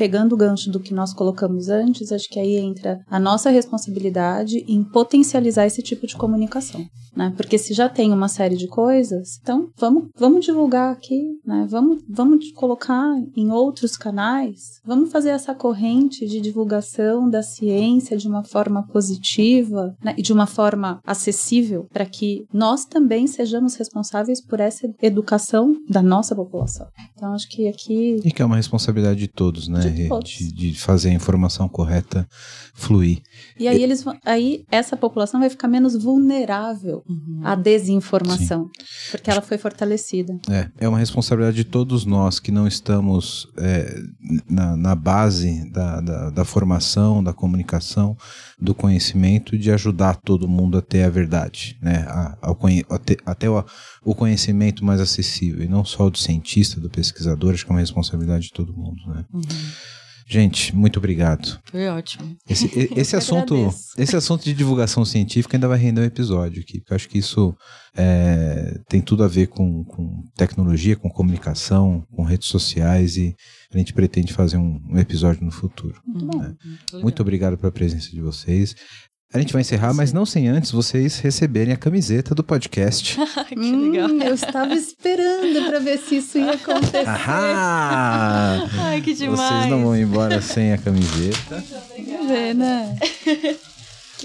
pegando o gancho do que nós colocamos antes, acho que aí entra a nossa responsabilidade em potencializar esse tipo de comunicação, né? Porque se já tem uma série de coisas, então vamos, vamos divulgar aqui, né? Vamos, vamos colocar em outros canais, vamos fazer essa corrente de divulgação da ciência de uma forma positiva né? e de uma forma acessível para que nós também sejamos responsáveis por essa educação da nossa população. Então acho que aqui e que é uma responsabilidade de todos, né? de, de, fazer a informação correta fluir. E aí eles aí essa população vai ficar menos vulnerável uhum. à desinformação, Sim. porque ela foi fortalecida. É, é uma responsabilidade de todos nós que não estamos é, na, na, base da, da, da formação, da comunicação, do conhecimento, de ajudar todo mundo a ter a verdade, né? A, a, a ter, até o, o conhecimento mais acessível, e não só do cientista, do pesquisador, acho que é uma responsabilidade de todo mundo, né? Uhum. Gente, muito obrigado. Foi ótimo. Esse, [laughs] esse assunto, esse assunto de divulgação científica ainda vai render um episódio aqui, porque eu acho que isso é, tem tudo a ver com, com, tecnologia, com comunicação, com redes sociais e a gente pretende fazer um, um episódio no futuro. Muito, né? muito obrigado pela presença de vocês. A gente vai encerrar, mas não sem antes vocês receberem a camiseta do podcast. [laughs] que legal. Hum, eu estava esperando para ver se isso ia acontecer. Ahá! Ai, que demais. Vocês não vão embora sem a camiseta. Vamos ver, né? [laughs]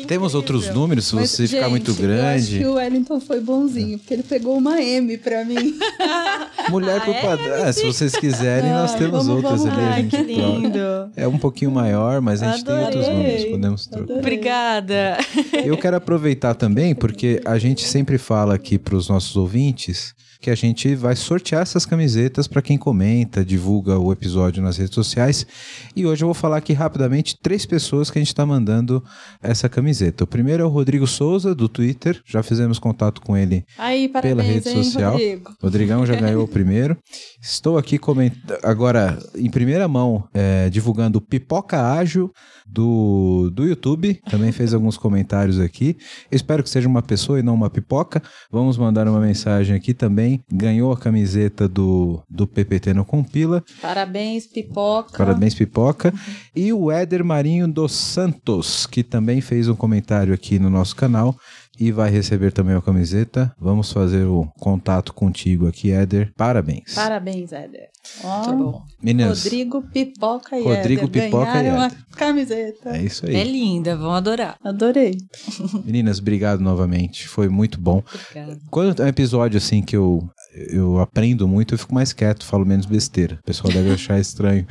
Temos outros números, se Mas, você gente, ficar muito grande. Eu acho que o Wellington foi bonzinho, porque ele pegou uma M pra mim. [laughs] Mulher ah, por padrão. É, se vocês quiserem, nós temos vamos, outras vamos ali. Ai, que lindo. É um pouquinho maior, mas a gente Adorei. tem outros números, podemos trocar. Obrigada. Eu quero aproveitar também, porque a gente sempre fala aqui para os nossos ouvintes que a gente vai sortear essas camisetas para quem comenta, divulga o episódio nas redes sociais. E hoje eu vou falar aqui rapidamente três pessoas que a gente está mandando essa camiseta. O primeiro é o Rodrigo Souza, do Twitter. Já fizemos contato com ele Aí, parabéns, pela rede hein, social. Rodrigo. Rodrigão já ganhou o primeiro. Estou aqui comentando agora em primeira mão, é, divulgando o Pipoca Ágil do, do YouTube. Também fez alguns comentários aqui. espero que seja uma pessoa e não uma pipoca. Vamos mandar uma mensagem aqui também ganhou a camiseta do, do PPT no Compila. Parabéns, Pipoca. Parabéns, Pipoca. E o Éder Marinho dos Santos, que também fez um comentário aqui no nosso canal e vai receber também a camiseta. Vamos fazer o contato contigo aqui, Éder. Parabéns. Parabéns, Éder. Oh, tá bom. Meninas, Rodrigo Pipoca e Rodrigo Éder Pipoca ganharam e Éder. a camiseta. É isso aí. É linda, vão adorar. Adorei. Meninas, obrigado novamente. Foi muito bom. Obrigada. Quando é um episódio assim que eu, eu aprendo muito, eu fico mais quieto, falo menos besteira. O pessoal deve [laughs] achar estranho.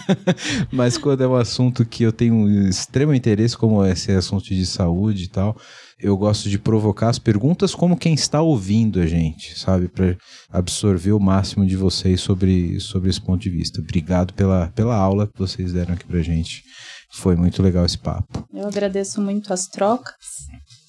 [laughs] Mas quando é um assunto que eu tenho extremo interesse, como esse assunto de saúde e tal, eu gosto de provocar as perguntas como quem está ouvindo a gente, sabe? Para absorver o máximo de vocês sobre, sobre esse ponto de vista. Obrigado pela, pela aula que vocês deram aqui pra gente. Foi muito legal esse papo. Eu agradeço muito as trocas.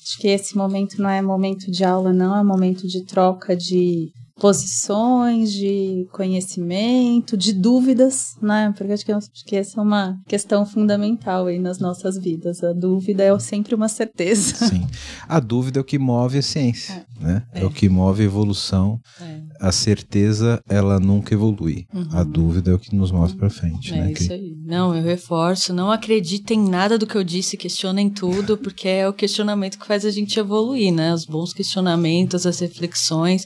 Acho que esse momento não é momento de aula, não, é momento de troca de posições, de conhecimento, de dúvidas, né? Porque acho que, acho que essa é uma questão fundamental aí nas nossas vidas. A dúvida é sempre uma certeza. Sim. A dúvida é o que move a ciência, é. né? É. é. o que move a evolução. É. A certeza, ela nunca evolui. Uhum. A dúvida é o que nos move para frente, é né? isso aí. Não, eu reforço, não acreditem em nada do que eu disse, questionem tudo, porque é o questionamento que faz a gente evoluir, né? Os bons questionamentos, as reflexões.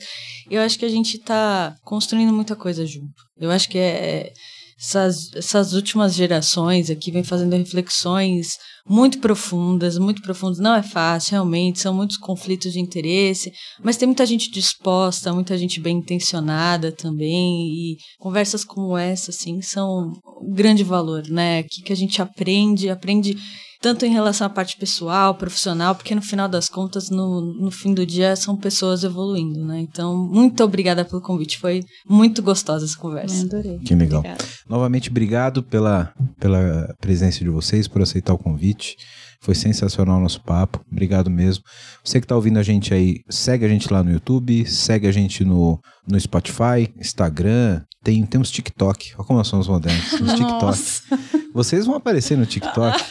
Eu acho que a gente está construindo muita coisa junto. Eu acho que é, é essas, essas últimas gerações aqui vem fazendo reflexões muito profundas, muito profundas. Não é fácil, realmente, são muitos conflitos de interesse, mas tem muita gente disposta, muita gente bem intencionada também, e conversas como essa, assim, são um grande valor, né? Que, que a gente aprende, aprende tanto em relação à parte pessoal, profissional, porque no final das contas, no, no fim do dia, são pessoas evoluindo, né? Então, muito obrigada pelo convite. Foi muito gostosa essa conversa. Eu adorei. Que legal. Obrigada. Novamente, obrigado pela, pela presença de vocês, por aceitar o convite. Foi sensacional o nosso papo. Obrigado mesmo. Você que está ouvindo a gente aí, segue a gente lá no YouTube, segue a gente no, no Spotify, Instagram, tem, temos TikTok. Olha como nós somos modernos. Temos TikTok. Vocês vão aparecer no TikTok.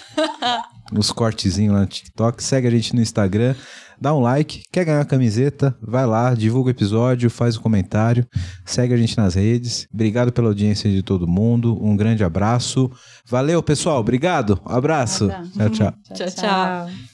Os cortezinhos lá no TikTok. Segue a gente no Instagram. Dá um like. Quer ganhar uma camiseta? Vai lá, divulga o episódio, faz o um comentário. Segue a gente nas redes. Obrigado pela audiência de todo mundo. Um grande abraço. Valeu, pessoal. Obrigado. Um abraço. Tchau, tchau. tchau, tchau.